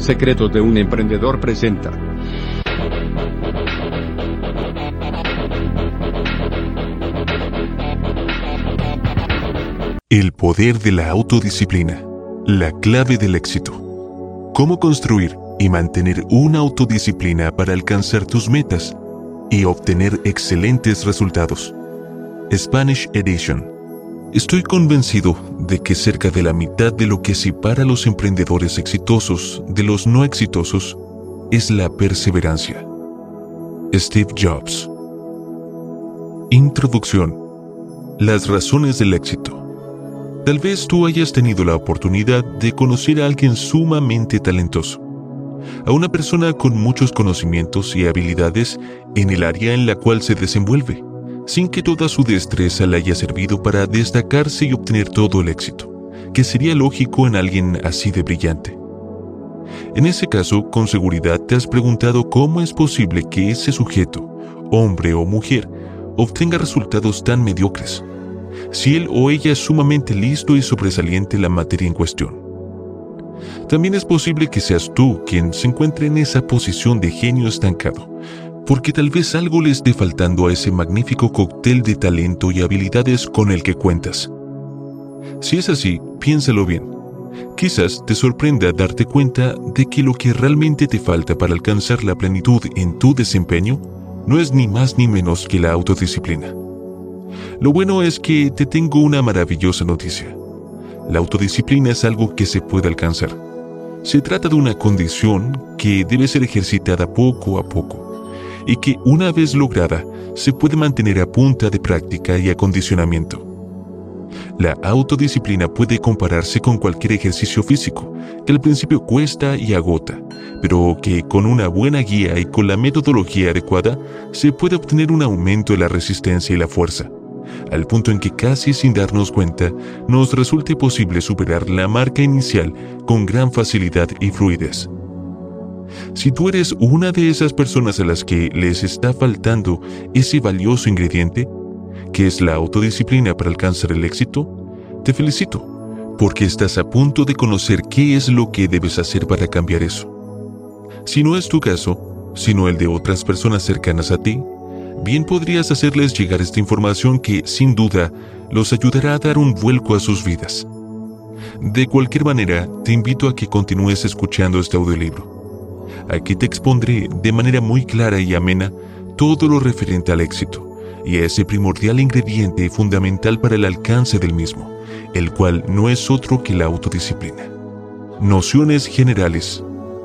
Secretos de un emprendedor presenta. El poder de la autodisciplina. La clave del éxito. Cómo construir y mantener una autodisciplina para alcanzar tus metas y obtener excelentes resultados. Spanish Edition. Estoy convencido de que cerca de la mitad de lo que separa a los emprendedores exitosos de los no exitosos es la perseverancia. Steve Jobs. Introducción. Las razones del éxito. Tal vez tú hayas tenido la oportunidad de conocer a alguien sumamente talentoso, a una persona con muchos conocimientos y habilidades en el área en la cual se desenvuelve, sin que toda su destreza le haya servido para destacarse y obtener todo el éxito, que sería lógico en alguien así de brillante. En ese caso, con seguridad te has preguntado cómo es posible que ese sujeto, hombre o mujer, obtenga resultados tan mediocres si él o ella es sumamente listo y sobresaliente en la materia en cuestión. También es posible que seas tú quien se encuentre en esa posición de genio estancado, porque tal vez algo le esté faltando a ese magnífico cóctel de talento y habilidades con el que cuentas. Si es así, piénsalo bien. Quizás te sorprenda darte cuenta de que lo que realmente te falta para alcanzar la plenitud en tu desempeño no es ni más ni menos que la autodisciplina. Lo bueno es que te tengo una maravillosa noticia. La autodisciplina es algo que se puede alcanzar. Se trata de una condición que debe ser ejercitada poco a poco y que una vez lograda se puede mantener a punta de práctica y acondicionamiento. La autodisciplina puede compararse con cualquier ejercicio físico, que al principio cuesta y agota, pero que con una buena guía y con la metodología adecuada se puede obtener un aumento de la resistencia y la fuerza al punto en que casi sin darnos cuenta nos resulte posible superar la marca inicial con gran facilidad y fluidez. Si tú eres una de esas personas a las que les está faltando ese valioso ingrediente, que es la autodisciplina para alcanzar el éxito, te felicito, porque estás a punto de conocer qué es lo que debes hacer para cambiar eso. Si no es tu caso, sino el de otras personas cercanas a ti, bien podrías hacerles llegar esta información que, sin duda, los ayudará a dar un vuelco a sus vidas. De cualquier manera, te invito a que continúes escuchando este audiolibro. Aquí te expondré de manera muy clara y amena todo lo referente al éxito y a ese primordial ingrediente fundamental para el alcance del mismo, el cual no es otro que la autodisciplina. Nociones generales.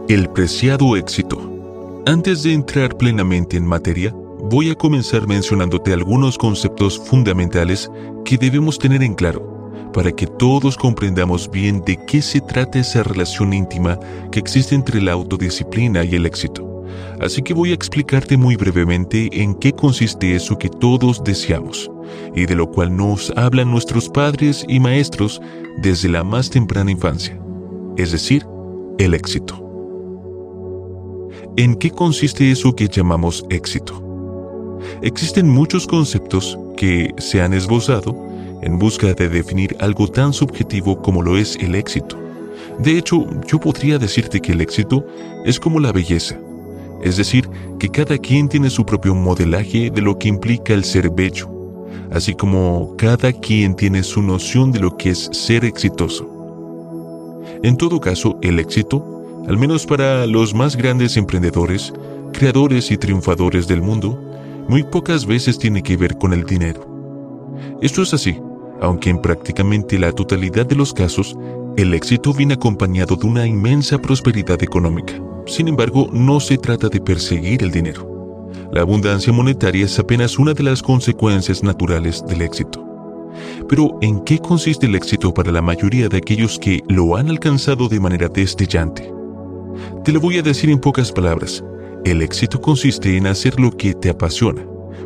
El preciado éxito. Antes de entrar plenamente en materia, voy a comenzar mencionándote algunos conceptos fundamentales que debemos tener en claro para que todos comprendamos bien de qué se trata esa relación íntima que existe entre la autodisciplina y el éxito. Así que voy a explicarte muy brevemente en qué consiste eso que todos deseamos y de lo cual nos hablan nuestros padres y maestros desde la más temprana infancia, es decir, el éxito. ¿En qué consiste eso que llamamos éxito? Existen muchos conceptos que se han esbozado en busca de definir algo tan subjetivo como lo es el éxito. De hecho, yo podría decirte que el éxito es como la belleza, es decir, que cada quien tiene su propio modelaje de lo que implica el ser bello, así como cada quien tiene su noción de lo que es ser exitoso. En todo caso, el éxito, al menos para los más grandes emprendedores, creadores y triunfadores del mundo, muy pocas veces tiene que ver con el dinero. Esto es así, aunque en prácticamente la totalidad de los casos, el éxito viene acompañado de una inmensa prosperidad económica. Sin embargo, no se trata de perseguir el dinero. La abundancia monetaria es apenas una de las consecuencias naturales del éxito. Pero ¿en qué consiste el éxito para la mayoría de aquellos que lo han alcanzado de manera destellante? Te lo voy a decir en pocas palabras. El éxito consiste en hacer lo que te apasiona,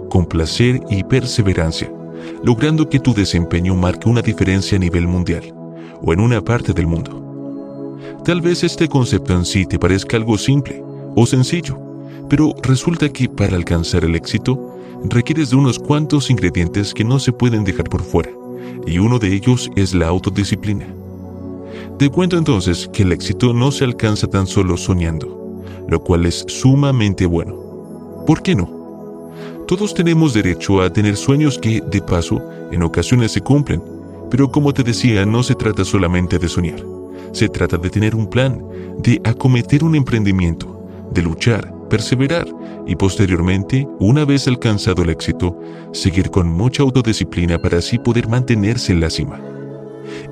con placer y perseverancia, logrando que tu desempeño marque una diferencia a nivel mundial o en una parte del mundo. Tal vez este concepto en sí te parezca algo simple o sencillo, pero resulta que para alcanzar el éxito requieres de unos cuantos ingredientes que no se pueden dejar por fuera, y uno de ellos es la autodisciplina. Te cuento entonces que el éxito no se alcanza tan solo soñando, lo cual es sumamente bueno. ¿Por qué no? Todos tenemos derecho a tener sueños que, de paso, en ocasiones se cumplen, pero como te decía, no se trata solamente de soñar, se trata de tener un plan, de acometer un emprendimiento, de luchar, perseverar y posteriormente, una vez alcanzado el éxito, seguir con mucha autodisciplina para así poder mantenerse en la cima.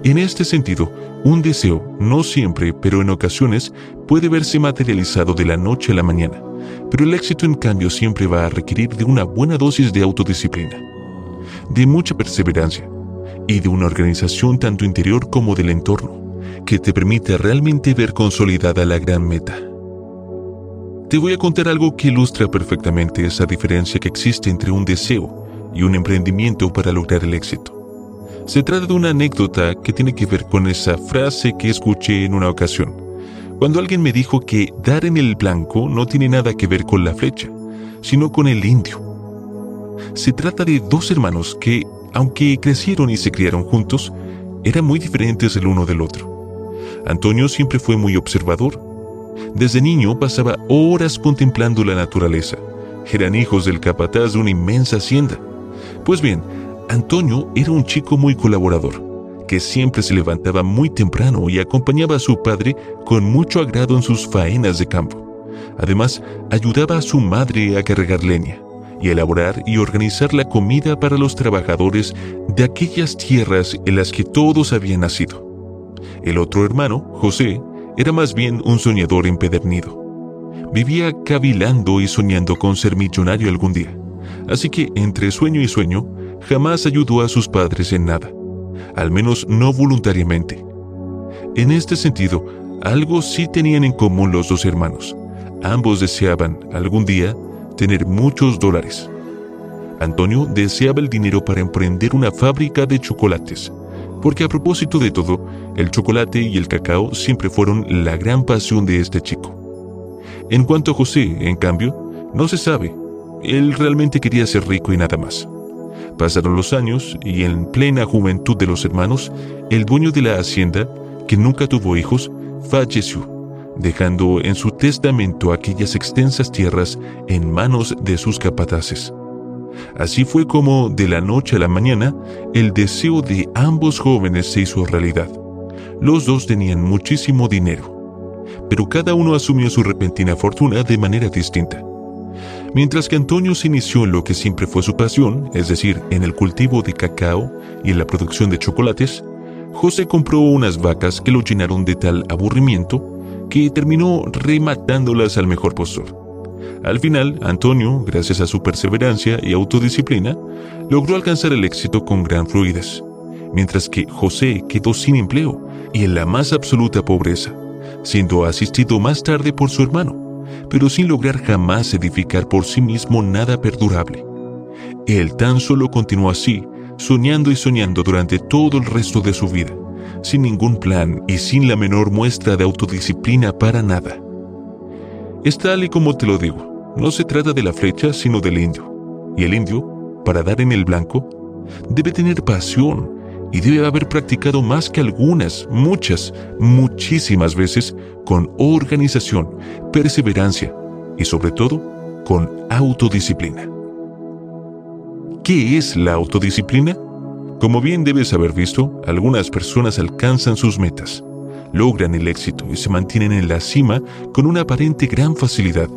En este sentido, un deseo, no siempre, pero en ocasiones, puede verse materializado de la noche a la mañana, pero el éxito en cambio siempre va a requerir de una buena dosis de autodisciplina, de mucha perseverancia y de una organización tanto interior como del entorno, que te permite realmente ver consolidada la gran meta. Te voy a contar algo que ilustra perfectamente esa diferencia que existe entre un deseo y un emprendimiento para lograr el éxito. Se trata de una anécdota que tiene que ver con esa frase que escuché en una ocasión, cuando alguien me dijo que dar en el blanco no tiene nada que ver con la flecha, sino con el indio. Se trata de dos hermanos que, aunque crecieron y se criaron juntos, eran muy diferentes el uno del otro. Antonio siempre fue muy observador desde niño pasaba horas contemplando la naturaleza. Eran hijos del capataz de una inmensa hacienda. Pues bien, Antonio era un chico muy colaborador, que siempre se levantaba muy temprano y acompañaba a su padre con mucho agrado en sus faenas de campo. Además, ayudaba a su madre a cargar leña y elaborar y organizar la comida para los trabajadores de aquellas tierras en las que todos habían nacido. El otro hermano, José, era más bien un soñador empedernido. Vivía cavilando y soñando con ser millonario algún día. Así que entre sueño y sueño, jamás ayudó a sus padres en nada, al menos no voluntariamente. En este sentido, algo sí tenían en común los dos hermanos. Ambos deseaban, algún día, tener muchos dólares. Antonio deseaba el dinero para emprender una fábrica de chocolates, porque a propósito de todo, el chocolate y el cacao siempre fueron la gran pasión de este chico. En cuanto a José, en cambio, no se sabe. Él realmente quería ser rico y nada más. Pasaron los años y en plena juventud de los hermanos, el dueño de la hacienda, que nunca tuvo hijos, falleció, dejando en su testamento aquellas extensas tierras en manos de sus capataces. Así fue como, de la noche a la mañana, el deseo de ambos jóvenes se hizo realidad. Los dos tenían muchísimo dinero, pero cada uno asumió su repentina fortuna de manera distinta. Mientras que Antonio se inició en lo que siempre fue su pasión, es decir, en el cultivo de cacao y en la producción de chocolates, José compró unas vacas que lo llenaron de tal aburrimiento que terminó rematándolas al mejor postor. Al final, Antonio, gracias a su perseverancia y autodisciplina, logró alcanzar el éxito con gran fluidez, mientras que José quedó sin empleo y en la más absoluta pobreza, siendo asistido más tarde por su hermano, pero sin lograr jamás edificar por sí mismo nada perdurable. Él tan solo continuó así, soñando y soñando durante todo el resto de su vida, sin ningún plan y sin la menor muestra de autodisciplina para nada. Es tal y como te lo digo, no se trata de la flecha, sino del indio. Y el indio, para dar en el blanco, debe tener pasión y debe haber practicado más que algunas, muchas, muchísimas veces con organización, perseverancia y sobre todo con autodisciplina. ¿Qué es la autodisciplina? Como bien debes haber visto, algunas personas alcanzan sus metas, logran el éxito y se mantienen en la cima con una aparente gran facilidad,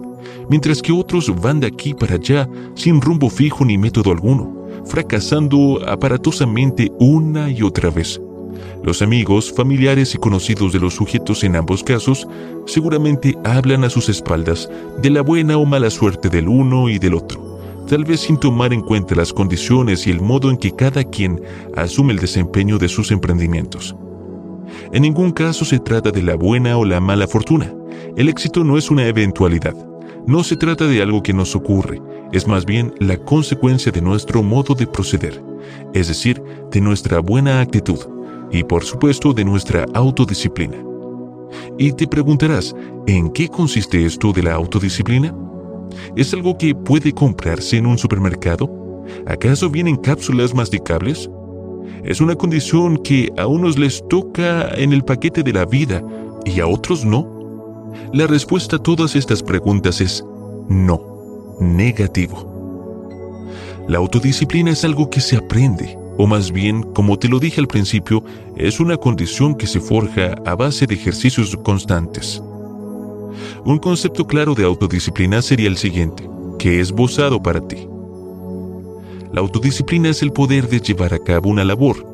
mientras que otros van de aquí para allá sin rumbo fijo ni método alguno, fracasando aparatosamente una y otra vez. Los amigos, familiares y conocidos de los sujetos en ambos casos seguramente hablan a sus espaldas de la buena o mala suerte del uno y del otro, tal vez sin tomar en cuenta las condiciones y el modo en que cada quien asume el desempeño de sus emprendimientos. En ningún caso se trata de la buena o la mala fortuna. El éxito no es una eventualidad. No se trata de algo que nos ocurre, es más bien la consecuencia de nuestro modo de proceder, es decir, de nuestra buena actitud y por supuesto de nuestra autodisciplina. Y te preguntarás, ¿en qué consiste esto de la autodisciplina? ¿Es algo que puede comprarse en un supermercado? ¿Acaso vienen cápsulas masticables? ¿Es una condición que a unos les toca en el paquete de la vida y a otros no? La respuesta a todas estas preguntas es no, negativo. La autodisciplina es algo que se aprende, o más bien, como te lo dije al principio, es una condición que se forja a base de ejercicios constantes. Un concepto claro de autodisciplina sería el siguiente, que es bozado para ti. La autodisciplina es el poder de llevar a cabo una labor,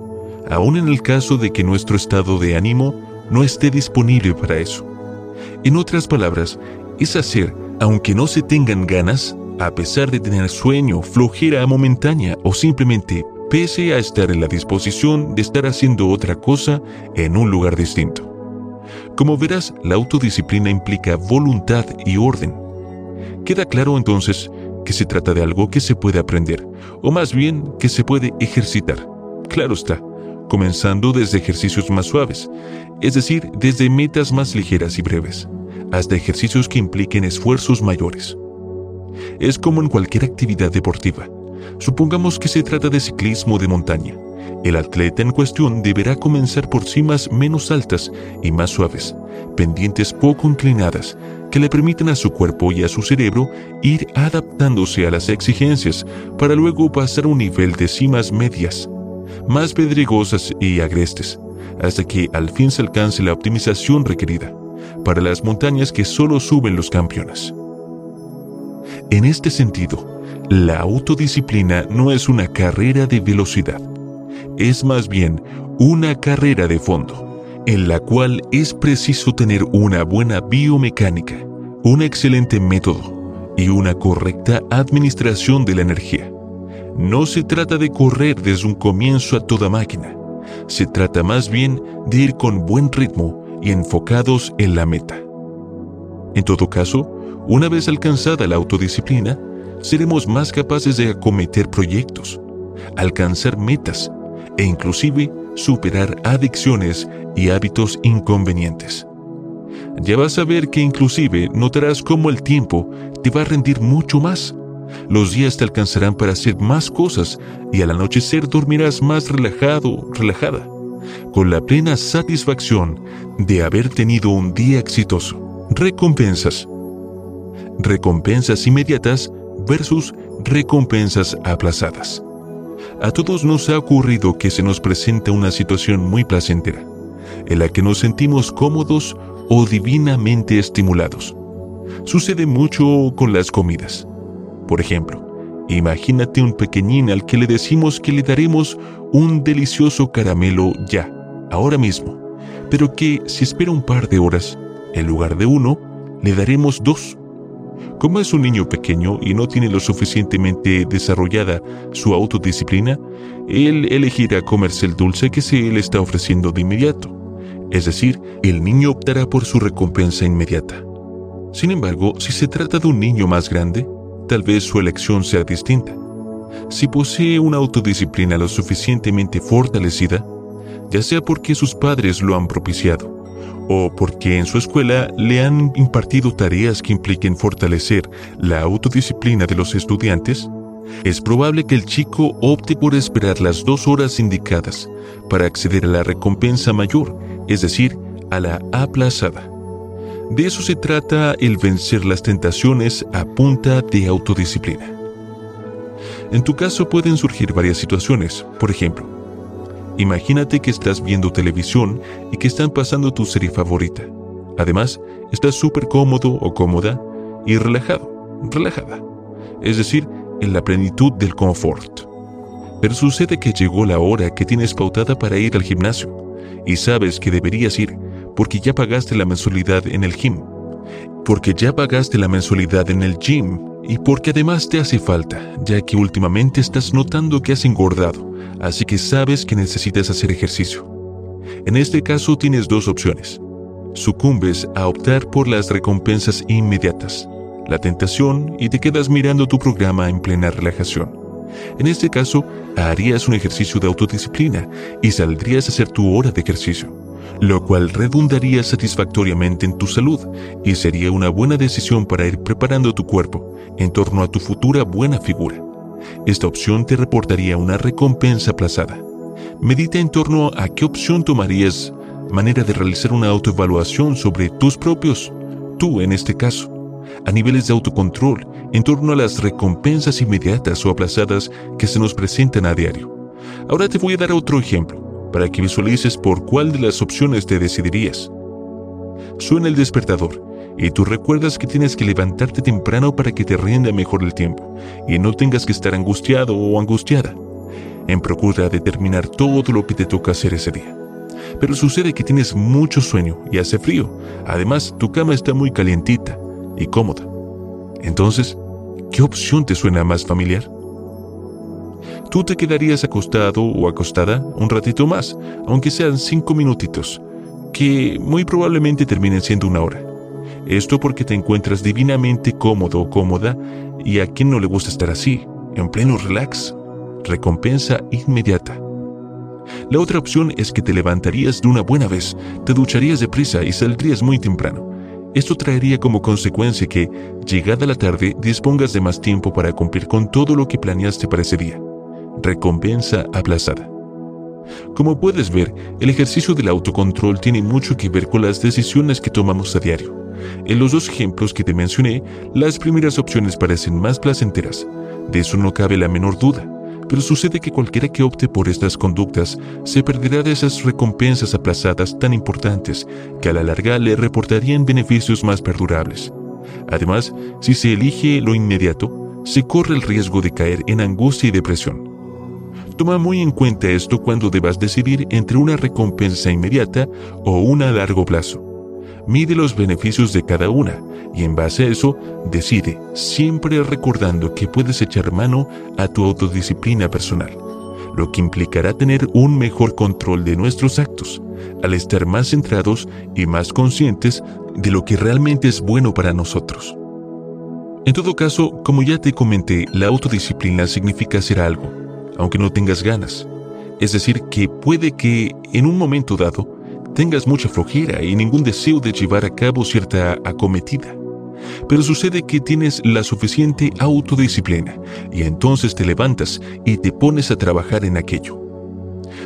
aun en el caso de que nuestro estado de ánimo no esté disponible para eso. En otras palabras, es hacer, aunque no se tengan ganas, a pesar de tener sueño, flojera momentánea o simplemente pese a estar en la disposición de estar haciendo otra cosa en un lugar distinto. Como verás, la autodisciplina implica voluntad y orden. Queda claro entonces que se trata de algo que se puede aprender, o más bien que se puede ejercitar. Claro está, comenzando desde ejercicios más suaves, es decir, desde metas más ligeras y breves, hasta ejercicios que impliquen esfuerzos mayores. Es como en cualquier actividad deportiva. Supongamos que se trata de ciclismo de montaña. El atleta en cuestión deberá comenzar por cimas menos altas y más suaves, pendientes poco inclinadas, que le permitan a su cuerpo y a su cerebro ir adaptándose a las exigencias para luego pasar a un nivel de cimas medias, más pedregosas y agrestes, hasta que al fin se alcance la optimización requerida para las montañas que solo suben los campeones. En este sentido, la autodisciplina no es una carrera de velocidad, es más bien una carrera de fondo, en la cual es preciso tener una buena biomecánica, un excelente método y una correcta administración de la energía. No se trata de correr desde un comienzo a toda máquina, se trata más bien de ir con buen ritmo y enfocados en la meta. En todo caso, una vez alcanzada la autodisciplina, seremos más capaces de acometer proyectos, alcanzar metas e inclusive superar adicciones y hábitos inconvenientes. Ya vas a ver que inclusive notarás cómo el tiempo te va a rendir mucho más. Los días te alcanzarán para hacer más cosas y al anochecer dormirás más relajado, relajada, con la plena satisfacción de haber tenido un día exitoso. Recompensas. Recompensas inmediatas versus recompensas aplazadas. A todos nos ha ocurrido que se nos presenta una situación muy placentera, en la que nos sentimos cómodos o divinamente estimulados. Sucede mucho con las comidas. Por ejemplo, imagínate un pequeñín al que le decimos que le daremos un delicioso caramelo ya, ahora mismo, pero que si espera un par de horas, en lugar de uno, le daremos dos como es un niño pequeño y no tiene lo suficientemente desarrollada su autodisciplina, él elegirá comerse el dulce que se le está ofreciendo de inmediato. Es decir, el niño optará por su recompensa inmediata. Sin embargo, si se trata de un niño más grande, tal vez su elección sea distinta. Si posee una autodisciplina lo suficientemente fortalecida, ya sea porque sus padres lo han propiciado, o porque en su escuela le han impartido tareas que impliquen fortalecer la autodisciplina de los estudiantes, es probable que el chico opte por esperar las dos horas indicadas para acceder a la recompensa mayor, es decir, a la aplazada. De eso se trata el vencer las tentaciones a punta de autodisciplina. En tu caso pueden surgir varias situaciones, por ejemplo, Imagínate que estás viendo televisión y que están pasando tu serie favorita. Además, estás súper cómodo o cómoda y relajado, relajada. Es decir, en la plenitud del confort. Pero sucede que llegó la hora que tienes pautada para ir al gimnasio y sabes que deberías ir porque ya pagaste la mensualidad en el gym. Porque ya pagaste la mensualidad en el gym y porque además te hace falta, ya que últimamente estás notando que has engordado, así que sabes que necesitas hacer ejercicio. En este caso tienes dos opciones. Sucumbes a optar por las recompensas inmediatas, la tentación y te quedas mirando tu programa en plena relajación. En este caso, harías un ejercicio de autodisciplina y saldrías a hacer tu hora de ejercicio, lo cual redundaría satisfactoriamente en tu salud y sería una buena decisión para ir preparando tu cuerpo en torno a tu futura buena figura. Esta opción te reportaría una recompensa aplazada. Medita en torno a qué opción tomarías, manera de realizar una autoevaluación sobre tus propios, tú en este caso, a niveles de autocontrol en torno a las recompensas inmediatas o aplazadas que se nos presentan a diario. Ahora te voy a dar otro ejemplo para que visualices por cuál de las opciones te decidirías. Suena el despertador y tú recuerdas que tienes que levantarte temprano para que te rinda mejor el tiempo y no tengas que estar angustiado o angustiada en procura de terminar todo lo que te toca hacer ese día. Pero sucede que tienes mucho sueño y hace frío. Además, tu cama está muy calientita y cómoda. Entonces, ¿qué opción te suena más familiar? Tú te quedarías acostado o acostada un ratito más, aunque sean cinco minutitos, que muy probablemente terminen siendo una hora. Esto porque te encuentras divinamente cómodo o cómoda y a quien no le gusta estar así, en pleno relax. Recompensa inmediata. La otra opción es que te levantarías de una buena vez, te ducharías deprisa y saldrías muy temprano. Esto traería como consecuencia que, llegada la tarde, dispongas de más tiempo para cumplir con todo lo que planeaste para ese día. Recompensa aplazada. Como puedes ver, el ejercicio del autocontrol tiene mucho que ver con las decisiones que tomamos a diario. En los dos ejemplos que te mencioné, las primeras opciones parecen más placenteras. De eso no cabe la menor duda pero sucede que cualquiera que opte por estas conductas se perderá de esas recompensas aplazadas tan importantes que a la larga le reportarían beneficios más perdurables. Además, si se elige lo inmediato, se corre el riesgo de caer en angustia y depresión. Toma muy en cuenta esto cuando debas decidir entre una recompensa inmediata o una a largo plazo. Mide los beneficios de cada una y en base a eso decide, siempre recordando que puedes echar mano a tu autodisciplina personal, lo que implicará tener un mejor control de nuestros actos, al estar más centrados y más conscientes de lo que realmente es bueno para nosotros. En todo caso, como ya te comenté, la autodisciplina significa hacer algo, aunque no tengas ganas. Es decir, que puede que en un momento dado tengas mucha flojera y ningún deseo de llevar a cabo cierta acometida pero sucede que tienes la suficiente autodisciplina y entonces te levantas y te pones a trabajar en aquello.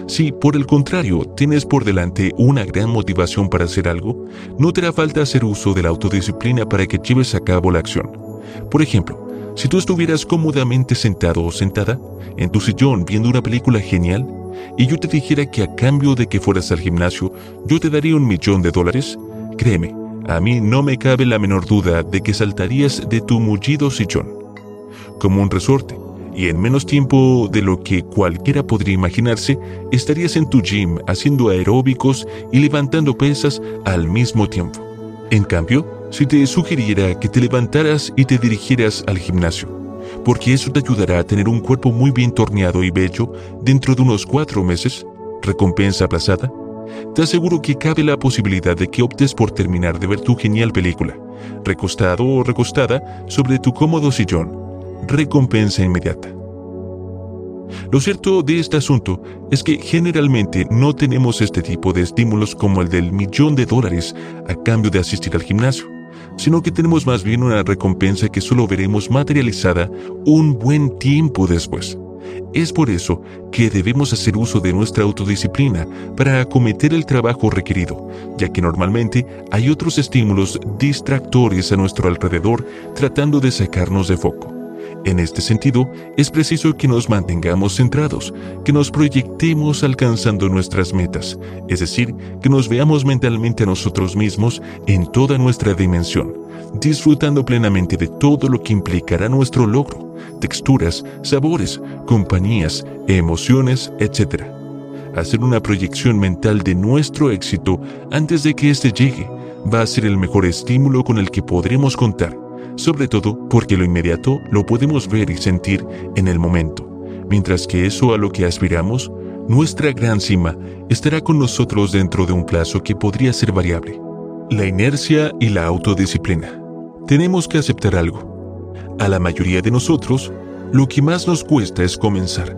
Si, por el contrario, tienes por delante una gran motivación para hacer algo, no te hará falta hacer uso de la autodisciplina para que lleves a cabo la acción. Por ejemplo, si tú estuvieras cómodamente sentado o sentada en tu sillón viendo una película genial, y yo te dijera que a cambio de que fueras al gimnasio, yo te daría un millón de dólares, créeme, a mí no me cabe la menor duda de que saltarías de tu mullido sillón, como un resorte, y en menos tiempo de lo que cualquiera podría imaginarse, estarías en tu gym haciendo aeróbicos y levantando pesas al mismo tiempo. En cambio, si te sugiriera que te levantaras y te dirigieras al gimnasio, porque eso te ayudará a tener un cuerpo muy bien torneado y bello dentro de unos cuatro meses, recompensa aplazada, te aseguro que cabe la posibilidad de que optes por terminar de ver tu genial película, recostado o recostada sobre tu cómodo sillón. Recompensa inmediata. Lo cierto de este asunto es que generalmente no tenemos este tipo de estímulos como el del millón de dólares a cambio de asistir al gimnasio, sino que tenemos más bien una recompensa que solo veremos materializada un buen tiempo después. Es por eso que debemos hacer uso de nuestra autodisciplina para acometer el trabajo requerido, ya que normalmente hay otros estímulos distractores a nuestro alrededor tratando de sacarnos de foco. En este sentido, es preciso que nos mantengamos centrados, que nos proyectemos alcanzando nuestras metas, es decir, que nos veamos mentalmente a nosotros mismos en toda nuestra dimensión, disfrutando plenamente de todo lo que implicará nuestro logro, texturas, sabores, compañías, emociones, etc. Hacer una proyección mental de nuestro éxito antes de que éste llegue va a ser el mejor estímulo con el que podremos contar, sobre todo porque lo inmediato lo podemos ver y sentir en el momento, mientras que eso a lo que aspiramos, nuestra gran cima, estará con nosotros dentro de un plazo que podría ser variable. La inercia y la autodisciplina. Tenemos que aceptar algo. A la mayoría de nosotros, lo que más nos cuesta es comenzar.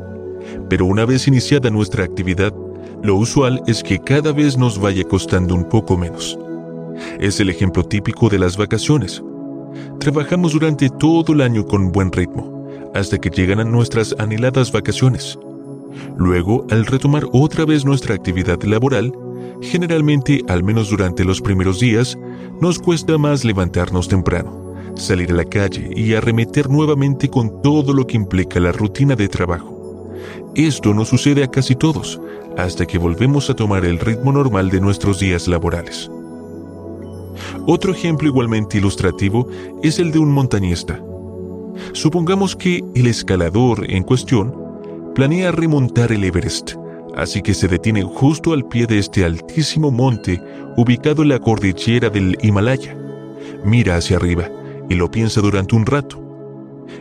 Pero una vez iniciada nuestra actividad, lo usual es que cada vez nos vaya costando un poco menos. Es el ejemplo típico de las vacaciones. Trabajamos durante todo el año con buen ritmo, hasta que llegan a nuestras anheladas vacaciones. Luego, al retomar otra vez nuestra actividad laboral, generalmente, al menos durante los primeros días, nos cuesta más levantarnos temprano, salir a la calle y arremeter nuevamente con todo lo que implica la rutina de trabajo. Esto no sucede a casi todos, hasta que volvemos a tomar el ritmo normal de nuestros días laborales. Otro ejemplo igualmente ilustrativo es el de un montañista. Supongamos que el escalador en cuestión planea remontar el Everest, así que se detiene justo al pie de este altísimo monte ubicado en la cordillera del Himalaya. Mira hacia arriba y lo piensa durante un rato.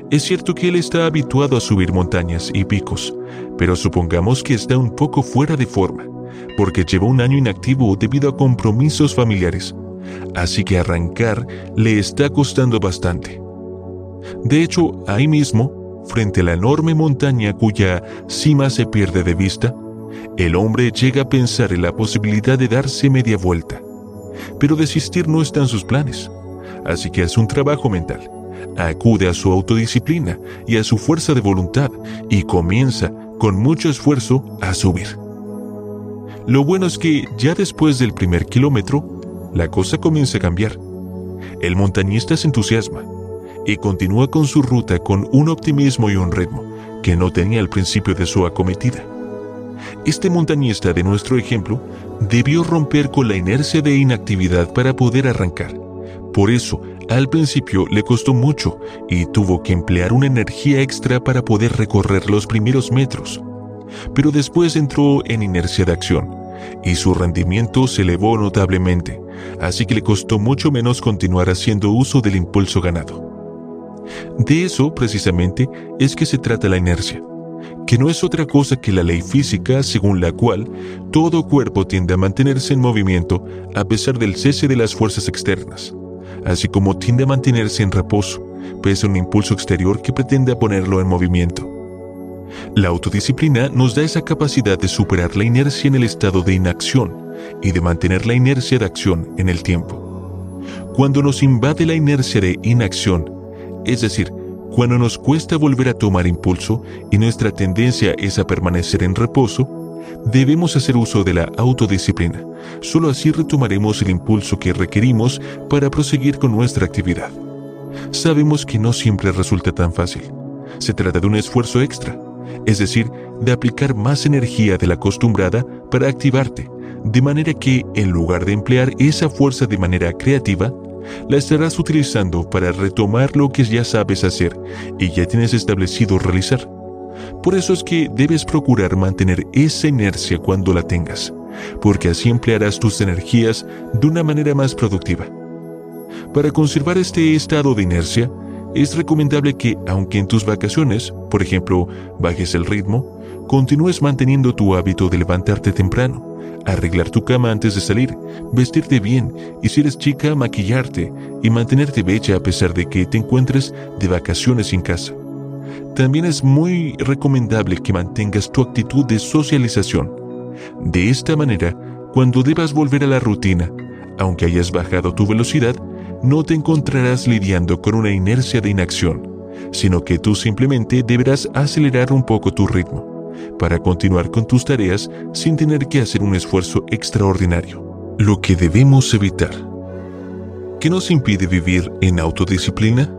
Es cierto que él está habituado a subir montañas y picos, pero supongamos que está un poco fuera de forma, porque lleva un año inactivo debido a compromisos familiares así que arrancar le está costando bastante. De hecho, ahí mismo, frente a la enorme montaña cuya cima se pierde de vista, el hombre llega a pensar en la posibilidad de darse media vuelta. Pero desistir no está en sus planes, así que hace un trabajo mental. Acude a su autodisciplina y a su fuerza de voluntad y comienza, con mucho esfuerzo, a subir. Lo bueno es que ya después del primer kilómetro, la cosa comienza a cambiar. El montañista se entusiasma y continúa con su ruta con un optimismo y un ritmo que no tenía al principio de su acometida. Este montañista de nuestro ejemplo debió romper con la inercia de inactividad para poder arrancar. Por eso, al principio le costó mucho y tuvo que emplear una energía extra para poder recorrer los primeros metros. Pero después entró en inercia de acción y su rendimiento se elevó notablemente, así que le costó mucho menos continuar haciendo uso del impulso ganado. De eso, precisamente, es que se trata la inercia, que no es otra cosa que la ley física según la cual todo cuerpo tiende a mantenerse en movimiento a pesar del cese de las fuerzas externas, así como tiende a mantenerse en reposo, pese a un impulso exterior que pretende ponerlo en movimiento. La autodisciplina nos da esa capacidad de superar la inercia en el estado de inacción y de mantener la inercia de acción en el tiempo. Cuando nos invade la inercia de inacción, es decir, cuando nos cuesta volver a tomar impulso y nuestra tendencia es a permanecer en reposo, debemos hacer uso de la autodisciplina. Solo así retomaremos el impulso que requerimos para proseguir con nuestra actividad. Sabemos que no siempre resulta tan fácil. Se trata de un esfuerzo extra, es decir, de aplicar más energía de la acostumbrada para activarte, de manera que, en lugar de emplear esa fuerza de manera creativa, la estarás utilizando para retomar lo que ya sabes hacer y ya tienes establecido realizar. Por eso es que debes procurar mantener esa inercia cuando la tengas, porque así emplearás tus energías de una manera más productiva. Para conservar este estado de inercia, es recomendable que, aunque en tus vacaciones, por ejemplo, bajes el ritmo, continúes manteniendo tu hábito de levantarte temprano, arreglar tu cama antes de salir, vestirte bien y si eres chica, maquillarte y mantenerte bella a pesar de que te encuentres de vacaciones en casa. También es muy recomendable que mantengas tu actitud de socialización. De esta manera, cuando debas volver a la rutina, aunque hayas bajado tu velocidad, no te encontrarás lidiando con una inercia de inacción, sino que tú simplemente deberás acelerar un poco tu ritmo para continuar con tus tareas sin tener que hacer un esfuerzo extraordinario. Lo que debemos evitar. ¿Qué nos impide vivir en autodisciplina?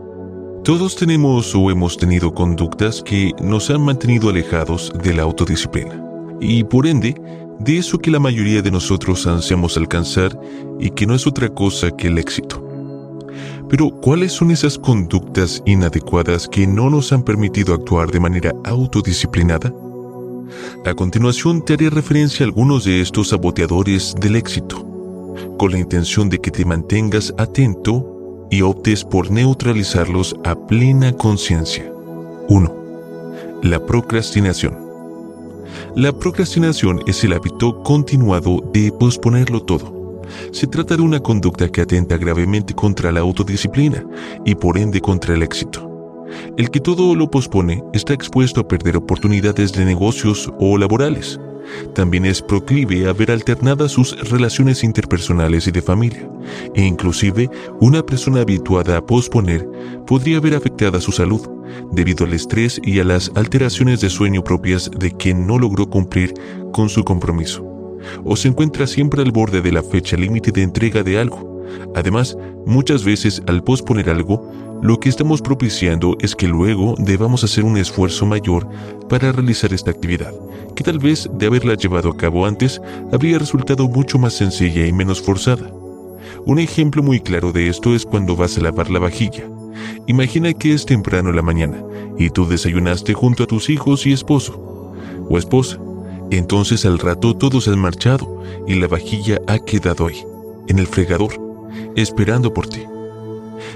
Todos tenemos o hemos tenido conductas que nos han mantenido alejados de la autodisciplina y por ende de eso que la mayoría de nosotros ansiamos alcanzar y que no es otra cosa que el éxito. Pero, ¿cuáles son esas conductas inadecuadas que no nos han permitido actuar de manera autodisciplinada? A continuación te haré referencia a algunos de estos saboteadores del éxito, con la intención de que te mantengas atento y optes por neutralizarlos a plena conciencia. 1. La procrastinación. La procrastinación es el hábito continuado de posponerlo todo. Se trata de una conducta que atenta gravemente contra la autodisciplina y por ende contra el éxito. El que todo lo pospone está expuesto a perder oportunidades de negocios o laborales. También es proclive a ver alternadas sus relaciones interpersonales y de familia, e inclusive una persona habituada a posponer podría ver afectada su salud debido al estrés y a las alteraciones de sueño propias de quien no logró cumplir con su compromiso, o se encuentra siempre al borde de la fecha límite de entrega de algo. Además, muchas veces al posponer algo, lo que estamos propiciando es que luego debamos hacer un esfuerzo mayor para realizar esta actividad, que tal vez de haberla llevado a cabo antes habría resultado mucho más sencilla y menos forzada. Un ejemplo muy claro de esto es cuando vas a lavar la vajilla. Imagina que es temprano en la mañana y tú desayunaste junto a tus hijos y esposo o esposa. Entonces al rato todos han marchado y la vajilla ha quedado ahí, en el fregador, esperando por ti.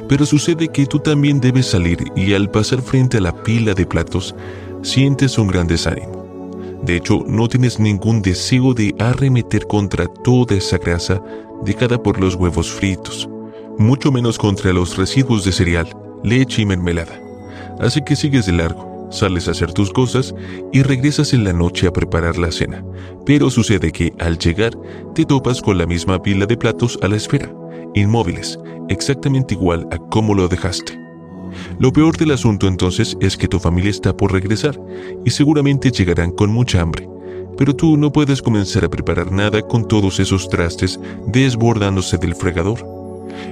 Pero sucede que tú también debes salir y al pasar frente a la pila de platos, sientes un gran desánimo. De hecho, no tienes ningún deseo de arremeter contra toda esa grasa dejada por los huevos fritos, mucho menos contra los residuos de cereal, leche y mermelada. Así que sigues de largo, sales a hacer tus cosas y regresas en la noche a preparar la cena. Pero sucede que al llegar te topas con la misma pila de platos a la esfera, inmóviles, exactamente igual a cómo lo dejaste. Lo peor del asunto entonces es que tu familia está por regresar y seguramente llegarán con mucha hambre, pero tú no puedes comenzar a preparar nada con todos esos trastes desbordándose del fregador.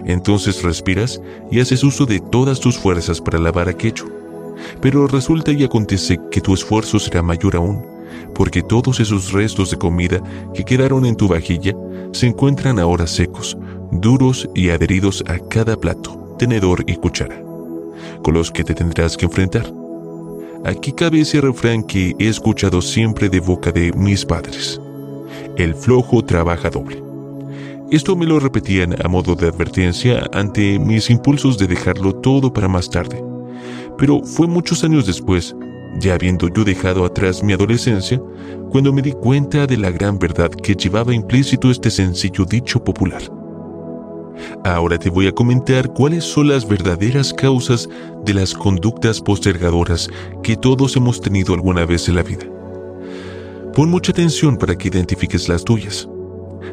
Entonces respiras y haces uso de todas tus fuerzas para lavar aquello. Pero resulta y acontece que tu esfuerzo será mayor aún, porque todos esos restos de comida que quedaron en tu vajilla se encuentran ahora secos, duros y adheridos a cada plato, tenedor y cuchara, con los que te tendrás que enfrentar. Aquí cabe ese refrán que he escuchado siempre de boca de mis padres. El flojo trabaja doble. Esto me lo repetían a modo de advertencia ante mis impulsos de dejarlo todo para más tarde. Pero fue muchos años después, ya habiendo yo dejado atrás mi adolescencia, cuando me di cuenta de la gran verdad que llevaba implícito este sencillo dicho popular. Ahora te voy a comentar cuáles son las verdaderas causas de las conductas postergadoras que todos hemos tenido alguna vez en la vida. Pon mucha atención para que identifiques las tuyas.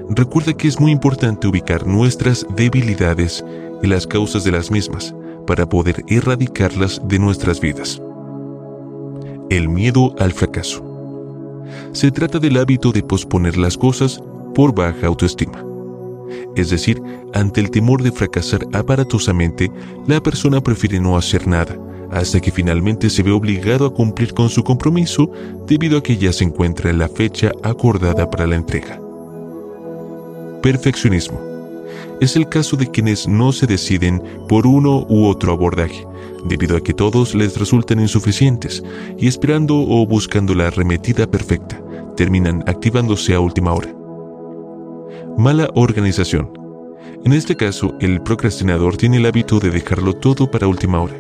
Recuerda que es muy importante ubicar nuestras debilidades y las causas de las mismas para poder erradicarlas de nuestras vidas. El miedo al fracaso. Se trata del hábito de posponer las cosas por baja autoestima es decir, ante el temor de fracasar aparatosamente, la persona prefiere no hacer nada, hasta que finalmente se ve obligado a cumplir con su compromiso debido a que ya se encuentra en la fecha acordada para la entrega. Perfeccionismo. Es el caso de quienes no se deciden por uno u otro abordaje, debido a que todos les resultan insuficientes y esperando o buscando la arremetida perfecta, terminan activándose a última hora. Mala organización. En este caso, el procrastinador tiene el hábito de dejarlo todo para última hora,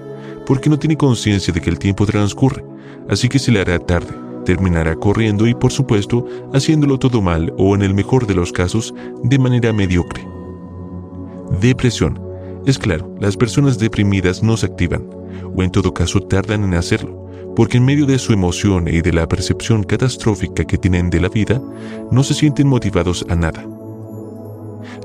porque no tiene conciencia de que el tiempo transcurre, así que se le hará tarde, terminará corriendo y por supuesto haciéndolo todo mal o en el mejor de los casos de manera mediocre. Depresión. Es claro, las personas deprimidas no se activan, o en todo caso tardan en hacerlo, porque en medio de su emoción y de la percepción catastrófica que tienen de la vida, no se sienten motivados a nada.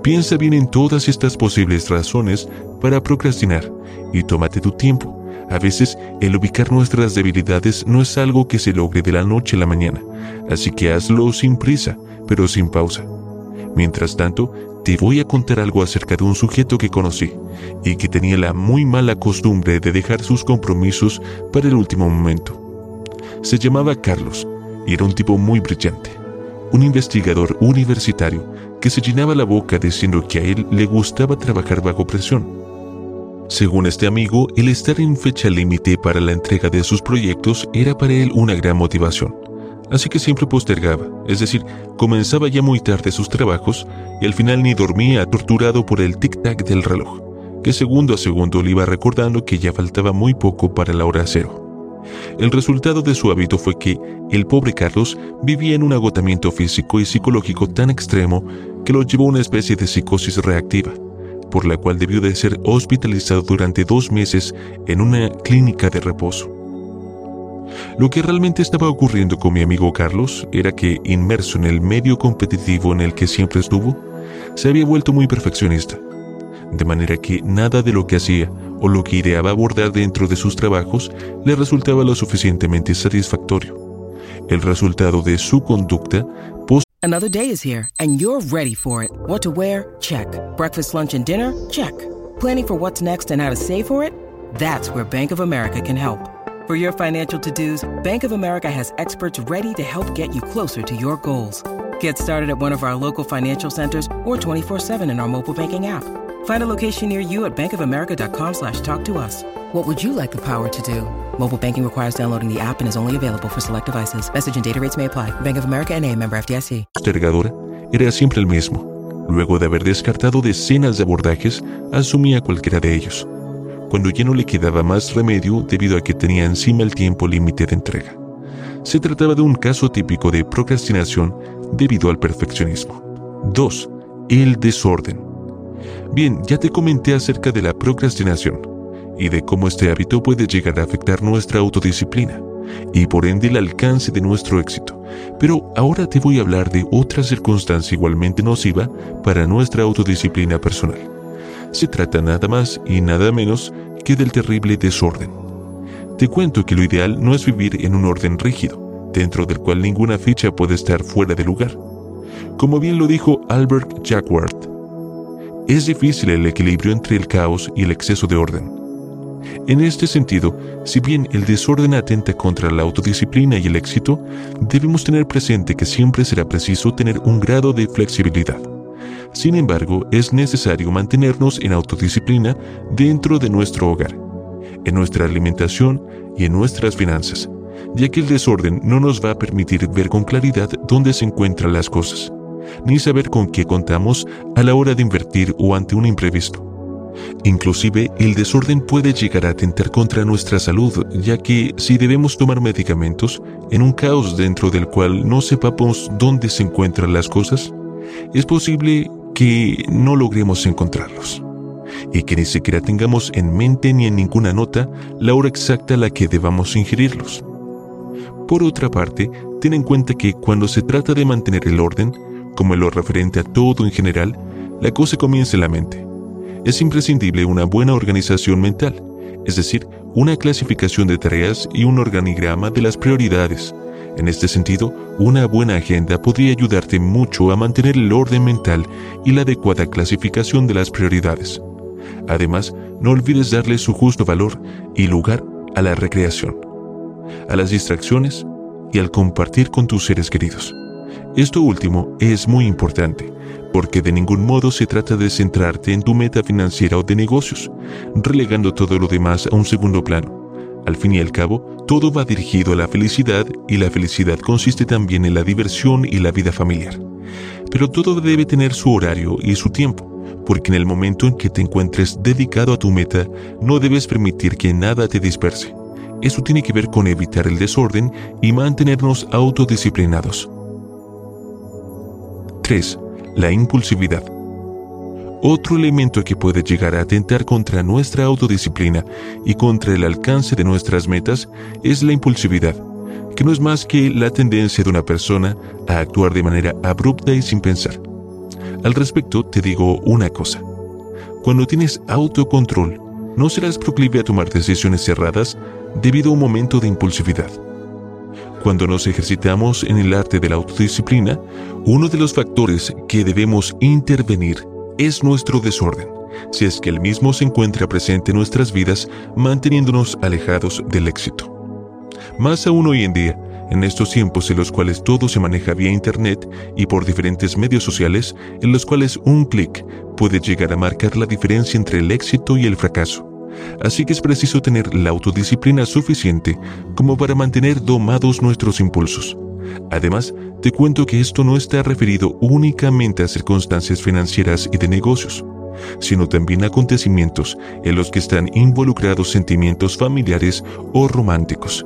Piensa bien en todas estas posibles razones para procrastinar y tómate tu tiempo. A veces el ubicar nuestras debilidades no es algo que se logre de la noche a la mañana, así que hazlo sin prisa, pero sin pausa. Mientras tanto, te voy a contar algo acerca de un sujeto que conocí y que tenía la muy mala costumbre de dejar sus compromisos para el último momento. Se llamaba Carlos y era un tipo muy brillante, un investigador universitario que se llenaba la boca diciendo que a él le gustaba trabajar bajo presión. Según este amigo, el estar en fecha límite para la entrega de sus proyectos era para él una gran motivación. Así que siempre postergaba, es decir, comenzaba ya muy tarde sus trabajos y al final ni dormía torturado por el tic-tac del reloj. que segundo a segundo le iba recordando que ya faltaba muy poco para la hora cero. El resultado de su hábito fue que el pobre Carlos vivía en un agotamiento físico y psicológico tan extremo que lo llevó a una especie de psicosis reactiva, por la cual debió de ser hospitalizado durante dos meses en una clínica de reposo. Lo que realmente estaba ocurriendo con mi amigo Carlos era que, inmerso en el medio competitivo en el que siempre estuvo, se había vuelto muy perfeccionista, de manera que nada de lo que hacía o lo que ideaba abordar dentro de sus trabajos le resultaba lo suficientemente satisfactorio. El resultado de su conducta Another day is here and you're ready for it. What to wear? Check. Breakfast, lunch and dinner? Check. Planning for what's next and how to save for it? That's where Bank of America can help. For your financial to-dos, Bank of America has experts ready to help get you closer to your goals. Get started at one of our local financial centers or 24-7 in our mobile banking app. Find a location near you at bankofamerica.com slash talk to us. What would you like the power to do? Mobile banking requires downloading the app and is only available for select devices. Message and data rates may apply. Bank of America and a member FDIC. postergadora era siempre el mismo. Luego de haber descartado decenas de abordajes, asumía cualquiera de ellos. Cuando ya no le quedaba más remedio debido a que tenía encima el tiempo límite de entrega. Se trataba de un caso típico de procrastinación debido al perfeccionismo. 2. El desorden. Bien, ya te comenté acerca de la procrastinación y de cómo este hábito puede llegar a afectar nuestra autodisciplina y por ende el alcance de nuestro éxito. Pero ahora te voy a hablar de otra circunstancia igualmente nociva para nuestra autodisciplina personal. Se trata nada más y nada menos que del terrible desorden. Te cuento que lo ideal no es vivir en un orden rígido, dentro del cual ninguna ficha puede estar fuera de lugar. Como bien lo dijo Albert Jacquard, es difícil el equilibrio entre el caos y el exceso de orden. En este sentido, si bien el desorden atenta contra la autodisciplina y el éxito, debemos tener presente que siempre será preciso tener un grado de flexibilidad. Sin embargo, es necesario mantenernos en autodisciplina dentro de nuestro hogar, en nuestra alimentación y en nuestras finanzas, ya que el desorden no nos va a permitir ver con claridad dónde se encuentran las cosas ni saber con qué contamos a la hora de invertir o ante un imprevisto. Inclusive el desorden puede llegar a atentar contra nuestra salud, ya que si debemos tomar medicamentos en un caos dentro del cual no sepamos dónde se encuentran las cosas, es posible que no logremos encontrarlos y que ni siquiera tengamos en mente ni en ninguna nota la hora exacta a la que debamos ingerirlos. Por otra parte, ten en cuenta que cuando se trata de mantener el orden, como en lo referente a todo en general, la cosa comienza en la mente. Es imprescindible una buena organización mental, es decir, una clasificación de tareas y un organigrama de las prioridades. En este sentido, una buena agenda podría ayudarte mucho a mantener el orden mental y la adecuada clasificación de las prioridades. Además, no olvides darle su justo valor y lugar a la recreación, a las distracciones y al compartir con tus seres queridos. Esto último es muy importante, porque de ningún modo se trata de centrarte en tu meta financiera o de negocios, relegando todo lo demás a un segundo plano. Al fin y al cabo, todo va dirigido a la felicidad y la felicidad consiste también en la diversión y la vida familiar. Pero todo debe tener su horario y su tiempo, porque en el momento en que te encuentres dedicado a tu meta, no debes permitir que nada te disperse. Eso tiene que ver con evitar el desorden y mantenernos autodisciplinados. 3. La impulsividad. Otro elemento que puede llegar a atentar contra nuestra autodisciplina y contra el alcance de nuestras metas es la impulsividad, que no es más que la tendencia de una persona a actuar de manera abrupta y sin pensar. Al respecto, te digo una cosa. Cuando tienes autocontrol, no serás proclive a tomar decisiones cerradas debido a un momento de impulsividad. Cuando nos ejercitamos en el arte de la autodisciplina, uno de los factores que debemos intervenir es nuestro desorden, si es que el mismo se encuentra presente en nuestras vidas manteniéndonos alejados del éxito. Más aún hoy en día, en estos tiempos en los cuales todo se maneja vía Internet y por diferentes medios sociales, en los cuales un clic puede llegar a marcar la diferencia entre el éxito y el fracaso. Así que es preciso tener la autodisciplina suficiente como para mantener domados nuestros impulsos. Además, te cuento que esto no está referido únicamente a circunstancias financieras y de negocios. sino también acontecimientos en los que están involucrados sentimientos familiares o románticos.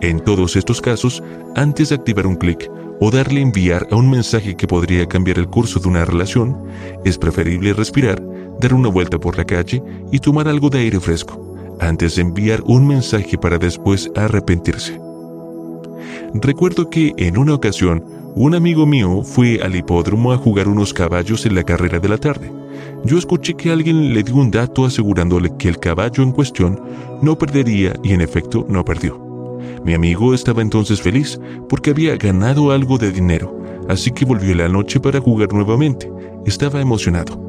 En todos estos casos, antes de activar un clic o darle enviar a un mensaje que podría cambiar el curso de una relación, es preferible respirar, dar una vuelta por la calle y tomar algo de aire fresco, antes de enviar un mensaje para después arrepentirse. Recuerdo que en una ocasión, un amigo mío fue al hipódromo a jugar unos caballos en la carrera de la tarde. Yo escuché que alguien le dio un dato asegurándole que el caballo en cuestión no perdería y en efecto no perdió. Mi amigo estaba entonces feliz porque había ganado algo de dinero, así que volvió la noche para jugar nuevamente. Estaba emocionado.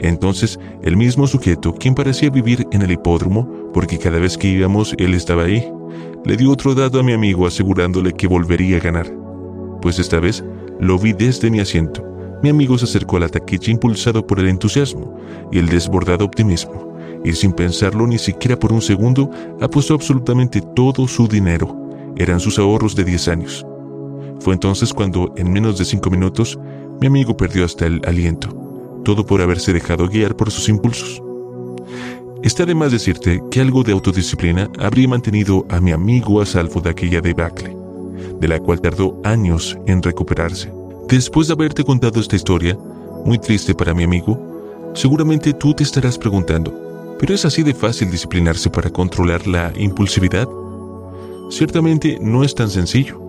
Entonces, el mismo sujeto, quien parecía vivir en el hipódromo, porque cada vez que íbamos él estaba ahí, le dio otro dato a mi amigo asegurándole que volvería a ganar pues esta vez lo vi desde mi asiento. Mi amigo se acercó a la taquilla impulsado por el entusiasmo y el desbordado optimismo, y sin pensarlo ni siquiera por un segundo, apostó absolutamente todo su dinero. Eran sus ahorros de 10 años. Fue entonces cuando, en menos de cinco minutos, mi amigo perdió hasta el aliento, todo por haberse dejado guiar por sus impulsos. Está de más decirte que algo de autodisciplina habría mantenido a mi amigo a salvo de aquella debacle de la cual tardó años en recuperarse. Después de haberte contado esta historia, muy triste para mi amigo, seguramente tú te estarás preguntando, ¿pero es así de fácil disciplinarse para controlar la impulsividad? Ciertamente no es tan sencillo.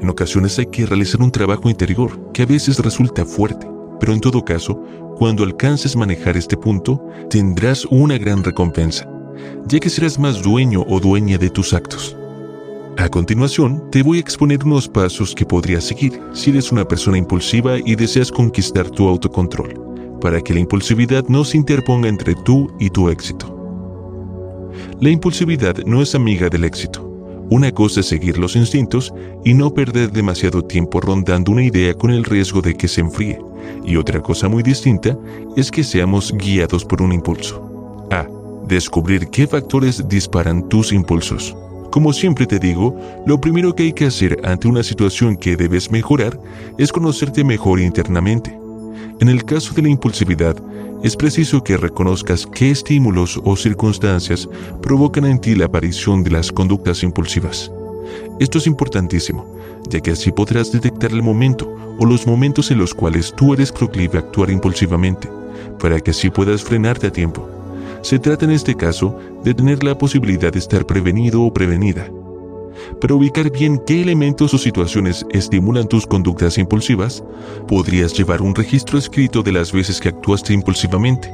En ocasiones hay que realizar un trabajo interior que a veces resulta fuerte, pero en todo caso, cuando alcances manejar este punto, tendrás una gran recompensa, ya que serás más dueño o dueña de tus actos. A continuación, te voy a exponer unos pasos que podrías seguir si eres una persona impulsiva y deseas conquistar tu autocontrol, para que la impulsividad no se interponga entre tú y tu éxito. La impulsividad no es amiga del éxito. Una cosa es seguir los instintos y no perder demasiado tiempo rondando una idea con el riesgo de que se enfríe, y otra cosa muy distinta es que seamos guiados por un impulso. A. Descubrir qué factores disparan tus impulsos. Como siempre te digo, lo primero que hay que hacer ante una situación que debes mejorar es conocerte mejor internamente. En el caso de la impulsividad, es preciso que reconozcas qué estímulos o circunstancias provocan en ti la aparición de las conductas impulsivas. Esto es importantísimo, ya que así podrás detectar el momento o los momentos en los cuales tú eres proclive a actuar impulsivamente, para que así puedas frenarte a tiempo. Se trata en este caso de tener la posibilidad de estar prevenido o prevenida. Para ubicar bien qué elementos o situaciones estimulan tus conductas impulsivas, podrías llevar un registro escrito de las veces que actuaste impulsivamente.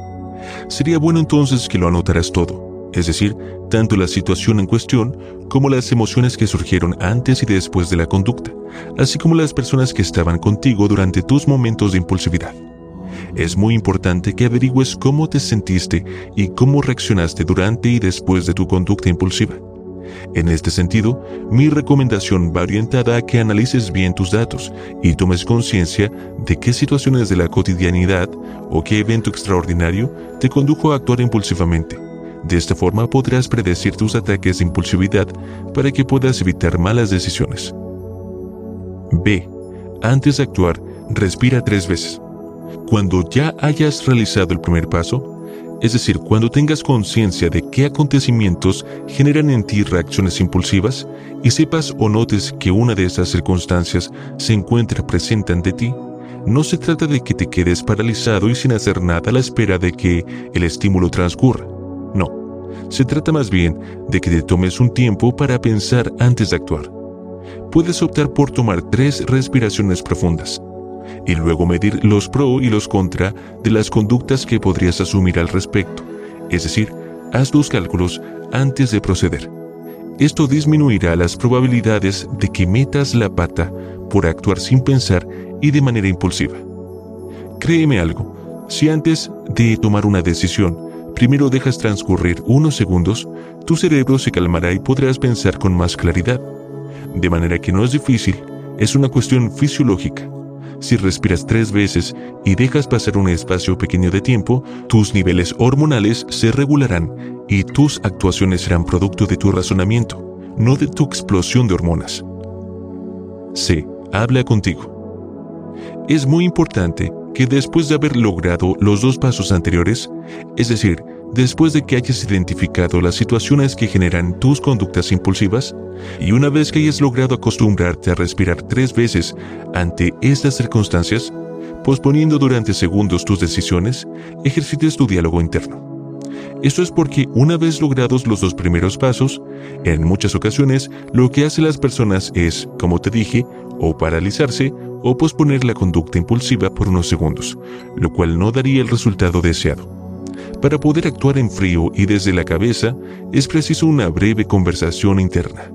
Sería bueno entonces que lo anotaras todo, es decir, tanto la situación en cuestión como las emociones que surgieron antes y después de la conducta, así como las personas que estaban contigo durante tus momentos de impulsividad es muy importante que averigües cómo te sentiste y cómo reaccionaste durante y después de tu conducta impulsiva. En este sentido, mi recomendación va orientada a que analices bien tus datos y tomes conciencia de qué situaciones de la cotidianidad o qué evento extraordinario te condujo a actuar impulsivamente. De esta forma podrás predecir tus ataques de impulsividad para que puedas evitar malas decisiones. B. Antes de actuar, respira tres veces. Cuando ya hayas realizado el primer paso, es decir, cuando tengas conciencia de qué acontecimientos generan en ti reacciones impulsivas y sepas o notes que una de esas circunstancias se encuentra presente ante ti, no se trata de que te quedes paralizado y sin hacer nada a la espera de que el estímulo transcurra. No, se trata más bien de que te tomes un tiempo para pensar antes de actuar. Puedes optar por tomar tres respiraciones profundas y luego medir los pro y los contra de las conductas que podrías asumir al respecto. Es decir, haz tus cálculos antes de proceder. Esto disminuirá las probabilidades de que metas la pata por actuar sin pensar y de manera impulsiva. Créeme algo, si antes de tomar una decisión, primero dejas transcurrir unos segundos, tu cerebro se calmará y podrás pensar con más claridad. De manera que no es difícil, es una cuestión fisiológica. Si respiras tres veces y dejas pasar un espacio pequeño de tiempo, tus niveles hormonales se regularán y tus actuaciones serán producto de tu razonamiento, no de tu explosión de hormonas. C. Habla contigo. Es muy importante que después de haber logrado los dos pasos anteriores, es decir, después de que hayas identificado las situaciones que generan tus conductas impulsivas, y una vez que hayas logrado acostumbrarte a respirar tres veces ante estas circunstancias, posponiendo durante segundos tus decisiones, ejercites tu diálogo interno. Esto es porque una vez logrados los dos primeros pasos, en muchas ocasiones lo que hacen las personas es, como te dije, o paralizarse o posponer la conducta impulsiva por unos segundos, lo cual no daría el resultado deseado. Para poder actuar en frío y desde la cabeza es preciso una breve conversación interna.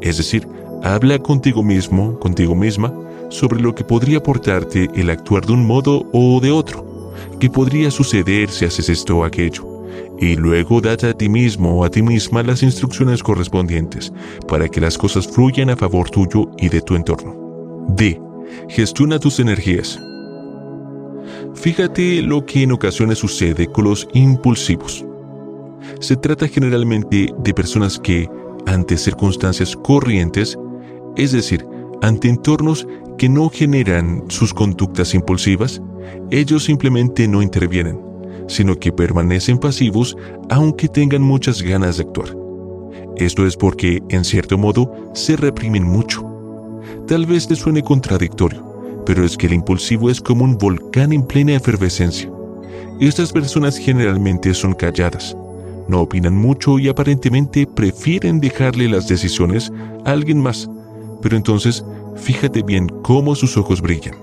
Es decir, habla contigo mismo, contigo misma, sobre lo que podría aportarte el actuar de un modo o de otro, qué podría suceder si haces esto o aquello, y luego date a ti mismo o a ti misma las instrucciones correspondientes para que las cosas fluyan a favor tuyo y de tu entorno. D. Gestiona tus energías. Fíjate lo que en ocasiones sucede con los impulsivos. Se trata generalmente de personas que, ante circunstancias corrientes, es decir, ante entornos que no generan sus conductas impulsivas, ellos simplemente no intervienen, sino que permanecen pasivos aunque tengan muchas ganas de actuar. Esto es porque, en cierto modo, se reprimen mucho. Tal vez te suene contradictorio, pero es que el impulsivo es como un volcán en plena efervescencia. Estas personas generalmente son calladas, no opinan mucho y aparentemente prefieren dejarle las decisiones a alguien más, pero entonces fíjate bien cómo sus ojos brillan.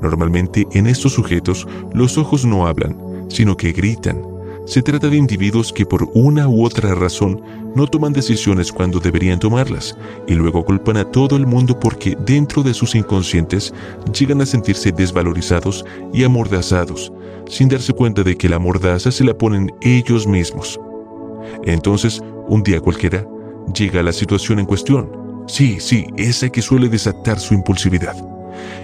Normalmente en estos sujetos los ojos no hablan, sino que gritan, se trata de individuos que por una u otra razón no toman decisiones cuando deberían tomarlas y luego culpan a todo el mundo porque dentro de sus inconscientes llegan a sentirse desvalorizados y amordazados, sin darse cuenta de que la mordaza se la ponen ellos mismos. Entonces, un día cualquiera, llega la situación en cuestión. Sí, sí, esa que suele desatar su impulsividad.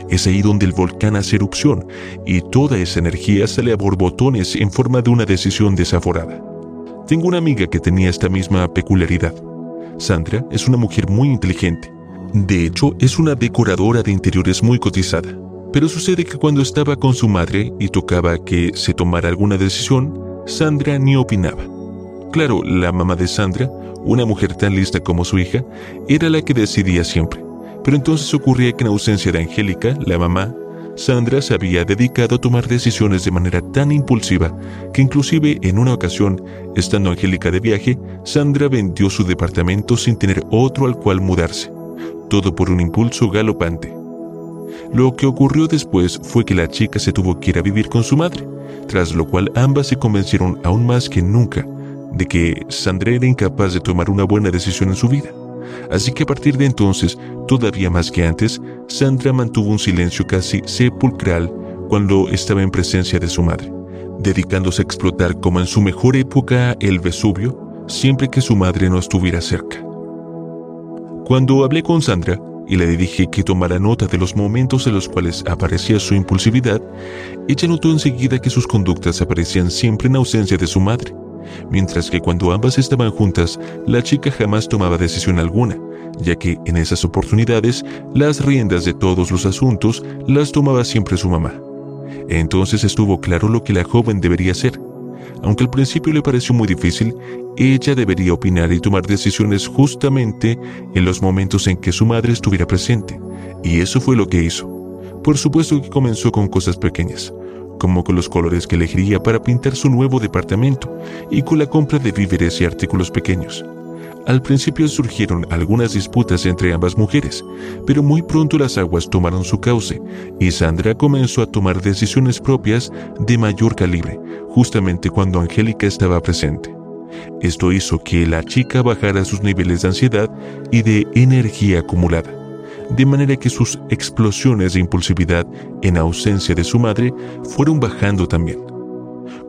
Es ahí donde el volcán hace erupción y toda esa energía sale a borbotones en forma de una decisión desaforada. Tengo una amiga que tenía esta misma peculiaridad. Sandra es una mujer muy inteligente. De hecho, es una decoradora de interiores muy cotizada. Pero sucede que cuando estaba con su madre y tocaba que se tomara alguna decisión, Sandra ni opinaba. Claro, la mamá de Sandra, una mujer tan lista como su hija, era la que decidía siempre. Pero entonces ocurría que en ausencia de Angélica, la mamá, Sandra se había dedicado a tomar decisiones de manera tan impulsiva que inclusive en una ocasión, estando Angélica de viaje, Sandra vendió su departamento sin tener otro al cual mudarse, todo por un impulso galopante. Lo que ocurrió después fue que la chica se tuvo que ir a vivir con su madre, tras lo cual ambas se convencieron aún más que nunca de que Sandra era incapaz de tomar una buena decisión en su vida. Así que a partir de entonces, todavía más que antes, Sandra mantuvo un silencio casi sepulcral cuando estaba en presencia de su madre, dedicándose a explotar como en su mejor época el Vesubio, siempre que su madre no estuviera cerca. Cuando hablé con Sandra y le dije que tomara nota de los momentos en los cuales aparecía su impulsividad, ella notó enseguida que sus conductas aparecían siempre en ausencia de su madre mientras que cuando ambas estaban juntas, la chica jamás tomaba decisión alguna, ya que en esas oportunidades las riendas de todos los asuntos las tomaba siempre su mamá. Entonces estuvo claro lo que la joven debería hacer. Aunque al principio le pareció muy difícil, ella debería opinar y tomar decisiones justamente en los momentos en que su madre estuviera presente, y eso fue lo que hizo. Por supuesto que comenzó con cosas pequeñas, como con los colores que elegiría para pintar su nuevo departamento y con la compra de víveres y artículos pequeños. Al principio surgieron algunas disputas entre ambas mujeres, pero muy pronto las aguas tomaron su cauce y Sandra comenzó a tomar decisiones propias de mayor calibre, justamente cuando Angélica estaba presente. Esto hizo que la chica bajara sus niveles de ansiedad y de energía acumulada de manera que sus explosiones de impulsividad en ausencia de su madre fueron bajando también.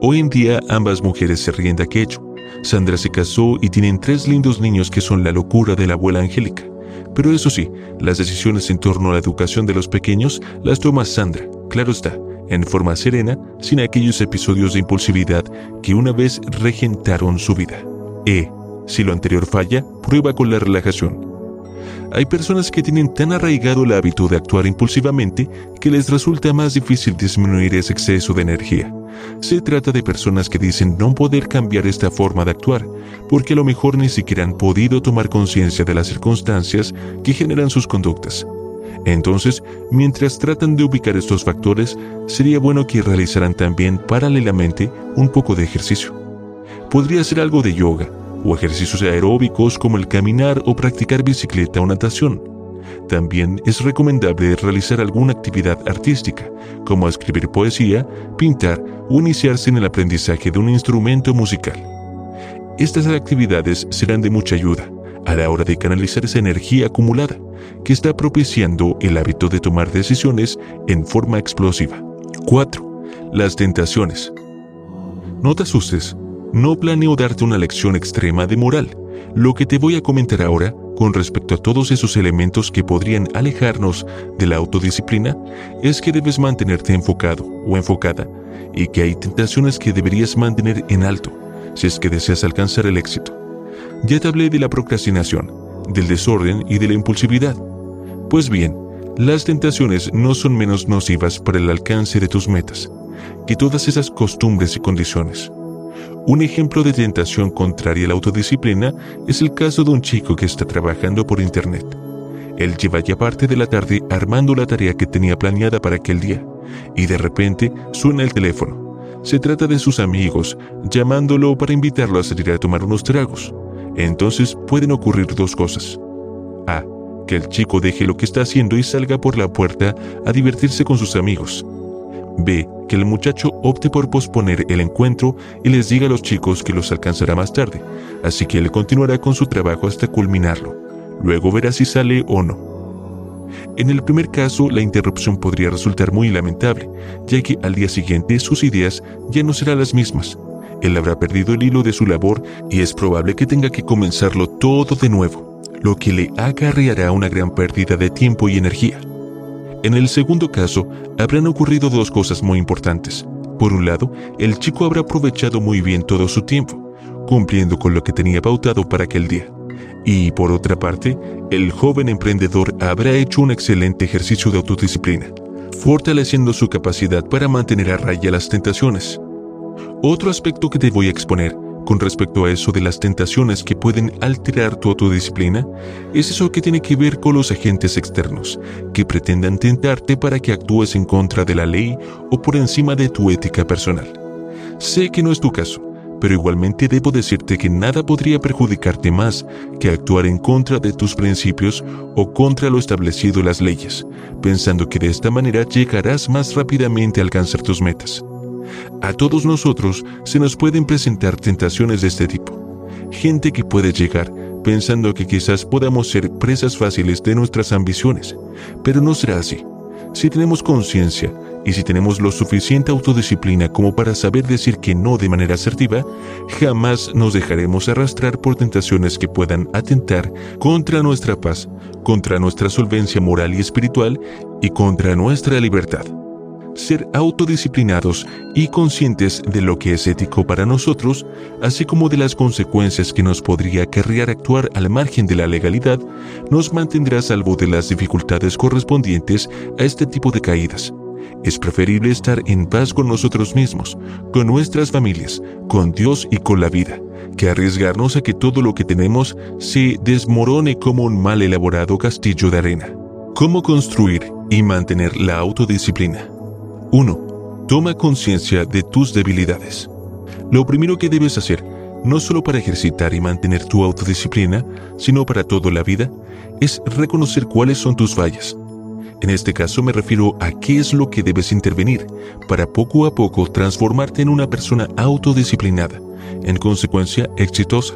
Hoy en día ambas mujeres se ríen de aquello. Sandra se casó y tienen tres lindos niños que son la locura de la abuela Angélica. Pero eso sí, las decisiones en torno a la educación de los pequeños las toma Sandra, claro está, en forma serena, sin aquellos episodios de impulsividad que una vez regentaron su vida. E. Si lo anterior falla, prueba con la relajación. Hay personas que tienen tan arraigado el hábito de actuar impulsivamente que les resulta más difícil disminuir ese exceso de energía. Se trata de personas que dicen no poder cambiar esta forma de actuar, porque a lo mejor ni siquiera han podido tomar conciencia de las circunstancias que generan sus conductas. Entonces, mientras tratan de ubicar estos factores, sería bueno que realizaran también paralelamente un poco de ejercicio. Podría ser algo de yoga, o ejercicios aeróbicos como el caminar o practicar bicicleta o natación. También es recomendable realizar alguna actividad artística, como escribir poesía, pintar o iniciarse en el aprendizaje de un instrumento musical. Estas actividades serán de mucha ayuda a la hora de canalizar esa energía acumulada que está propiciando el hábito de tomar decisiones en forma explosiva. 4. Las tentaciones. No te asustes, no planeo darte una lección extrema de moral. Lo que te voy a comentar ahora con respecto a todos esos elementos que podrían alejarnos de la autodisciplina es que debes mantenerte enfocado o enfocada y que hay tentaciones que deberías mantener en alto si es que deseas alcanzar el éxito. Ya te hablé de la procrastinación, del desorden y de la impulsividad. Pues bien, las tentaciones no son menos nocivas para el alcance de tus metas que todas esas costumbres y condiciones. Un ejemplo de tentación contraria a la autodisciplina es el caso de un chico que está trabajando por Internet. Él lleva ya parte de la tarde armando la tarea que tenía planeada para aquel día, y de repente suena el teléfono. Se trata de sus amigos, llamándolo para invitarlo a salir a tomar unos tragos. Entonces pueden ocurrir dos cosas. A. Que el chico deje lo que está haciendo y salga por la puerta a divertirse con sus amigos. B que el muchacho opte por posponer el encuentro y les diga a los chicos que los alcanzará más tarde, así que él continuará con su trabajo hasta culminarlo. Luego verá si sale o no. En el primer caso, la interrupción podría resultar muy lamentable, ya que al día siguiente sus ideas ya no serán las mismas. Él habrá perdido el hilo de su labor y es probable que tenga que comenzarlo todo de nuevo, lo que le acarreará una gran pérdida de tiempo y energía. En el segundo caso, habrán ocurrido dos cosas muy importantes. Por un lado, el chico habrá aprovechado muy bien todo su tiempo, cumpliendo con lo que tenía pautado para aquel día. Y por otra parte, el joven emprendedor habrá hecho un excelente ejercicio de autodisciplina, fortaleciendo su capacidad para mantener a raya las tentaciones. Otro aspecto que te voy a exponer con respecto a eso de las tentaciones que pueden alterar tu autodisciplina, es eso que tiene que ver con los agentes externos, que pretendan tentarte para que actúes en contra de la ley o por encima de tu ética personal. Sé que no es tu caso, pero igualmente debo decirte que nada podría perjudicarte más que actuar en contra de tus principios o contra lo establecido en las leyes, pensando que de esta manera llegarás más rápidamente a alcanzar tus metas. A todos nosotros se nos pueden presentar tentaciones de este tipo. Gente que puede llegar pensando que quizás podamos ser presas fáciles de nuestras ambiciones, pero no será así. Si tenemos conciencia y si tenemos lo suficiente autodisciplina como para saber decir que no de manera asertiva, jamás nos dejaremos arrastrar por tentaciones que puedan atentar contra nuestra paz, contra nuestra solvencia moral y espiritual y contra nuestra libertad ser autodisciplinados y conscientes de lo que es ético para nosotros, así como de las consecuencias que nos podría acarrear actuar al margen de la legalidad, nos mantendrá salvo de las dificultades correspondientes a este tipo de caídas. Es preferible estar en paz con nosotros mismos, con nuestras familias, con Dios y con la vida, que arriesgarnos a que todo lo que tenemos se desmorone como un mal elaborado castillo de arena. ¿Cómo construir y mantener la autodisciplina? 1. Toma conciencia de tus debilidades. Lo primero que debes hacer, no solo para ejercitar y mantener tu autodisciplina, sino para toda la vida, es reconocer cuáles son tus fallas. En este caso me refiero a qué es lo que debes intervenir para poco a poco transformarte en una persona autodisciplinada, en consecuencia exitosa.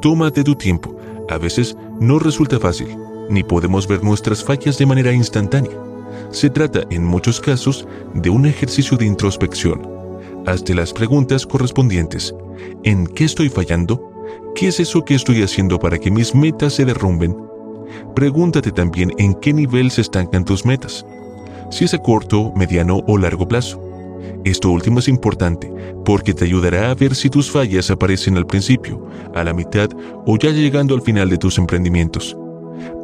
Tómate tu tiempo. A veces no resulta fácil, ni podemos ver nuestras fallas de manera instantánea se trata, en muchos casos, de un ejercicio de introspección. Hazte las preguntas correspondientes. ¿En qué estoy fallando? ¿Qué es eso que estoy haciendo para que mis metas se derrumben? Pregúntate también en qué nivel se estancan tus metas. Si es a corto, mediano o largo plazo. Esto último es importante porque te ayudará a ver si tus fallas aparecen al principio, a la mitad o ya llegando al final de tus emprendimientos.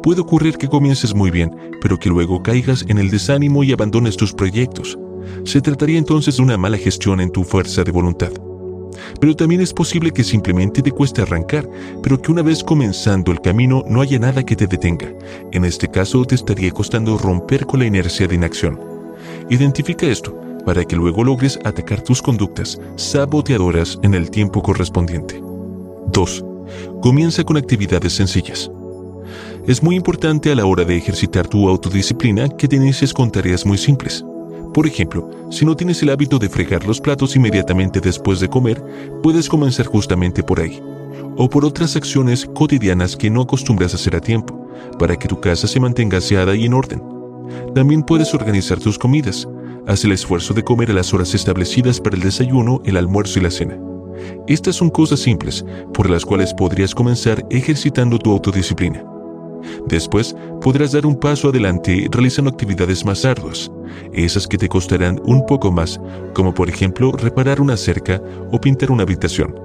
Puede ocurrir que comiences muy bien, pero que luego caigas en el desánimo y abandones tus proyectos. Se trataría entonces de una mala gestión en tu fuerza de voluntad. Pero también es posible que simplemente te cueste arrancar, pero que una vez comenzando el camino no haya nada que te detenga. En este caso te estaría costando romper con la inercia de inacción. Identifica esto para que luego logres atacar tus conductas saboteadoras en el tiempo correspondiente. 2. Comienza con actividades sencillas. Es muy importante a la hora de ejercitar tu autodisciplina que te inicies con tareas muy simples. Por ejemplo, si no tienes el hábito de fregar los platos inmediatamente después de comer, puedes comenzar justamente por ahí. O por otras acciones cotidianas que no acostumbras a hacer a tiempo, para que tu casa se mantenga aseada y en orden. También puedes organizar tus comidas. Haz el esfuerzo de comer a las horas establecidas para el desayuno, el almuerzo y la cena. Estas son cosas simples por las cuales podrías comenzar ejercitando tu autodisciplina. Después podrás dar un paso adelante realizando actividades más arduas, esas que te costarán un poco más, como por ejemplo reparar una cerca o pintar una habitación.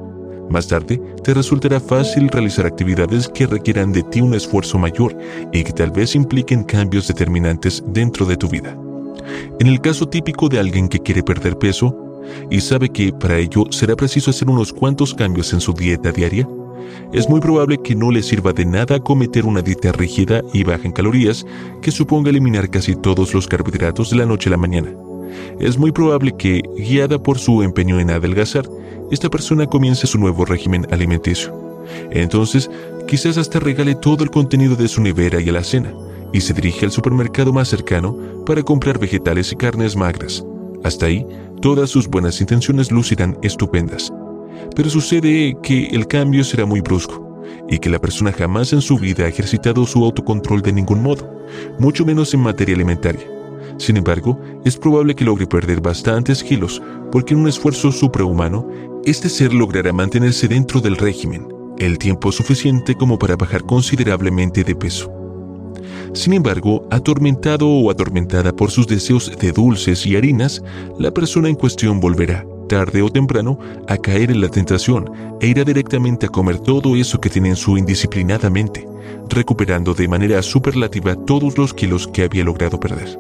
Más tarde, te resultará fácil realizar actividades que requieran de ti un esfuerzo mayor y que tal vez impliquen cambios determinantes dentro de tu vida. En el caso típico de alguien que quiere perder peso, y sabe que para ello será preciso hacer unos cuantos cambios en su dieta diaria, es muy probable que no le sirva de nada cometer una dieta rígida y baja en calorías que suponga eliminar casi todos los carbohidratos de la noche a la mañana. Es muy probable que, guiada por su empeño en adelgazar, esta persona comience su nuevo régimen alimenticio. Entonces, quizás hasta regale todo el contenido de su nevera y a la cena, y se dirige al supermercado más cercano para comprar vegetales y carnes magras. Hasta ahí, todas sus buenas intenciones lucirán estupendas. Pero sucede que el cambio será muy brusco y que la persona jamás en su vida ha ejercitado su autocontrol de ningún modo, mucho menos en materia alimentaria. Sin embargo, es probable que logre perder bastantes kilos porque en un esfuerzo suprahumano, este ser logrará mantenerse dentro del régimen el tiempo suficiente como para bajar considerablemente de peso. Sin embargo, atormentado o atormentada por sus deseos de dulces y harinas, la persona en cuestión volverá, tarde o temprano, a caer en la tentación e irá directamente a comer todo eso que tiene en su indisciplinada mente, recuperando de manera superlativa todos los kilos que había logrado perder.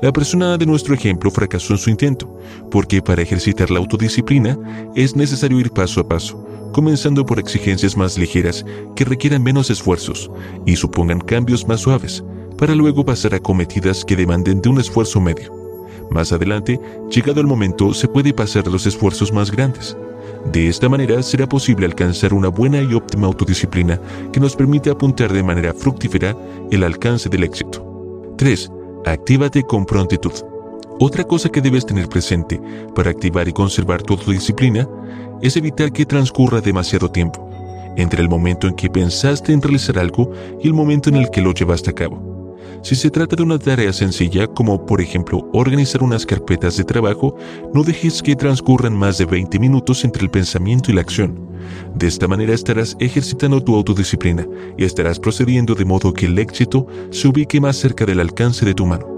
La persona de nuestro ejemplo fracasó en su intento, porque para ejercitar la autodisciplina es necesario ir paso a paso, comenzando por exigencias más ligeras que requieran menos esfuerzos y supongan cambios más suaves, para luego pasar a cometidas que demanden de un esfuerzo medio. Más adelante, llegado el momento, se puede pasar los esfuerzos más grandes. De esta manera será posible alcanzar una buena y óptima autodisciplina que nos permite apuntar de manera fructífera el alcance del éxito. 3. Actívate con prontitud. Otra cosa que debes tener presente para activar y conservar tu autodisciplina es evitar que transcurra demasiado tiempo entre el momento en que pensaste en realizar algo y el momento en el que lo llevaste a cabo. Si se trata de una tarea sencilla, como por ejemplo organizar unas carpetas de trabajo, no dejes que transcurran más de 20 minutos entre el pensamiento y la acción. De esta manera estarás ejercitando tu autodisciplina y estarás procediendo de modo que el éxito se ubique más cerca del alcance de tu mano.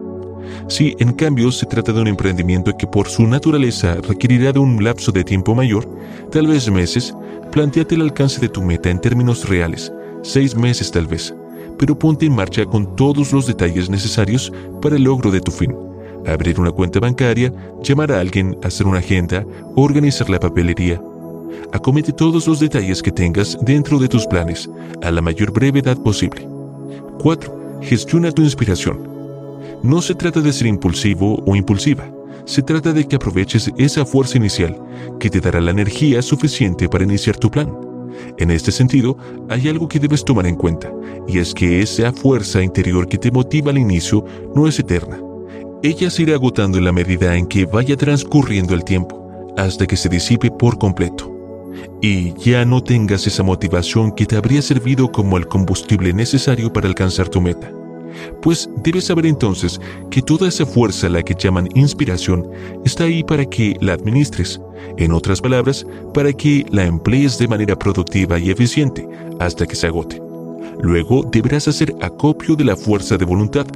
Si, en cambio, se trata de un emprendimiento que por su naturaleza requerirá de un lapso de tiempo mayor, tal vez meses, planteate el alcance de tu meta en términos reales, seis meses tal vez, pero ponte en marcha con todos los detalles necesarios para el logro de tu fin. Abrir una cuenta bancaria, llamar a alguien, hacer una agenda, organizar la papelería. Acomete todos los detalles que tengas dentro de tus planes, a la mayor brevedad posible. 4. Gestiona tu inspiración. No se trata de ser impulsivo o impulsiva, se trata de que aproveches esa fuerza inicial que te dará la energía suficiente para iniciar tu plan. En este sentido, hay algo que debes tomar en cuenta, y es que esa fuerza interior que te motiva al inicio no es eterna. Ella se irá agotando en la medida en que vaya transcurriendo el tiempo, hasta que se disipe por completo. Y ya no tengas esa motivación que te habría servido como el combustible necesario para alcanzar tu meta. Pues debes saber entonces que toda esa fuerza la que llaman inspiración está ahí para que la administres, en otras palabras, para que la emplees de manera productiva y eficiente hasta que se agote. Luego deberás hacer acopio de la fuerza de voluntad,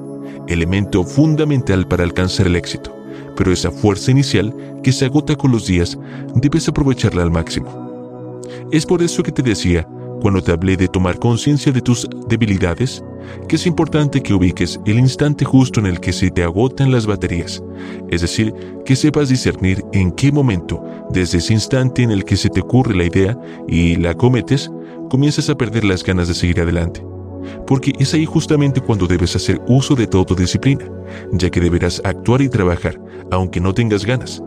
elemento fundamental para alcanzar el éxito. Pero esa fuerza inicial, que se agota con los días, debes aprovecharla al máximo. Es por eso que te decía, cuando te hablé de tomar conciencia de tus debilidades, que es importante que ubiques el instante justo en el que se te agotan las baterías, es decir, que sepas discernir en qué momento, desde ese instante en el que se te ocurre la idea y la cometes, comienzas a perder las ganas de seguir adelante. Porque es ahí justamente cuando debes hacer uso de tu autodisciplina, ya que deberás actuar y trabajar, aunque no tengas ganas.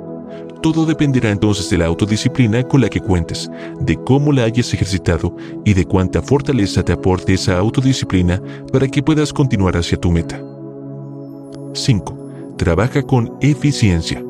Todo dependerá entonces de la autodisciplina con la que cuentes, de cómo la hayas ejercitado y de cuánta fortaleza te aporte esa autodisciplina para que puedas continuar hacia tu meta. 5. Trabaja con eficiencia.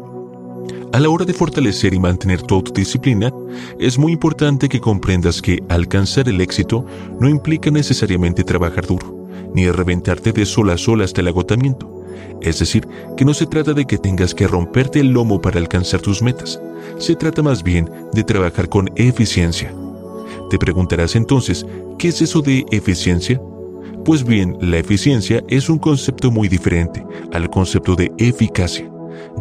A la hora de fortalecer y mantener tu autodisciplina, es muy importante que comprendas que alcanzar el éxito no implica necesariamente trabajar duro, ni reventarte de sol a sol hasta el agotamiento. Es decir, que no se trata de que tengas que romperte el lomo para alcanzar tus metas, se trata más bien de trabajar con eficiencia. Te preguntarás entonces, ¿qué es eso de eficiencia? Pues bien, la eficiencia es un concepto muy diferente al concepto de eficacia,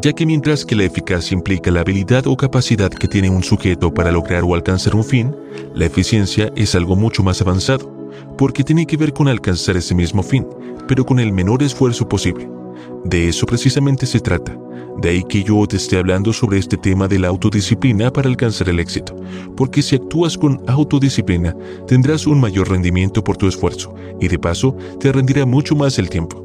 ya que mientras que la eficacia implica la habilidad o capacidad que tiene un sujeto para lograr o alcanzar un fin, la eficiencia es algo mucho más avanzado, porque tiene que ver con alcanzar ese mismo fin, pero con el menor esfuerzo posible. De eso precisamente se trata. De ahí que yo te esté hablando sobre este tema de la autodisciplina para alcanzar el éxito, porque si actúas con autodisciplina tendrás un mayor rendimiento por tu esfuerzo y de paso te rendirá mucho más el tiempo.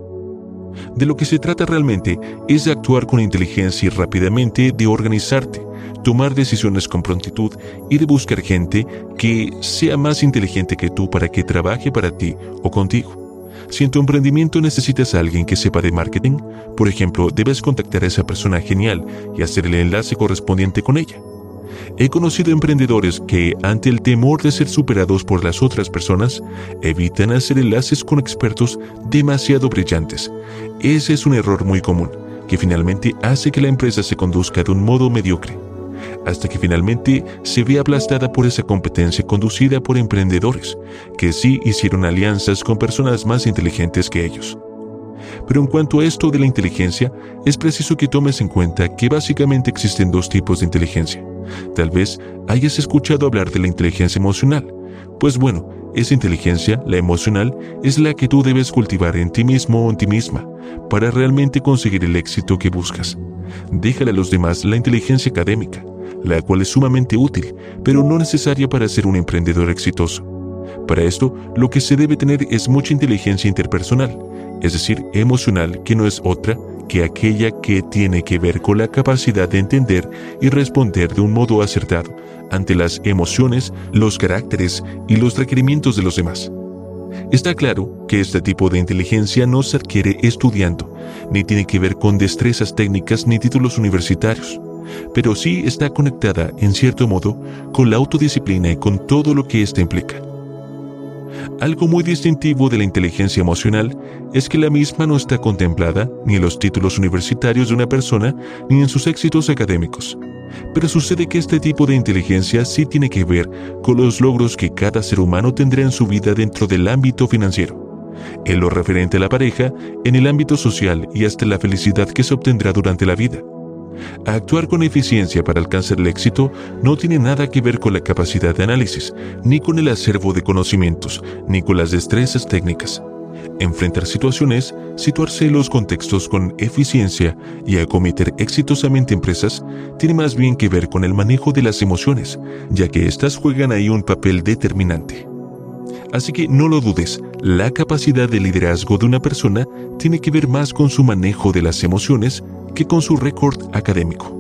De lo que se trata realmente es de actuar con inteligencia y rápidamente de organizarte, tomar decisiones con prontitud y de buscar gente que sea más inteligente que tú para que trabaje para ti o contigo. Si en tu emprendimiento necesitas a alguien que sepa de marketing, por ejemplo, debes contactar a esa persona genial y hacer el enlace correspondiente con ella. He conocido emprendedores que, ante el temor de ser superados por las otras personas, evitan hacer enlaces con expertos demasiado brillantes. Ese es un error muy común, que finalmente hace que la empresa se conduzca de un modo mediocre hasta que finalmente se ve aplastada por esa competencia conducida por emprendedores, que sí hicieron alianzas con personas más inteligentes que ellos. Pero en cuanto a esto de la inteligencia, es preciso que tomes en cuenta que básicamente existen dos tipos de inteligencia. Tal vez hayas escuchado hablar de la inteligencia emocional. Pues bueno, esa inteligencia, la emocional, es la que tú debes cultivar en ti mismo o en ti misma para realmente conseguir el éxito que buscas. Déjale a los demás la inteligencia académica, la cual es sumamente útil, pero no necesaria para ser un emprendedor exitoso. Para esto, lo que se debe tener es mucha inteligencia interpersonal, es decir, emocional, que no es otra que aquella que tiene que ver con la capacidad de entender y responder de un modo acertado ante las emociones, los caracteres y los requerimientos de los demás. Está claro que este tipo de inteligencia no se adquiere estudiando, ni tiene que ver con destrezas técnicas ni títulos universitarios pero sí está conectada, en cierto modo, con la autodisciplina y con todo lo que ésta implica. Algo muy distintivo de la inteligencia emocional es que la misma no está contemplada ni en los títulos universitarios de una persona ni en sus éxitos académicos. Pero sucede que este tipo de inteligencia sí tiene que ver con los logros que cada ser humano tendrá en su vida dentro del ámbito financiero, en lo referente a la pareja, en el ámbito social y hasta la felicidad que se obtendrá durante la vida. Actuar con eficiencia para alcanzar el éxito no tiene nada que ver con la capacidad de análisis, ni con el acervo de conocimientos, ni con las destrezas técnicas. Enfrentar situaciones, situarse en los contextos con eficiencia y acometer exitosamente empresas tiene más bien que ver con el manejo de las emociones, ya que éstas juegan ahí un papel determinante. Así que no lo dudes, la capacidad de liderazgo de una persona tiene que ver más con su manejo de las emociones que con su récord académico.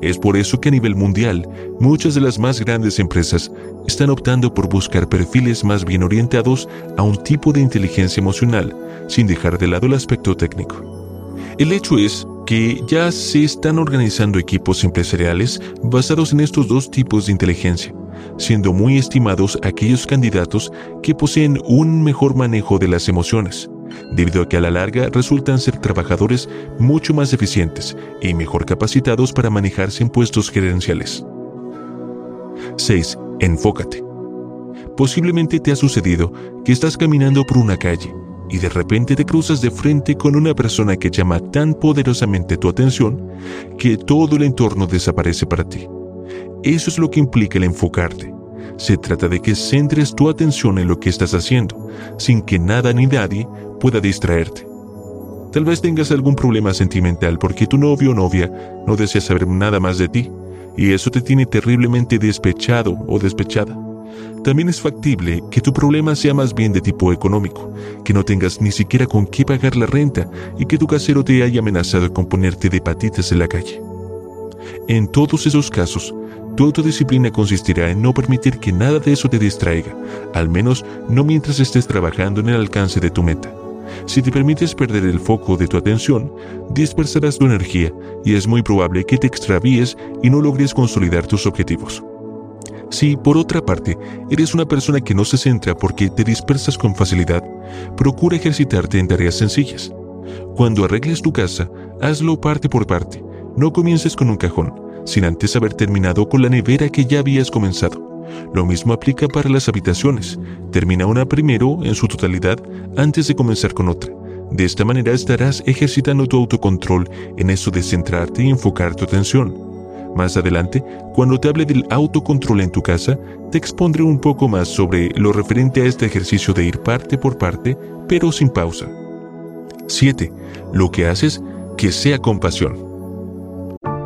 Es por eso que a nivel mundial, muchas de las más grandes empresas están optando por buscar perfiles más bien orientados a un tipo de inteligencia emocional, sin dejar de lado el aspecto técnico. El hecho es que ya se están organizando equipos empresariales basados en estos dos tipos de inteligencia, siendo muy estimados aquellos candidatos que poseen un mejor manejo de las emociones debido a que a la larga resultan ser trabajadores mucho más eficientes y mejor capacitados para manejarse en puestos gerenciales. 6. Enfócate. Posiblemente te ha sucedido que estás caminando por una calle y de repente te cruzas de frente con una persona que llama tan poderosamente tu atención que todo el entorno desaparece para ti. Eso es lo que implica el enfocarte Se trata de que centres tu atención en lo que estás haciendo, sin que nada ni nadie pueda distraerte. Tal vez tengas algún problema sentimental porque tu novio o novia no desea saber nada más de ti, y eso te tiene terriblemente despechado o despechada. También es factible que tu problema sea más bien de tipo económico, que no tengas ni siquiera con qué pagar la renta y que tu casero te haya amenazado con ponerte de patitas en la calle. En todos esos casos, tu autodisciplina consistirá en no permitir que nada de eso te distraiga, al menos no mientras estés trabajando en el alcance de tu meta. Si te permites perder el foco de tu atención, dispersarás tu energía y es muy probable que te extravíes y no logres consolidar tus objetivos. Si, por otra parte, eres una persona que no se centra porque te dispersas con facilidad, procura ejercitarte en tareas sencillas. Cuando arregles tu casa, hazlo parte por parte. No comiences con un cajón, sin antes haber terminado con la nevera que ya habías comenzado. Lo mismo aplica para las habitaciones. Termina una primero en su totalidad antes de comenzar con otra. De esta manera estarás ejercitando tu autocontrol en eso de centrarte y enfocar tu atención. Más adelante, cuando te hable del autocontrol en tu casa, te expondré un poco más sobre lo referente a este ejercicio de ir parte por parte, pero sin pausa. 7. Lo que haces que sea compasión.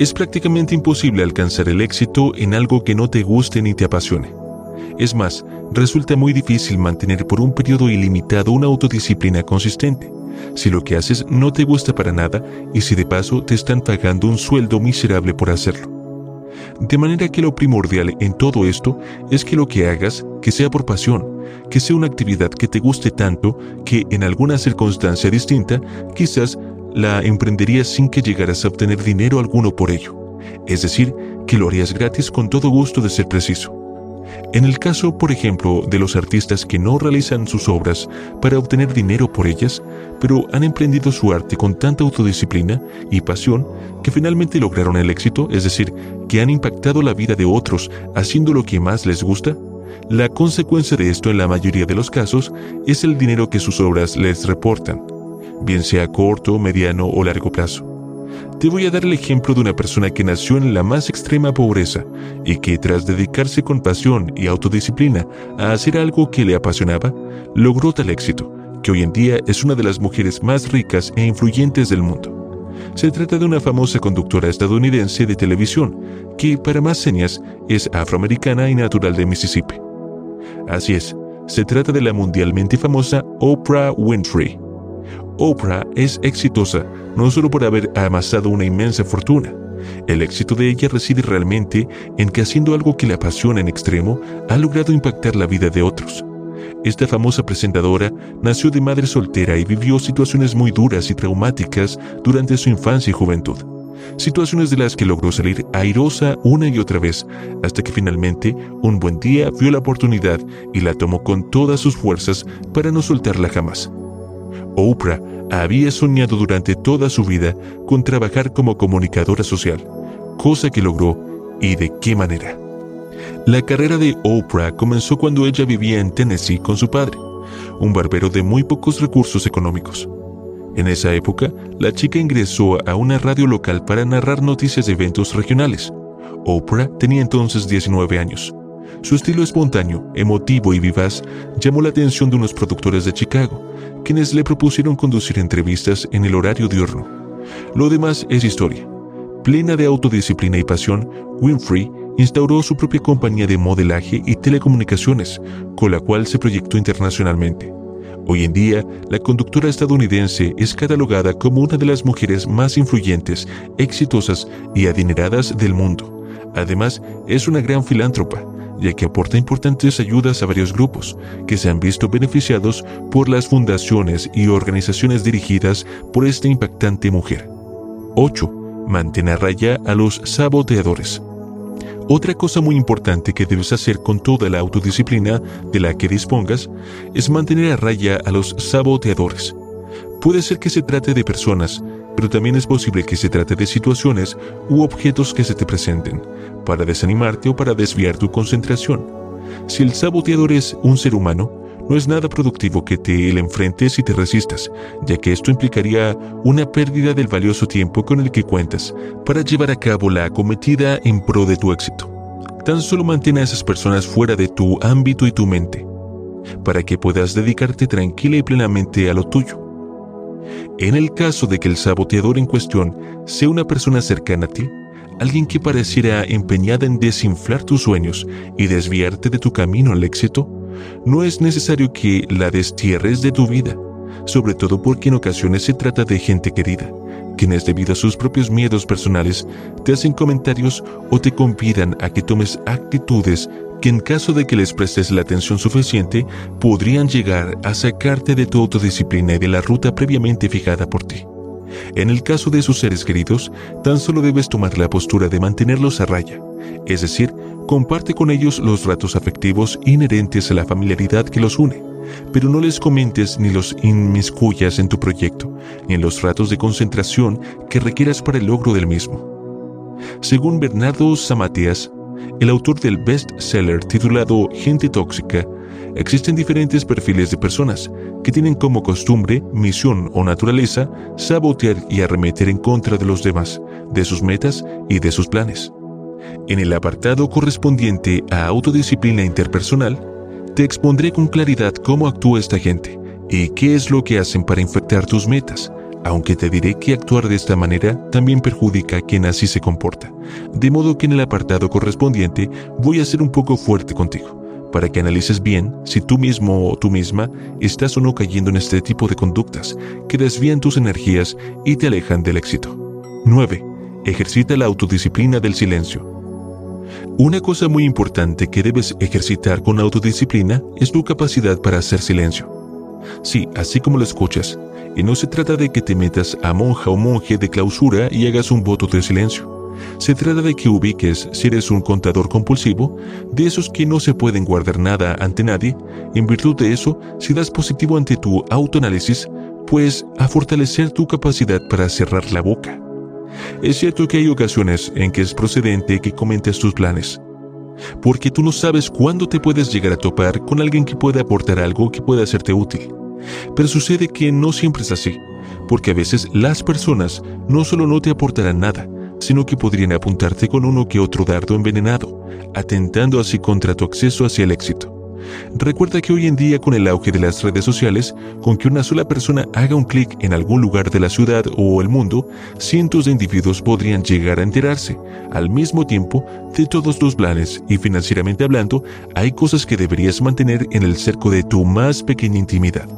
Es prácticamente imposible alcanzar el éxito en algo que no te guste ni te apasione. Es más, resulta muy difícil mantener por un periodo ilimitado una autodisciplina consistente si lo que haces no te gusta para nada y si de paso te están pagando un sueldo miserable por hacerlo. De manera que lo primordial en todo esto es que lo que hagas, que sea por pasión, que sea una actividad que te guste tanto que en alguna circunstancia distinta quizás la emprenderías sin que llegaras a obtener dinero alguno por ello. Es decir, que lo harías gratis con todo gusto de ser preciso. En el caso, por ejemplo, de los artistas que no realizan sus obras para obtener dinero por ellas, pero han emprendido su arte con tanta autodisciplina y pasión que finalmente lograron el éxito, es decir, que han impactado la vida de otros haciendo lo que más les gusta, la consecuencia de esto en la mayoría de los casos es el dinero que sus obras les reportan, bien sea corto, mediano o largo plazo. Te voy a dar el ejemplo de una persona que nació en la más extrema pobreza y que tras dedicarse con pasión y autodisciplina a hacer algo que le apasionaba, logró tal éxito, que hoy en día es una de las mujeres más ricas e influyentes del mundo. Se trata de una famosa conductora estadounidense de televisión, que para más señas es afroamericana y natural de Mississippi. Así es, se trata de la mundialmente famosa Oprah Winfrey. Oprah es exitosa no solo por haber amasado una inmensa fortuna. El éxito de ella reside realmente en que haciendo algo que le apasiona en extremo, ha logrado impactar la vida de otros. Esta famosa presentadora nació de madre soltera y vivió situaciones muy duras y traumáticas durante su infancia y juventud. Situaciones de las que logró salir airosa una y otra vez, hasta que finalmente, un buen día, vio la oportunidad y la tomó con todas sus fuerzas para no soltarla jamás. Oprah había soñado durante toda su vida con trabajar como comunicadora social, cosa que logró y de qué manera. La carrera de Oprah comenzó cuando ella vivía en Tennessee con su padre, un barbero de muy pocos recursos económicos. En esa época, la chica ingresó a una radio local para narrar noticias de eventos regionales. Oprah tenía entonces 19 años. Su estilo espontáneo, emotivo y vivaz llamó la atención de unos productores de Chicago, quienes le propusieron conducir entrevistas en el horario diurno. Lo demás es historia. Plena de autodisciplina y pasión, Winfrey instauró su propia compañía de modelaje y telecomunicaciones, con la cual se proyectó internacionalmente. Hoy en día, la conductora estadounidense es catalogada como una de las mujeres más influyentes, exitosas y adineradas del mundo. Además, es una gran filántropa, ya que aporta importantes ayudas a varios grupos que se han visto beneficiados por las fundaciones y organizaciones dirigidas por esta impactante mujer. 8. Mantén a raya a los saboteadores. Otra cosa muy importante que debes hacer con toda la autodisciplina de la que dispongas es mantener a raya a los saboteadores. Puede ser que se trate de personas, pero también es posible que se trate de situaciones u objetos que se te presenten, para desanimarte o para desviar tu concentración. Si el saboteador es un ser humano, no es nada productivo que te le enfrentes y te resistas, ya que esto implicaría una pérdida del valioso tiempo con el que cuentas para llevar a cabo la acometida en pro de tu éxito. Tan solo mantén a esas personas fuera de tu ámbito y tu mente, para que puedas dedicarte tranquila y plenamente a lo tuyo. En el caso de que el saboteador en cuestión sea una persona cercana a ti, alguien que pareciera empeñada en desinflar tus sueños y desviarte de tu camino al éxito, no es necesario que la destierres de tu vida, sobre todo porque en ocasiones se trata de gente querida, quienes debido a sus propios miedos personales te hacen comentarios o te convidan a que tomes actitudes que en caso de que les prestes la atención suficiente podrían llegar a sacarte de tu autodisciplina y de la ruta previamente fijada por ti. En el caso de sus seres queridos, tan solo debes tomar la postura de mantenerlos a raya, es decir, comparte con ellos los ratos afectivos inherentes a la familiaridad que los une, pero no les comentes ni los inmiscuyas en tu proyecto, ni en los ratos de concentración que requieras para el logro del mismo. Según Bernardo Zamateas, el autor del best-seller titulado Gente Tóxica, existen diferentes perfiles de personas que tienen como costumbre, misión o naturaleza sabotear y arremeter en contra de los demás, de sus metas y de sus planes. En el apartado correspondiente a autodisciplina interpersonal, te expondré con claridad cómo actúa esta gente y qué es lo que hacen para infectar tus metas, aunque te diré que actuar de esta manera también perjudica a quien así se comporta. De modo que en el apartado correspondiente voy a ser un poco fuerte contigo para que analices bien si tú mismo o tú misma estás o no cayendo en este tipo de conductas que desvían tus energías y te alejan del éxito. 9. Ejercita la autodisciplina del silencio. Una cosa muy importante que debes ejercitar con autodisciplina es tu capacidad para hacer silencio. Sí, así como lo escuchas, y no se trata de que te metas a monja o monje de clausura y hagas un voto de silencio. Se trata de que ubiques, si eres un contador compulsivo, de esos que no se pueden guardar nada ante nadie, en virtud de eso, si das positivo ante tu autoanálisis, pues a fortalecer tu capacidad para cerrar la boca. Es cierto que hay ocasiones en que es procedente que comentes tus planes, porque tú no sabes cuándo te puedes llegar a topar con alguien que pueda aportar algo que pueda hacerte útil. Pero sucede que no siempre es así, porque a veces las personas no solo no te aportarán nada, sino que podrían apuntarte con uno que otro dardo envenenado, atentando así contra tu acceso hacia el éxito. Recuerda que hoy en día con el auge de las redes sociales, con que una sola persona haga un clic en algún lugar de la ciudad o el mundo, cientos de individuos podrían llegar a enterarse. Al mismo tiempo, de todos tus planes y financieramente hablando, hay cosas que deberías mantener en el cerco de tu más pequeña intimidad.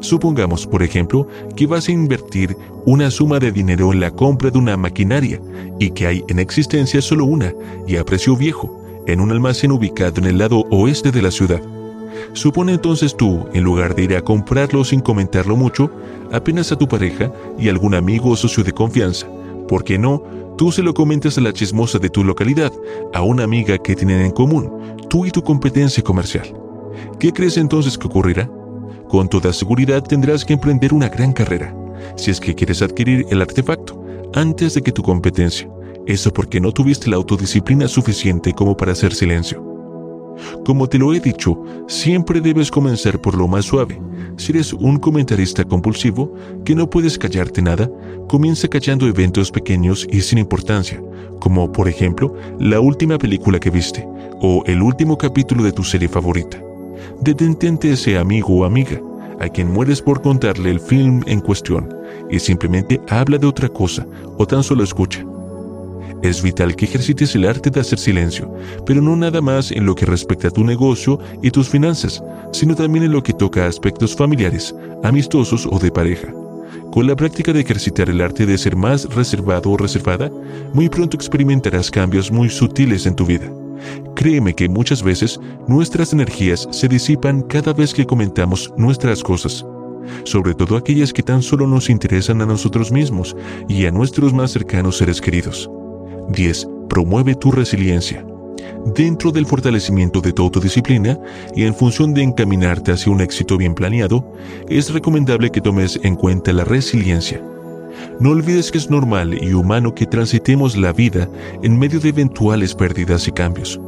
Supongamos, por ejemplo, que vas a invertir una suma de dinero en la compra de una maquinaria y que hay en existencia solo una y a precio viejo, en un almacén ubicado en el lado oeste de la ciudad. Supone entonces tú, en lugar de ir a comprarlo sin comentarlo mucho, apenas a tu pareja y algún amigo o socio de confianza, ¿por qué no? Tú se lo comentas a la chismosa de tu localidad, a una amiga que tienen en común, tú y tu competencia comercial. ¿Qué crees entonces que ocurrirá? Con toda seguridad tendrás que emprender una gran carrera, si es que quieres adquirir el artefacto, antes de que tu competencia. Eso porque no tuviste la autodisciplina suficiente como para hacer silencio. Como te lo he dicho, siempre debes comenzar por lo más suave. Si eres un comentarista compulsivo, que no puedes callarte nada, comienza callando eventos pequeños y sin importancia, como por ejemplo la última película que viste o el último capítulo de tu serie favorita detente ese amigo o amiga a quien mueres por contarle el film en cuestión y simplemente habla de otra cosa o tan solo escucha. Es vital que ejercites el arte de hacer silencio, pero no nada más en lo que respecta a tu negocio y tus finanzas, sino también en lo que toca a aspectos familiares, amistosos o de pareja. Con la práctica de ejercitar el arte de ser más reservado o reservada, muy pronto experimentarás cambios muy sutiles en tu vida. Créeme que muchas veces nuestras energías se disipan cada vez que comentamos nuestras cosas, sobre todo aquellas que tan solo nos interesan a nosotros mismos y a nuestros más cercanos seres queridos. 10. promueve tu resiliencia. Dentro del fortalecimiento de tu autodisciplina y en función de encaminarte hacia un éxito bien planeado, es recomendable que tomes en cuenta la resiliencia. No olvides que es normal y humano que transitemos la vida en medio de eventuales pérdidas y cambios,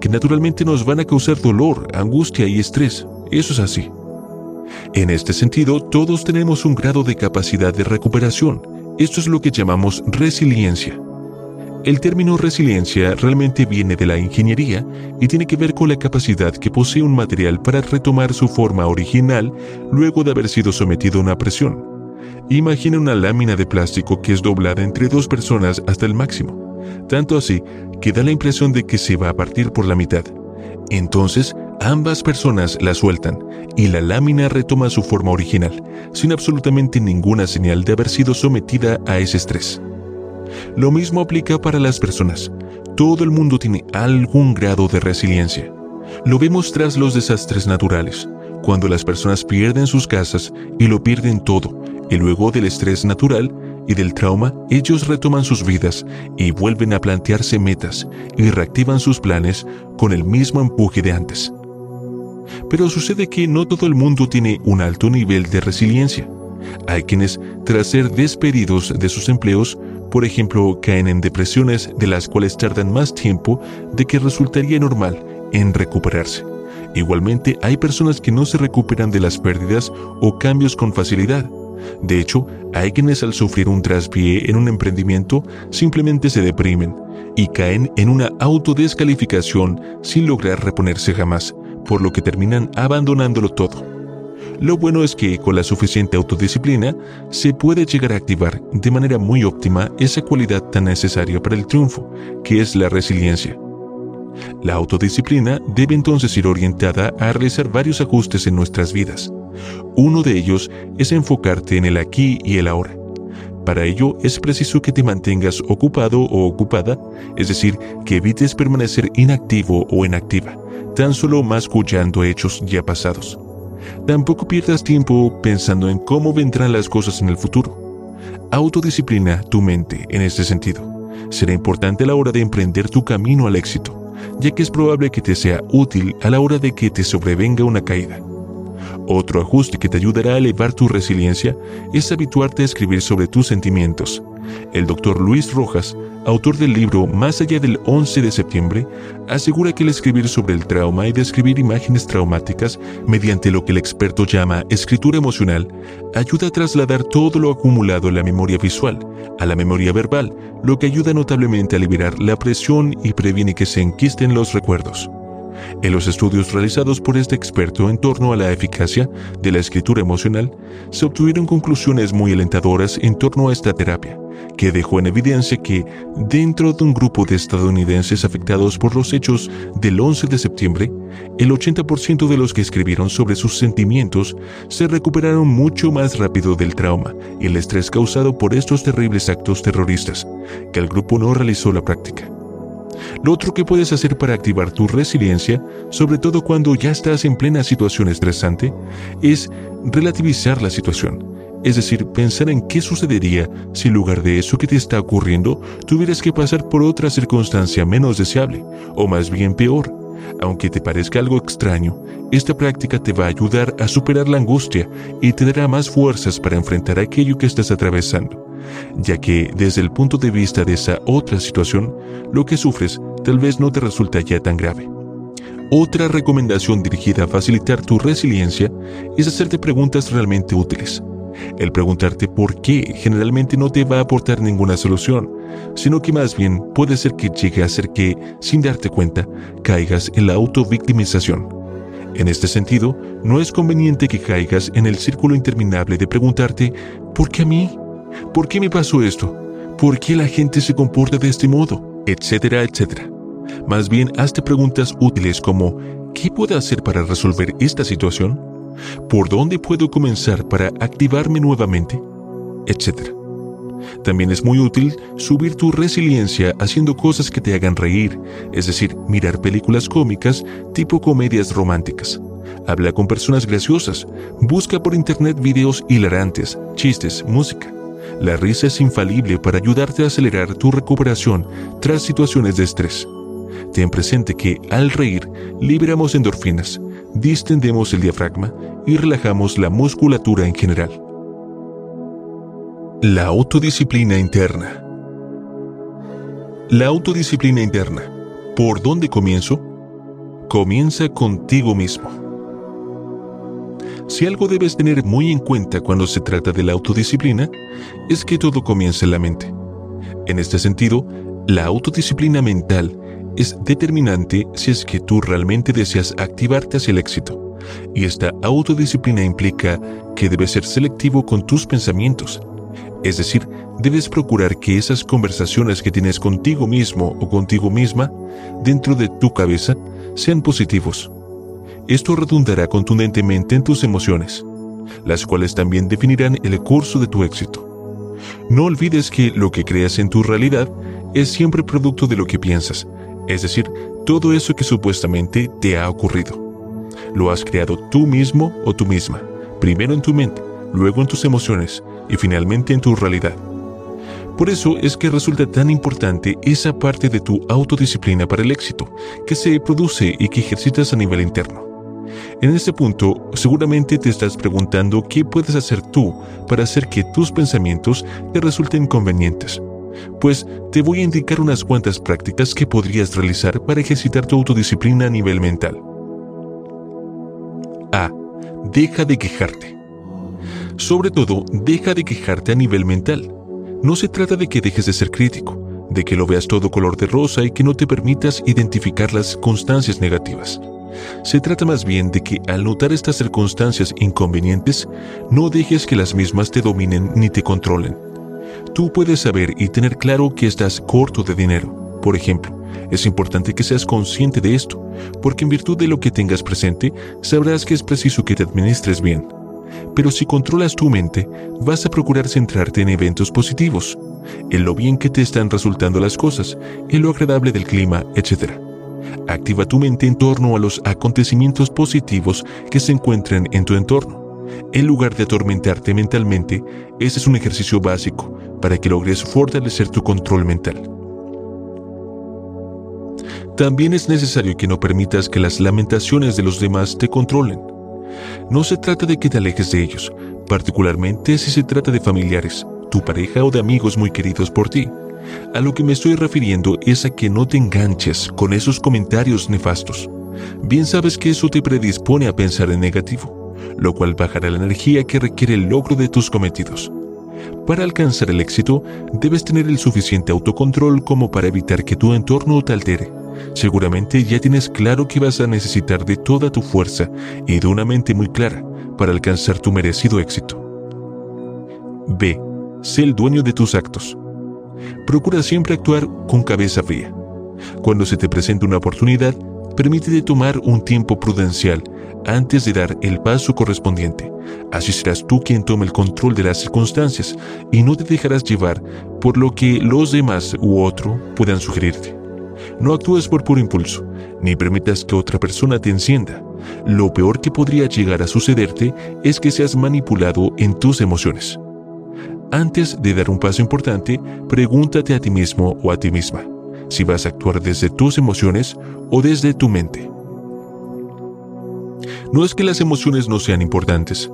que naturalmente nos van a causar dolor, angustia y estrés. Eso es así. En este sentido, todos tenemos un grado de capacidad de recuperación. Esto es lo que llamamos resiliencia. El término resiliencia realmente viene de la ingeniería y tiene que ver con la capacidad que posee un material para retomar su forma original luego de haber sido sometido a una presión. Imagina una lámina de plástico que es doblada entre dos personas hasta el máximo, tanto así que da la impresión de que se va a partir por la mitad. Entonces, ambas personas la sueltan y la lámina retoma su forma original, sin absolutamente ninguna señal de haber sido sometida a ese estrés. Lo mismo aplica para las personas. Todo el mundo tiene algún grado de resiliencia. Lo vemos tras los desastres naturales, cuando las personas pierden sus casas y lo pierden todo, y luego del estrés natural y del trauma, ellos retoman sus vidas y vuelven a plantearse metas y reactivan sus planes con el mismo empuje de antes. Pero sucede que no todo el mundo tiene un alto nivel de resiliencia. Hay quienes, tras ser despedidos de sus empleos, por ejemplo, caen en depresiones de las cuales tardan más tiempo de que resultaría normal en recuperarse. Igualmente, hay personas que no se recuperan de las pérdidas o cambios con facilidad. De hecho, hay quienes al sufrir un traspié en un emprendimiento simplemente se deprimen y caen en una autodescalificación sin lograr reponerse jamás, por lo que terminan abandonándolo todo. Lo bueno es que con la suficiente autodisciplina se puede llegar a activar de manera muy óptima esa cualidad tan necesaria para el triunfo, que es la resiliencia. La autodisciplina debe entonces ir orientada a realizar varios ajustes en nuestras vidas. Uno de ellos es enfocarte en el aquí y el ahora. Para ello es preciso que te mantengas ocupado o ocupada, es decir, que evites permanecer inactivo o inactiva, tan solo mascullando hechos ya pasados. Tampoco pierdas tiempo pensando en cómo vendrán las cosas en el futuro. Autodisciplina tu mente en este sentido. Será importante a la hora de emprender tu camino al éxito, ya que es probable que te sea útil a la hora de que te sobrevenga una caída. Otro ajuste que te ayudará a elevar tu resiliencia es habituarte a escribir sobre tus sentimientos. El doctor Luis Rojas autor del libro Más allá del 11 de septiembre, asegura que el escribir sobre el trauma y describir imágenes traumáticas mediante lo que el experto llama escritura emocional ayuda a trasladar todo lo acumulado en la memoria visual a la memoria verbal, lo que ayuda notablemente a liberar la presión y previene que se enquisten los recuerdos. En los estudios realizados por este experto en torno a la eficacia de la escritura emocional, se obtuvieron conclusiones muy alentadoras en torno a esta terapia, que dejó en evidencia que dentro de un grupo de estadounidenses afectados por los hechos del 11 de septiembre, el 80% de los que escribieron sobre sus sentimientos se recuperaron mucho más rápido del trauma y el estrés causado por estos terribles actos terroristas, que el grupo no realizó la práctica. Lo otro que puedes hacer para activar tu resiliencia, sobre todo cuando ya estás en plena situación estresante, es relativizar la situación. Es decir, pensar en qué sucedería si en lugar de eso que te está ocurriendo tuvieras que pasar por otra circunstancia menos deseable, o más bien peor. Aunque te parezca algo extraño, esta práctica te va a ayudar a superar la angustia y te dará más fuerzas para enfrentar aquello que estás atravesando ya que desde el punto de vista de esa otra situación, lo que sufres tal vez no te resulta ya tan grave. Otra recomendación dirigida a facilitar tu resiliencia es hacerte preguntas realmente útiles. El preguntarte por qué generalmente no te va a aportar ninguna solución, sino que más bien puede ser que llegue a ser que, sin darte cuenta, caigas en la autovictimización. En este sentido, no es conveniente que caigas en el círculo interminable de preguntarte ¿por qué a mí? ¿Por qué me pasó esto? ¿Por qué la gente se comporta de este modo? Etcétera, etcétera. Más bien, hazte preguntas útiles como ¿qué puedo hacer para resolver esta situación? ¿Por dónde puedo comenzar para activarme nuevamente? Etcétera. También es muy útil subir tu resiliencia haciendo cosas que te hagan reír, es decir, mirar películas cómicas tipo comedias románticas. Habla con personas graciosas, busca por internet videos hilarantes, chistes, música. La risa es infalible para ayudarte a acelerar tu recuperación tras situaciones de estrés. Ten presente que al reír liberamos endorfinas, distendemos el diafragma y relajamos la musculatura en general. La autodisciplina interna. La autodisciplina interna. ¿Por dónde comienzo? Comienza contigo mismo. Si algo debes tener muy en cuenta cuando se trata de la autodisciplina, es que todo comienza en la mente. En este sentido, la autodisciplina mental es determinante si es que tú realmente deseas activarte hacia el éxito. Y esta autodisciplina implica que debes ser selectivo con tus pensamientos. Es decir, debes procurar que esas conversaciones que tienes contigo mismo o contigo misma dentro de tu cabeza sean positivos esto redundará contundentemente en tus emociones, las cuales también definirán el curso de tu éxito. No olvides que lo que creas en tu realidad es siempre producto de lo que piensas, es decir, todo eso que supuestamente te ha ocurrido. Lo has creado tú mismo o tú misma, primero en tu mente, luego en tus emociones y finalmente en tu realidad. Por eso es que resulta tan importante esa parte de tu autodisciplina para el éxito, que se produce y que ejercitas a nivel interno. En este punto, seguramente te estás preguntando qué puedes hacer tú para hacer que tus pensamientos te resulten convenientes. Pues te voy a indicar unas cuantas prácticas que podrías realizar para ejercitar tu autodisciplina a nivel mental. A. Deja de quejarte. Sobre todo, deja de quejarte a nivel mental. No se trata de que dejes de ser crítico, de que lo veas todo color de rosa y que no te permitas identificar las constancias negativas. Se trata más bien de que al notar estas circunstancias inconvenientes, no dejes que las mismas te dominen ni te controlen. Tú puedes saber y tener claro que estás corto de dinero. Por ejemplo, es importante que seas consciente de esto, porque en virtud de lo que tengas presente, sabrás que es preciso que te administres bien. Pero si controlas tu mente, vas a procurar centrarte en eventos positivos, en lo bien que te están resultando las cosas, en lo agradable del clima, etc. Activa tu mente en torno a los acontecimientos positivos que se encuentren en tu entorno. En lugar de atormentarte mentalmente, ese es un ejercicio básico para que logres fortalecer tu control mental. También es necesario que no permitas que las lamentaciones de los demás te controlen. No se trata de que te alejes de ellos, particularmente si se trata de familiares, tu pareja o de amigos muy queridos por ti. A lo que me estoy refiriendo es a que no te enganches con esos comentarios nefastos. Bien sabes que eso te predispone a pensar en negativo, lo cual bajará la energía que requiere el logro de tus cometidos. Para alcanzar el éxito, debes tener el suficiente autocontrol como para evitar que tu entorno te altere. Seguramente ya tienes claro que vas a necesitar de toda tu fuerza y de una mente muy clara para alcanzar tu merecido éxito. B. Sé el dueño de tus actos. Procura siempre actuar con cabeza fría. Cuando se te presente una oportunidad, permítete tomar un tiempo prudencial antes de dar el paso correspondiente. Así serás tú quien tome el control de las circunstancias y no te dejarás llevar por lo que los demás u otro puedan sugerirte. No actúes por puro impulso, ni permitas que otra persona te encienda. Lo peor que podría llegar a sucederte es que seas manipulado en tus emociones. Antes de dar un paso importante, pregúntate a ti mismo o a ti misma si vas a actuar desde tus emociones o desde tu mente. No es que las emociones no sean importantes,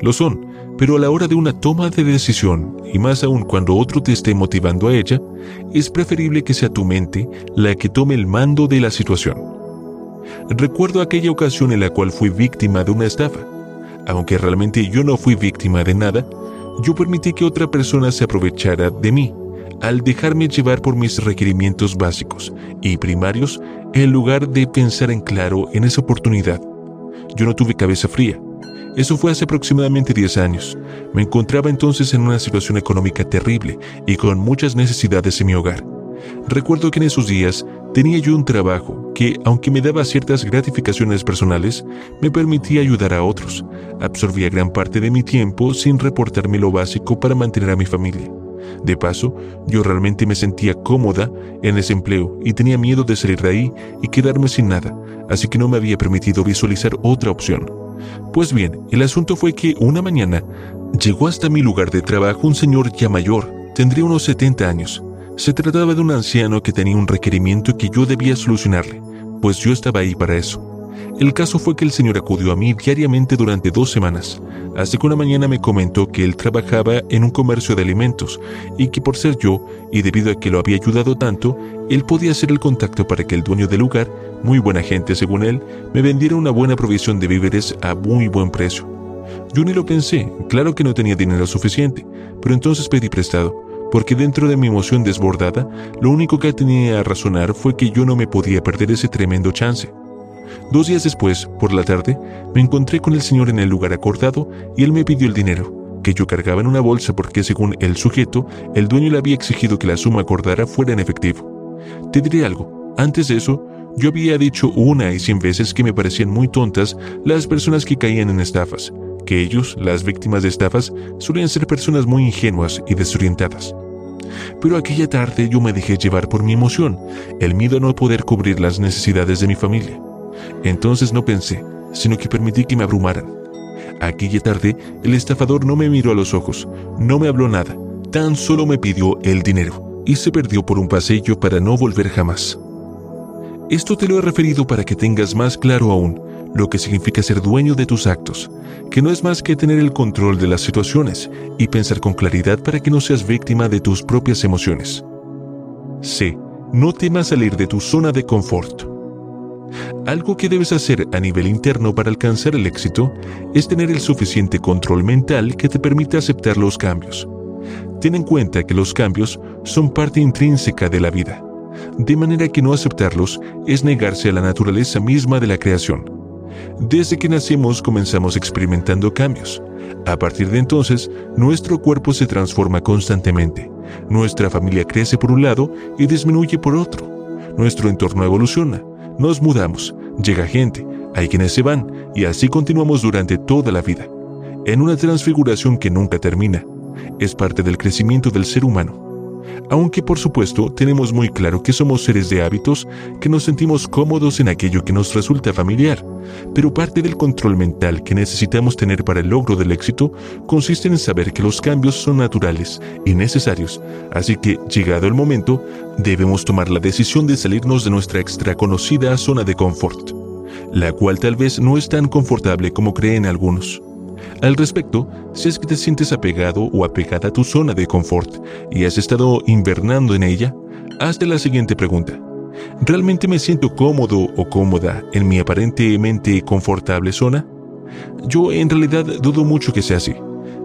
lo son, pero a la hora de una toma de decisión, y más aún cuando otro te esté motivando a ella, es preferible que sea tu mente la que tome el mando de la situación. Recuerdo aquella ocasión en la cual fui víctima de una estafa. Aunque realmente yo no fui víctima de nada, yo permití que otra persona se aprovechara de mí al dejarme llevar por mis requerimientos básicos y primarios en lugar de pensar en claro en esa oportunidad. Yo no tuve cabeza fría. Eso fue hace aproximadamente 10 años. Me encontraba entonces en una situación económica terrible y con muchas necesidades en mi hogar. Recuerdo que en esos días tenía yo un trabajo que, aunque me daba ciertas gratificaciones personales, me permitía ayudar a otros. Absorbía gran parte de mi tiempo sin reportarme lo básico para mantener a mi familia. De paso, yo realmente me sentía cómoda en ese empleo y tenía miedo de salir de ahí y quedarme sin nada, así que no me había permitido visualizar otra opción. Pues bien, el asunto fue que una mañana Llegó hasta mi lugar de trabajo un señor ya mayor, tendría unos 70 años. Se trataba de un anciano que tenía un requerimiento que yo debía solucionarle, pues yo estaba ahí para eso. El caso fue que el señor acudió a mí diariamente durante dos semanas, hasta que una mañana me comentó que él trabajaba en un comercio de alimentos y que por ser yo, y debido a que lo había ayudado tanto, él podía hacer el contacto para que el dueño del lugar, muy buena gente según él, me vendiera una buena provisión de víveres a muy buen precio. Yo ni lo pensé, claro que no tenía dinero suficiente, pero entonces pedí prestado, porque dentro de mi emoción desbordada, lo único que tenía a razonar fue que yo no me podía perder ese tremendo chance. Dos días después, por la tarde, me encontré con el señor en el lugar acordado y él me pidió el dinero, que yo cargaba en una bolsa porque según el sujeto, el dueño le había exigido que la suma acordada fuera en efectivo. Te diré algo, antes de eso, yo había dicho una y cien veces que me parecían muy tontas las personas que caían en estafas, que ellos, las víctimas de estafas, solían ser personas muy ingenuas y desorientadas. Pero aquella tarde yo me dejé llevar por mi emoción, el miedo a no poder cubrir las necesidades de mi familia. Entonces no pensé, sino que permití que me abrumaran. Aquella tarde, el estafador no me miró a los ojos, no me habló nada, tan solo me pidió el dinero y se perdió por un pasillo para no volver jamás. Esto te lo he referido para que tengas más claro aún lo que significa ser dueño de tus actos, que no es más que tener el control de las situaciones y pensar con claridad para que no seas víctima de tus propias emociones. C. No temas salir de tu zona de confort. Algo que debes hacer a nivel interno para alcanzar el éxito es tener el suficiente control mental que te permita aceptar los cambios. Ten en cuenta que los cambios son parte intrínseca de la vida, de manera que no aceptarlos es negarse a la naturaleza misma de la creación. Desde que nacemos comenzamos experimentando cambios. A partir de entonces, nuestro cuerpo se transforma constantemente. Nuestra familia crece por un lado y disminuye por otro. Nuestro entorno evoluciona nos mudamos, llega gente, hay quienes se van y así continuamos durante toda la vida, en una transfiguración que nunca termina. Es parte del crecimiento del ser humano. Aunque por supuesto tenemos muy claro que somos seres de hábitos, que nos sentimos cómodos en aquello que nos resulta familiar, pero parte del control mental que necesitamos tener para el logro del éxito consiste en saber que los cambios son naturales y necesarios, así que, llegado el momento, debemos tomar la decisión de salirnos de nuestra extra conocida zona de confort, la cual tal vez no es tan confortable como creen algunos. Al respecto, si es que te sientes apegado o apegada a tu zona de confort y has estado invernando en ella, hazte la siguiente pregunta. ¿Realmente me siento cómodo o cómoda en mi aparentemente confortable zona? Yo en realidad dudo mucho que sea así.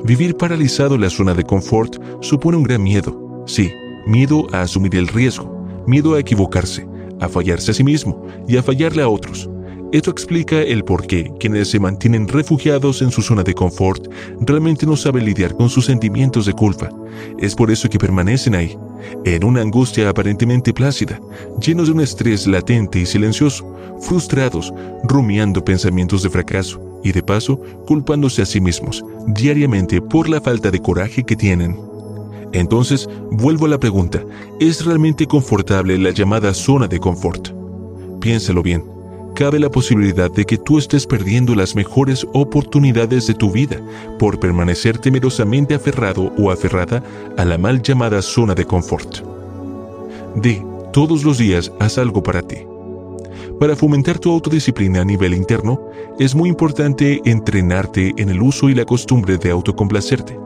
Vivir paralizado en la zona de confort supone un gran miedo. Sí, miedo a asumir el riesgo, miedo a equivocarse, a fallarse a sí mismo y a fallarle a otros. Esto explica el por qué quienes se mantienen refugiados en su zona de confort realmente no saben lidiar con sus sentimientos de culpa. Es por eso que permanecen ahí, en una angustia aparentemente plácida, llenos de un estrés latente y silencioso, frustrados, rumiando pensamientos de fracaso y de paso culpándose a sí mismos diariamente por la falta de coraje que tienen. Entonces, vuelvo a la pregunta, ¿es realmente confortable la llamada zona de confort? Piénsalo bien cabe la posibilidad de que tú estés perdiendo las mejores oportunidades de tu vida por permanecer temerosamente aferrado o aferrada a la mal llamada zona de confort. D. Todos los días haz algo para ti. Para fomentar tu autodisciplina a nivel interno, es muy importante entrenarte en el uso y la costumbre de autocomplacerte.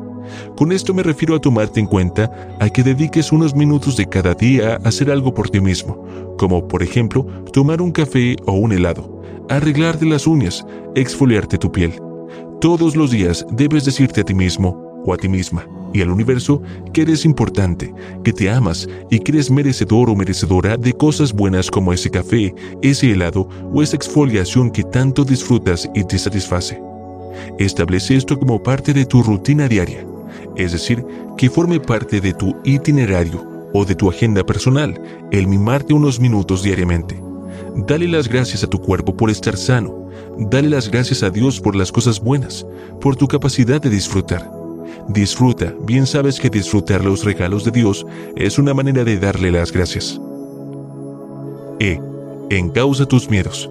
Con esto me refiero a tomarte en cuenta a que dediques unos minutos de cada día a hacer algo por ti mismo, como por ejemplo tomar un café o un helado, arreglarte las uñas, exfoliarte tu piel. Todos los días debes decirte a ti mismo o a ti misma y al universo que eres importante, que te amas y que eres merecedor o merecedora de cosas buenas como ese café, ese helado o esa exfoliación que tanto disfrutas y te satisface. Establece esto como parte de tu rutina diaria es decir, que forme parte de tu itinerario o de tu agenda personal el mimarte unos minutos diariamente. Dale las gracias a tu cuerpo por estar sano. Dale las gracias a Dios por las cosas buenas, por tu capacidad de disfrutar. Disfruta, bien sabes que disfrutar los regalos de Dios es una manera de darle las gracias. E. Encausa tus miedos.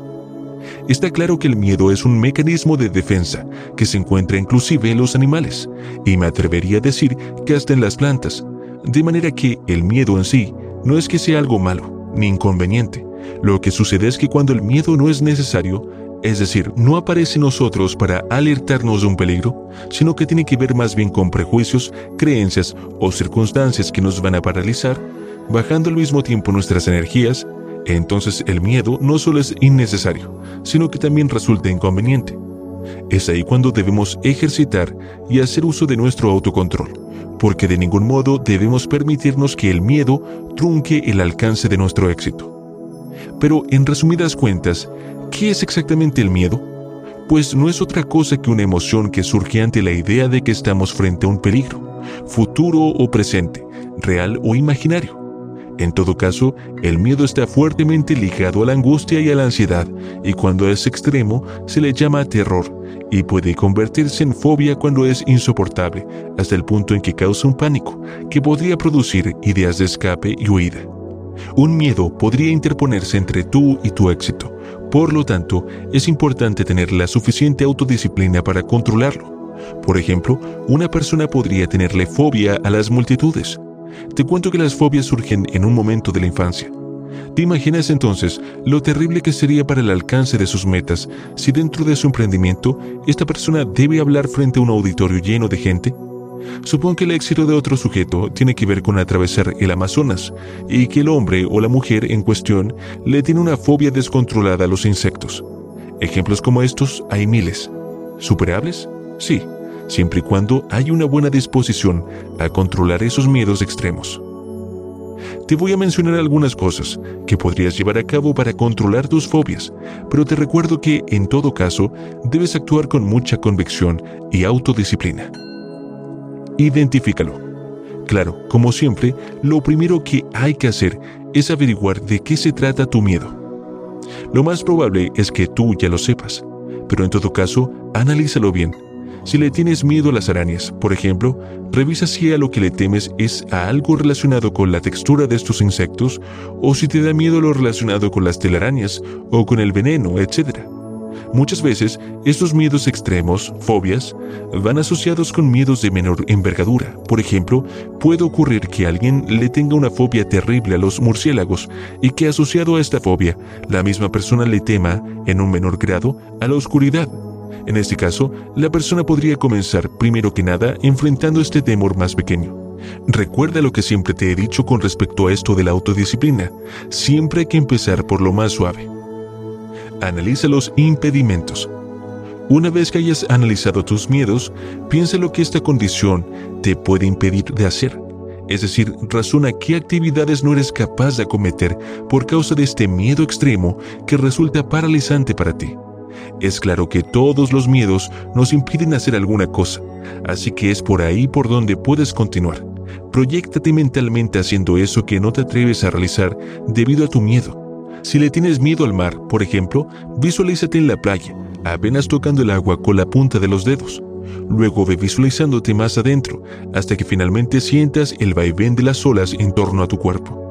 Está claro que el miedo es un mecanismo de defensa que se encuentra inclusive en los animales, y me atrevería a decir que hasta en las plantas, de manera que el miedo en sí no es que sea algo malo ni inconveniente. Lo que sucede es que cuando el miedo no es necesario, es decir, no aparece en nosotros para alertarnos de un peligro, sino que tiene que ver más bien con prejuicios, creencias o circunstancias que nos van a paralizar, bajando al mismo tiempo nuestras energías, entonces el miedo no solo es innecesario, sino que también resulta inconveniente. Es ahí cuando debemos ejercitar y hacer uso de nuestro autocontrol, porque de ningún modo debemos permitirnos que el miedo trunque el alcance de nuestro éxito. Pero en resumidas cuentas, ¿qué es exactamente el miedo? Pues no es otra cosa que una emoción que surge ante la idea de que estamos frente a un peligro, futuro o presente, real o imaginario. En todo caso, el miedo está fuertemente ligado a la angustia y a la ansiedad, y cuando es extremo se le llama terror, y puede convertirse en fobia cuando es insoportable, hasta el punto en que causa un pánico, que podría producir ideas de escape y huida. Un miedo podría interponerse entre tú y tu éxito. Por lo tanto, es importante tener la suficiente autodisciplina para controlarlo. Por ejemplo, una persona podría tenerle fobia a las multitudes. Te cuento que las fobias surgen en un momento de la infancia. ¿Te imaginas entonces lo terrible que sería para el alcance de sus metas si dentro de su emprendimiento esta persona debe hablar frente a un auditorio lleno de gente? Supongo que el éxito de otro sujeto tiene que ver con atravesar el Amazonas y que el hombre o la mujer en cuestión le tiene una fobia descontrolada a los insectos. Ejemplos como estos hay miles. ¿Superables? Sí, siempre y cuando hay una buena disposición a controlar esos miedos extremos. Te voy a mencionar algunas cosas que podrías llevar a cabo para controlar tus fobias, pero te recuerdo que, en todo caso, debes actuar con mucha convicción y autodisciplina. Identifícalo. Claro, como siempre, lo primero que hay que hacer es averiguar de qué se trata tu miedo. Lo más probable es que tú ya lo sepas, pero en todo caso, analízalo bien. Si le tienes miedo a las arañas, por ejemplo, revisa si a lo que le temes es a algo relacionado con la textura de estos insectos o si te da miedo lo relacionado con las telarañas o con el veneno, etc. Muchas veces, estos miedos extremos, fobias, van asociados con miedos de menor envergadura. Por ejemplo, puede ocurrir que alguien le tenga una fobia terrible a los murciélagos y que asociado a esta fobia, la misma persona le tema, en un menor grado, a la oscuridad. En este caso, la persona podría comenzar, primero que nada, enfrentando este temor más pequeño. Recuerda lo que siempre te he dicho con respecto a esto de la autodisciplina. Siempre hay que empezar por lo más suave. Analiza los impedimentos. Una vez que hayas analizado tus miedos, piensa lo que esta condición te puede impedir de hacer. Es decir, razona qué actividades no eres capaz de acometer por causa de este miedo extremo que resulta paralizante para ti. Es claro que todos los miedos nos impiden hacer alguna cosa, así que es por ahí por donde puedes continuar. Proyéctate mentalmente haciendo eso que no te atreves a realizar debido a tu miedo. Si le tienes miedo al mar, por ejemplo, visualízate en la playa, apenas tocando el agua con la punta de los dedos. Luego ve visualizándote más adentro, hasta que finalmente sientas el vaivén de las olas en torno a tu cuerpo.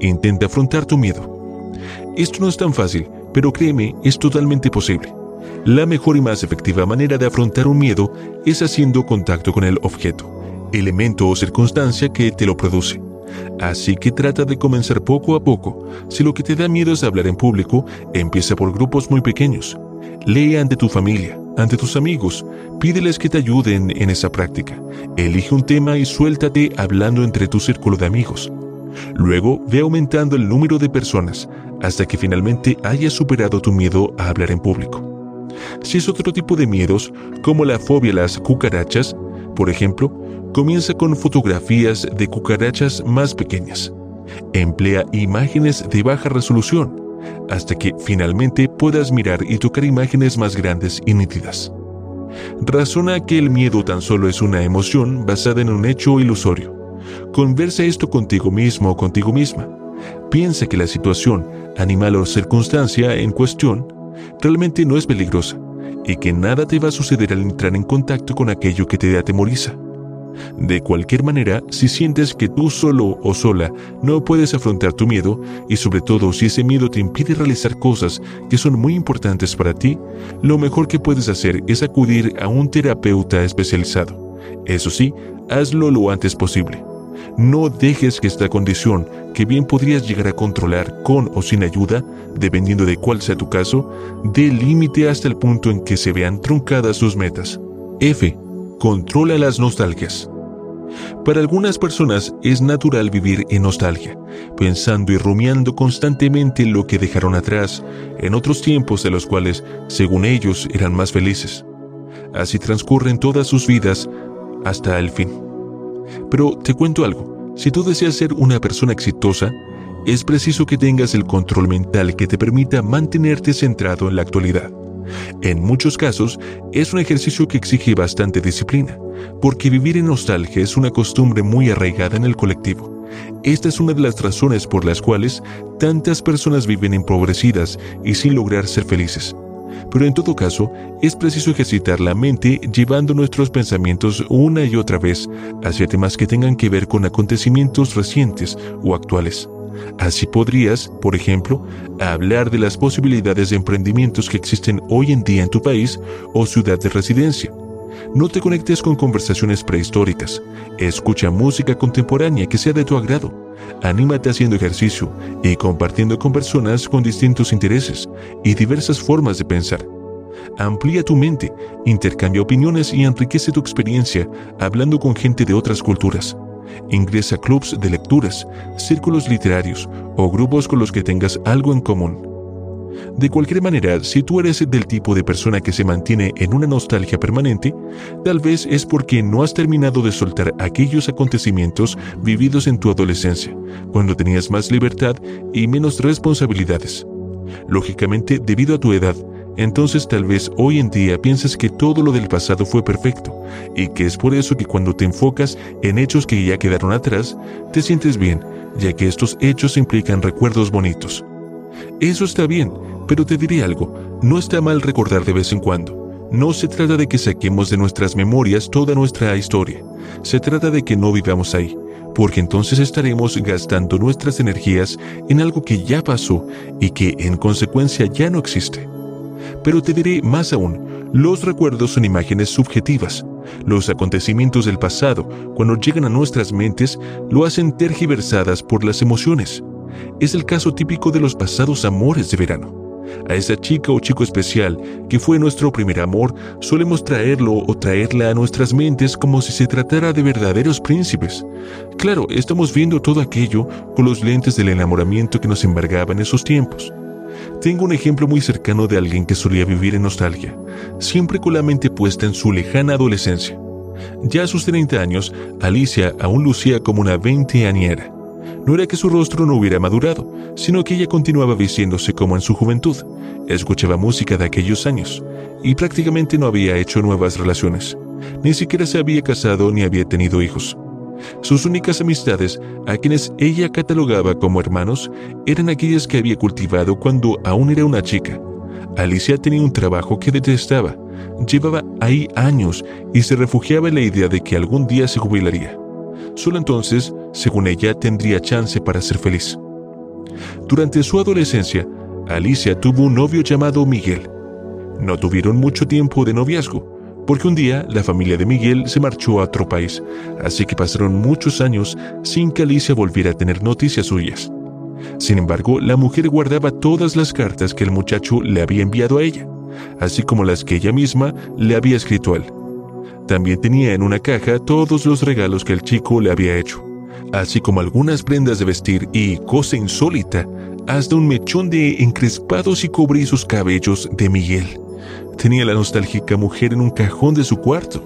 Intenta afrontar tu miedo. Esto no es tan fácil, pero créeme, es totalmente posible. La mejor y más efectiva manera de afrontar un miedo es haciendo contacto con el objeto, elemento o circunstancia que te lo produce. Así que trata de comenzar poco a poco. Si lo que te da miedo es hablar en público, empieza por grupos muy pequeños. Lee ante tu familia, ante tus amigos, pídeles que te ayuden en esa práctica. Elige un tema y suéltate hablando entre tu círculo de amigos. Luego ve aumentando el número de personas hasta que finalmente hayas superado tu miedo a hablar en público. Si es otro tipo de miedos, como la fobia a las cucarachas, por ejemplo, Comienza con fotografías de cucarachas más pequeñas. Emplea imágenes de baja resolución hasta que finalmente puedas mirar y tocar imágenes más grandes y nítidas. Razona que el miedo tan solo es una emoción basada en un hecho ilusorio. Conversa esto contigo mismo o contigo misma. Piensa que la situación, animal o circunstancia en cuestión realmente no es peligrosa y que nada te va a suceder al entrar en contacto con aquello que te atemoriza. De cualquier manera, si sientes que tú solo o sola no puedes afrontar tu miedo, y sobre todo si ese miedo te impide realizar cosas que son muy importantes para ti, lo mejor que puedes hacer es acudir a un terapeuta especializado. Eso sí, hazlo lo antes posible. No dejes que esta condición, que bien podrías llegar a controlar con o sin ayuda, dependiendo de cuál sea tu caso, dé límite hasta el punto en que se vean truncadas sus metas. F. Controla las nostalgias. Para algunas personas es natural vivir en nostalgia, pensando y rumiando constantemente lo que dejaron atrás, en otros tiempos de los cuales, según ellos, eran más felices. Así transcurren todas sus vidas hasta el fin. Pero te cuento algo, si tú deseas ser una persona exitosa, es preciso que tengas el control mental que te permita mantenerte centrado en la actualidad. En muchos casos, es un ejercicio que exige bastante disciplina, porque vivir en nostalgia es una costumbre muy arraigada en el colectivo. Esta es una de las razones por las cuales tantas personas viven empobrecidas y sin lograr ser felices. Pero en todo caso, es preciso ejercitar la mente llevando nuestros pensamientos una y otra vez hacia temas que tengan que ver con acontecimientos recientes o actuales. Así podrías, por ejemplo, hablar de las posibilidades de emprendimientos que existen hoy en día en tu país o ciudad de residencia. No te conectes con conversaciones prehistóricas. Escucha música contemporánea que sea de tu agrado. Anímate haciendo ejercicio y compartiendo con personas con distintos intereses y diversas formas de pensar. Amplía tu mente, intercambia opiniones y enriquece tu experiencia hablando con gente de otras culturas. Ingresa a clubs de lecturas, círculos literarios o grupos con los que tengas algo en común. De cualquier manera, si tú eres del tipo de persona que se mantiene en una nostalgia permanente, tal vez es porque no has terminado de soltar aquellos acontecimientos vividos en tu adolescencia, cuando tenías más libertad y menos responsabilidades. Lógicamente, debido a tu edad, entonces tal vez hoy en día piensas que todo lo del pasado fue perfecto y que es por eso que cuando te enfocas en hechos que ya quedaron atrás, te sientes bien, ya que estos hechos implican recuerdos bonitos. Eso está bien, pero te diré algo, no está mal recordar de vez en cuando. No se trata de que saquemos de nuestras memorias toda nuestra historia, se trata de que no vivamos ahí, porque entonces estaremos gastando nuestras energías en algo que ya pasó y que en consecuencia ya no existe. Pero te diré más aún, los recuerdos son imágenes subjetivas. Los acontecimientos del pasado, cuando llegan a nuestras mentes, lo hacen tergiversadas por las emociones. Es el caso típico de los pasados amores de verano. A esa chica o chico especial que fue nuestro primer amor, solemos traerlo o traerla a nuestras mentes como si se tratara de verdaderos príncipes. Claro, estamos viendo todo aquello con los lentes del enamoramiento que nos embargaba en esos tiempos. Tengo un ejemplo muy cercano de alguien que solía vivir en nostalgia, siempre con la mente puesta en su lejana adolescencia. Ya a sus 30 años, Alicia aún lucía como una veinteañera. No era que su rostro no hubiera madurado, sino que ella continuaba vistiéndose como en su juventud, escuchaba música de aquellos años y prácticamente no había hecho nuevas relaciones. Ni siquiera se había casado ni había tenido hijos. Sus únicas amistades, a quienes ella catalogaba como hermanos, eran aquellas que había cultivado cuando aún era una chica. Alicia tenía un trabajo que detestaba, llevaba ahí años y se refugiaba en la idea de que algún día se jubilaría. Solo entonces, según ella, tendría chance para ser feliz. Durante su adolescencia, Alicia tuvo un novio llamado Miguel. No tuvieron mucho tiempo de noviazgo, porque un día la familia de Miguel se marchó a otro país, así que pasaron muchos años sin que Alicia volviera a tener noticias suyas. Sin embargo, la mujer guardaba todas las cartas que el muchacho le había enviado a ella, así como las que ella misma le había escrito a él. También tenía en una caja todos los regalos que el chico le había hecho, así como algunas prendas de vestir y, cosa insólita, hasta un mechón de encrespados y cobrizos cabellos de Miguel. Tenía la nostálgica mujer en un cajón de su cuarto.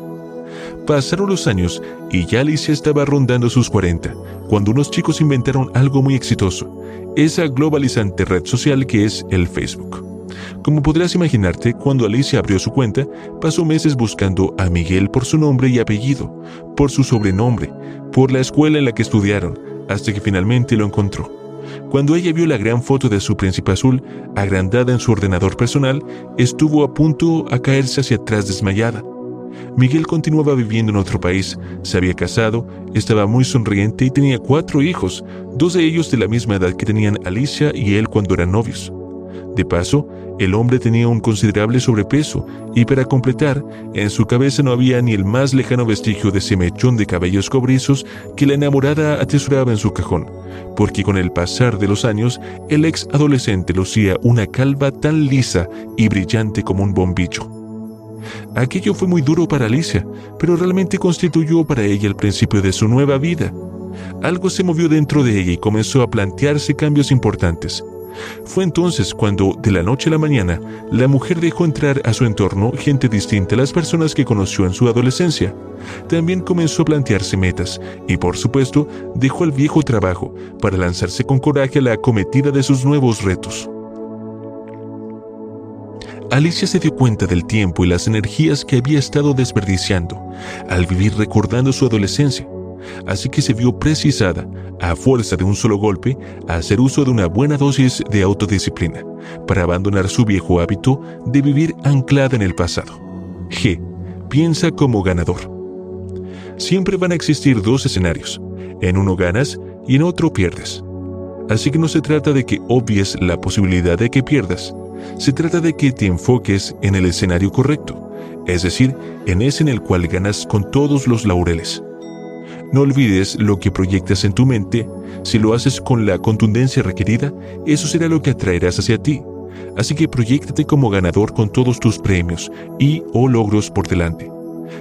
Pasaron los años y ya Alicia estaba rondando sus 40, cuando unos chicos inventaron algo muy exitoso, esa globalizante red social que es el Facebook. Como podrás imaginarte, cuando Alicia abrió su cuenta, pasó meses buscando a Miguel por su nombre y apellido, por su sobrenombre, por la escuela en la que estudiaron, hasta que finalmente lo encontró. Cuando ella vio la gran foto de su príncipe azul, agrandada en su ordenador personal, estuvo a punto a caerse hacia atrás desmayada. Miguel continuaba viviendo en otro país, se había casado, estaba muy sonriente y tenía cuatro hijos, dos de ellos de la misma edad que tenían Alicia y él cuando eran novios. De paso, el hombre tenía un considerable sobrepeso y para completar, en su cabeza no había ni el más lejano vestigio de ese mechón de cabellos cobrizos que la enamorada atesoraba en su cajón, porque con el pasar de los años, el ex adolescente lucía una calva tan lisa y brillante como un bombillo. Aquello fue muy duro para Alicia, pero realmente constituyó para ella el principio de su nueva vida. Algo se movió dentro de ella y comenzó a plantearse cambios importantes. Fue entonces cuando, de la noche a la mañana, la mujer dejó entrar a su entorno gente distinta a las personas que conoció en su adolescencia. También comenzó a plantearse metas y, por supuesto, dejó el viejo trabajo para lanzarse con coraje a la acometida de sus nuevos retos. Alicia se dio cuenta del tiempo y las energías que había estado desperdiciando al vivir recordando su adolescencia, así que se vio precisada, a fuerza de un solo golpe, a hacer uso de una buena dosis de autodisciplina para abandonar su viejo hábito de vivir anclada en el pasado. G. Piensa como ganador. Siempre van a existir dos escenarios. En uno ganas y en otro pierdes. Así que no se trata de que obvies la posibilidad de que pierdas, se trata de que te enfoques en el escenario correcto, es decir, en ese en el cual ganas con todos los laureles. No olvides lo que proyectas en tu mente, si lo haces con la contundencia requerida, eso será lo que atraerás hacia ti. Así que proyectate como ganador con todos tus premios y o logros por delante.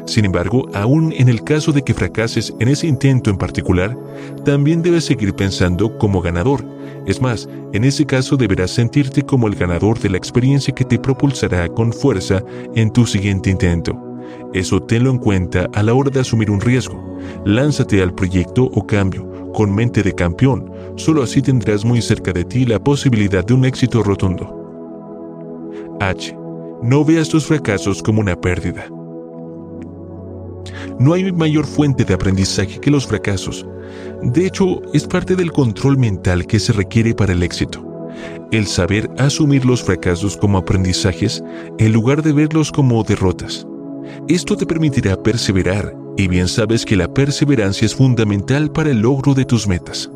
Sin embargo, aún en el caso de que fracases en ese intento en particular, también debes seguir pensando como ganador. Es más, en ese caso deberás sentirte como el ganador de la experiencia que te propulsará con fuerza en tu siguiente intento. Eso tenlo en cuenta a la hora de asumir un riesgo. Lánzate al proyecto o cambio con mente de campeón. Solo así tendrás muy cerca de ti la posibilidad de un éxito rotundo. H. No veas tus fracasos como una pérdida. No hay mayor fuente de aprendizaje que los fracasos. De hecho, es parte del control mental que se requiere para el éxito. El saber asumir los fracasos como aprendizajes en lugar de verlos como derrotas. Esto te permitirá perseverar y bien sabes que la perseverancia es fundamental para el logro de tus metas.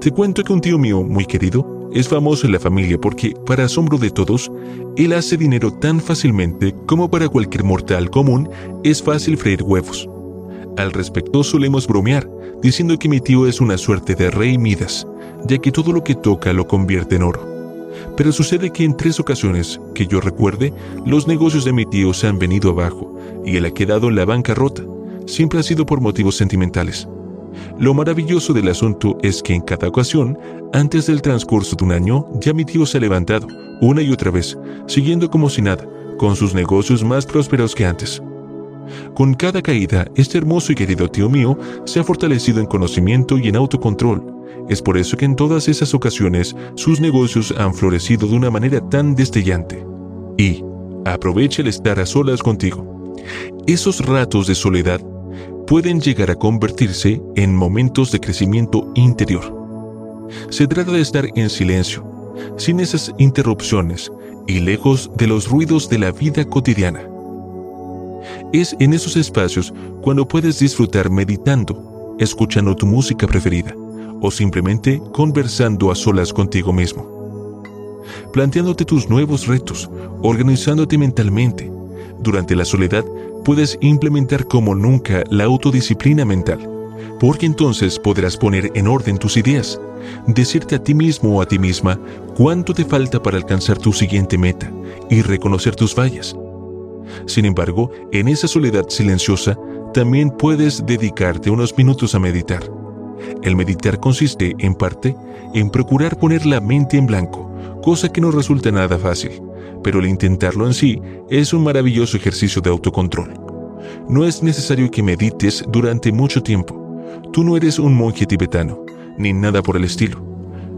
Te cuento que un tío mío muy querido es famoso en la familia porque, para asombro de todos, él hace dinero tan fácilmente como para cualquier mortal común es fácil freír huevos. Al respecto solemos bromear, diciendo que mi tío es una suerte de rey Midas, ya que todo lo que toca lo convierte en oro. Pero sucede que en tres ocasiones, que yo recuerde, los negocios de mi tío se han venido abajo y él ha quedado en la bancarrota. Siempre ha sido por motivos sentimentales. Lo maravilloso del asunto es que en cada ocasión, antes del transcurso de un año, ya mi tío se ha levantado, una y otra vez, siguiendo como si nada, con sus negocios más prósperos que antes. Con cada caída, este hermoso y querido tío mío se ha fortalecido en conocimiento y en autocontrol. Es por eso que en todas esas ocasiones sus negocios han florecido de una manera tan destellante. Y aprovecha el estar a solas contigo. Esos ratos de soledad pueden llegar a convertirse en momentos de crecimiento interior. Se trata de estar en silencio, sin esas interrupciones y lejos de los ruidos de la vida cotidiana. Es en esos espacios cuando puedes disfrutar meditando, escuchando tu música preferida o simplemente conversando a solas contigo mismo. Planteándote tus nuevos retos, organizándote mentalmente. Durante la soledad puedes implementar como nunca la autodisciplina mental, porque entonces podrás poner en orden tus ideas, decirte a ti mismo o a ti misma cuánto te falta para alcanzar tu siguiente meta y reconocer tus fallas. Sin embargo, en esa soledad silenciosa también puedes dedicarte unos minutos a meditar. El meditar consiste, en parte, en procurar poner la mente en blanco, cosa que no resulta nada fácil pero el intentarlo en sí es un maravilloso ejercicio de autocontrol. No es necesario que medites durante mucho tiempo. Tú no eres un monje tibetano, ni nada por el estilo.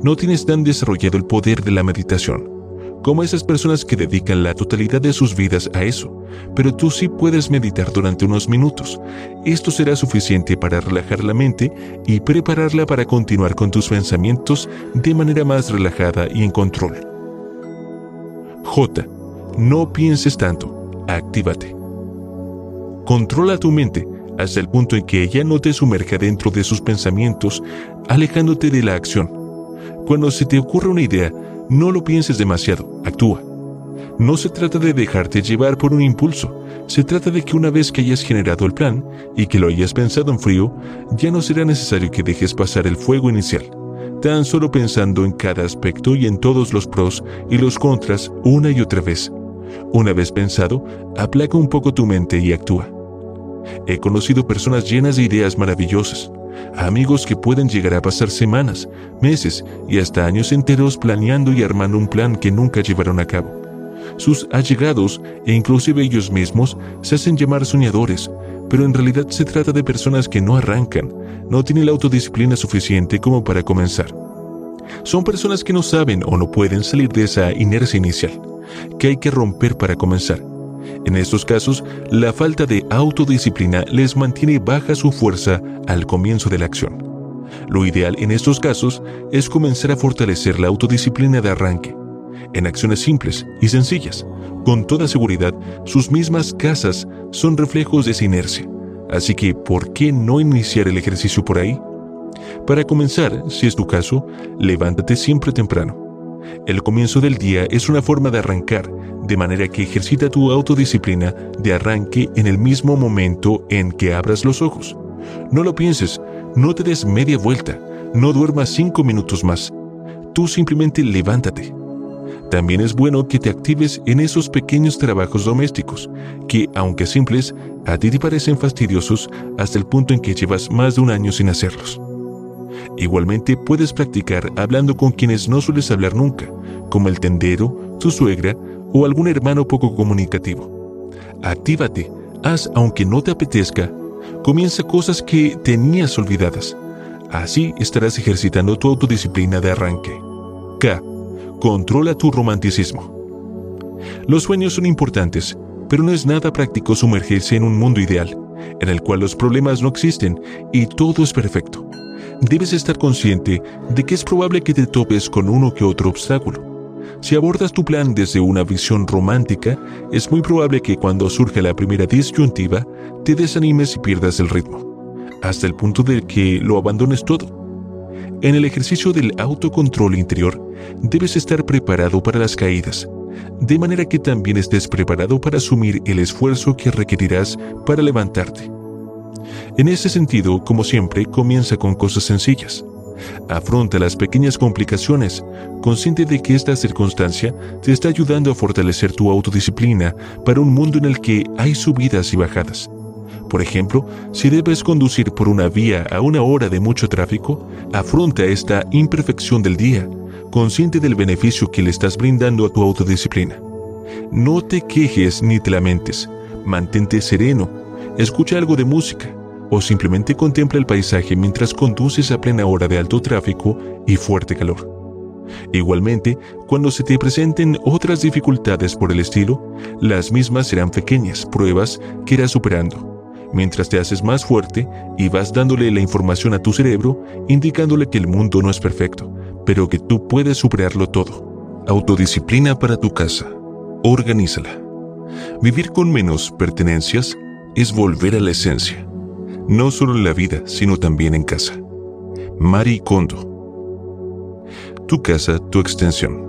No tienes tan desarrollado el poder de la meditación como esas personas que dedican la totalidad de sus vidas a eso, pero tú sí puedes meditar durante unos minutos. Esto será suficiente para relajar la mente y prepararla para continuar con tus pensamientos de manera más relajada y en control. J. No pienses tanto. Actívate. Controla tu mente hasta el punto en que ella no te sumerja dentro de sus pensamientos, alejándote de la acción. Cuando se te ocurre una idea, no lo pienses demasiado, actúa. No se trata de dejarte llevar por un impulso, se trata de que una vez que hayas generado el plan y que lo hayas pensado en frío, ya no será necesario que dejes pasar el fuego inicial, tan solo pensando en cada aspecto y en todos los pros y los contras una y otra vez. Una vez pensado, aplaca un poco tu mente y actúa. He conocido personas llenas de ideas maravillosas, amigos que pueden llegar a pasar semanas, meses y hasta años enteros planeando y armando un plan que nunca llevaron a cabo. Sus allegados e inclusive ellos mismos se hacen llamar soñadores, pero en realidad se trata de personas que no arrancan, no tienen la autodisciplina suficiente como para comenzar. Son personas que no saben o no pueden salir de esa inercia inicial, que hay que romper para comenzar en estos casos, la falta de autodisciplina les mantiene baja su fuerza al comienzo de la acción. Lo ideal en estos casos es comenzar a fortalecer la autodisciplina de arranque, en acciones simples y sencillas. Con toda seguridad, sus mismas casas son reflejos de esa inercia. Así que, ¿por qué no iniciar el ejercicio por ahí? Para comenzar, si es tu caso, levántate siempre temprano. El comienzo del día es una forma de arrancar, de manera que ejercita tu autodisciplina de arranque en el mismo momento en que abras los ojos. No lo pienses, no te des media vuelta, no duermas cinco minutos más. Tú simplemente levántate. También es bueno que te actives en esos pequeños trabajos domésticos, que, aunque simples, a ti te parecen fastidiosos hasta el punto en que llevas más de un año sin hacerlos. Igualmente puedes practicar hablando con quienes no sueles hablar nunca, como el tendero, tu suegra o algún hermano poco comunicativo. Actívate, haz aunque no te apetezca, comienza cosas que tenías olvidadas. Así estarás ejercitando tu autodisciplina de arranque. K. Controla tu romanticismo. Los sueños son importantes, pero no es nada práctico sumergirse en un mundo ideal, en el cual los problemas no existen y todo es perfecto debes estar consciente de que es probable que te topes con uno que otro obstáculo. Si abordas tu plan desde una visión romántica, es muy probable que cuando surja la primera disyuntiva, te desanimes y pierdas el ritmo, hasta el punto de que lo abandones todo. En el ejercicio del autocontrol interior, debes estar preparado para las caídas, de manera que también estés preparado para asumir el esfuerzo que requerirás para levantarte. En ese sentido, como siempre, comienza con cosas sencillas. Afronta las pequeñas complicaciones, consciente de que esta circunstancia te está ayudando a fortalecer tu autodisciplina para un mundo en el que hay subidas y bajadas. Por ejemplo, si debes conducir por una vía a una hora de mucho tráfico, afronta esta imperfección del día, consciente del beneficio que le estás brindando a tu autodisciplina. No te quejes ni te lamentes, mantente sereno, escucha algo de música, o simplemente contempla el paisaje mientras conduces a plena hora de alto tráfico y fuerte calor. Igualmente, cuando se te presenten otras dificultades por el estilo, las mismas serán pequeñas pruebas que irás superando, mientras te haces más fuerte y vas dándole la información a tu cerebro, indicándole que el mundo no es perfecto, pero que tú puedes superarlo todo. Autodisciplina para tu casa. Organízala. Vivir con menos pertenencias es volver a la esencia no solo en la vida, sino también en casa. Mari Kondo. Tu casa, tu extensión.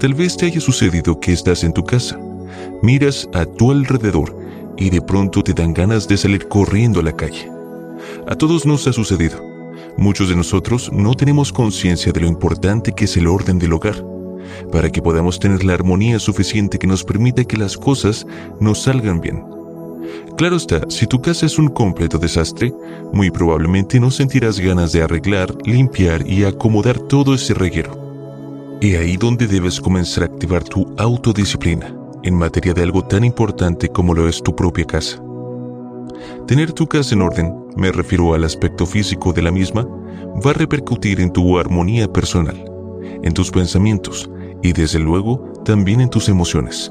Tal vez te haya sucedido que estás en tu casa, miras a tu alrededor y de pronto te dan ganas de salir corriendo a la calle. A todos nos ha sucedido. Muchos de nosotros no tenemos conciencia de lo importante que es el orden del hogar, para que podamos tener la armonía suficiente que nos permita que las cosas nos salgan bien. Claro está, si tu casa es un completo desastre, muy probablemente no sentirás ganas de arreglar, limpiar y acomodar todo ese reguero. Y ahí donde debes comenzar a activar tu autodisciplina en materia de algo tan importante como lo es tu propia casa. Tener tu casa en orden, me refiero al aspecto físico de la misma, va a repercutir en tu armonía personal, en tus pensamientos y desde luego también en tus emociones.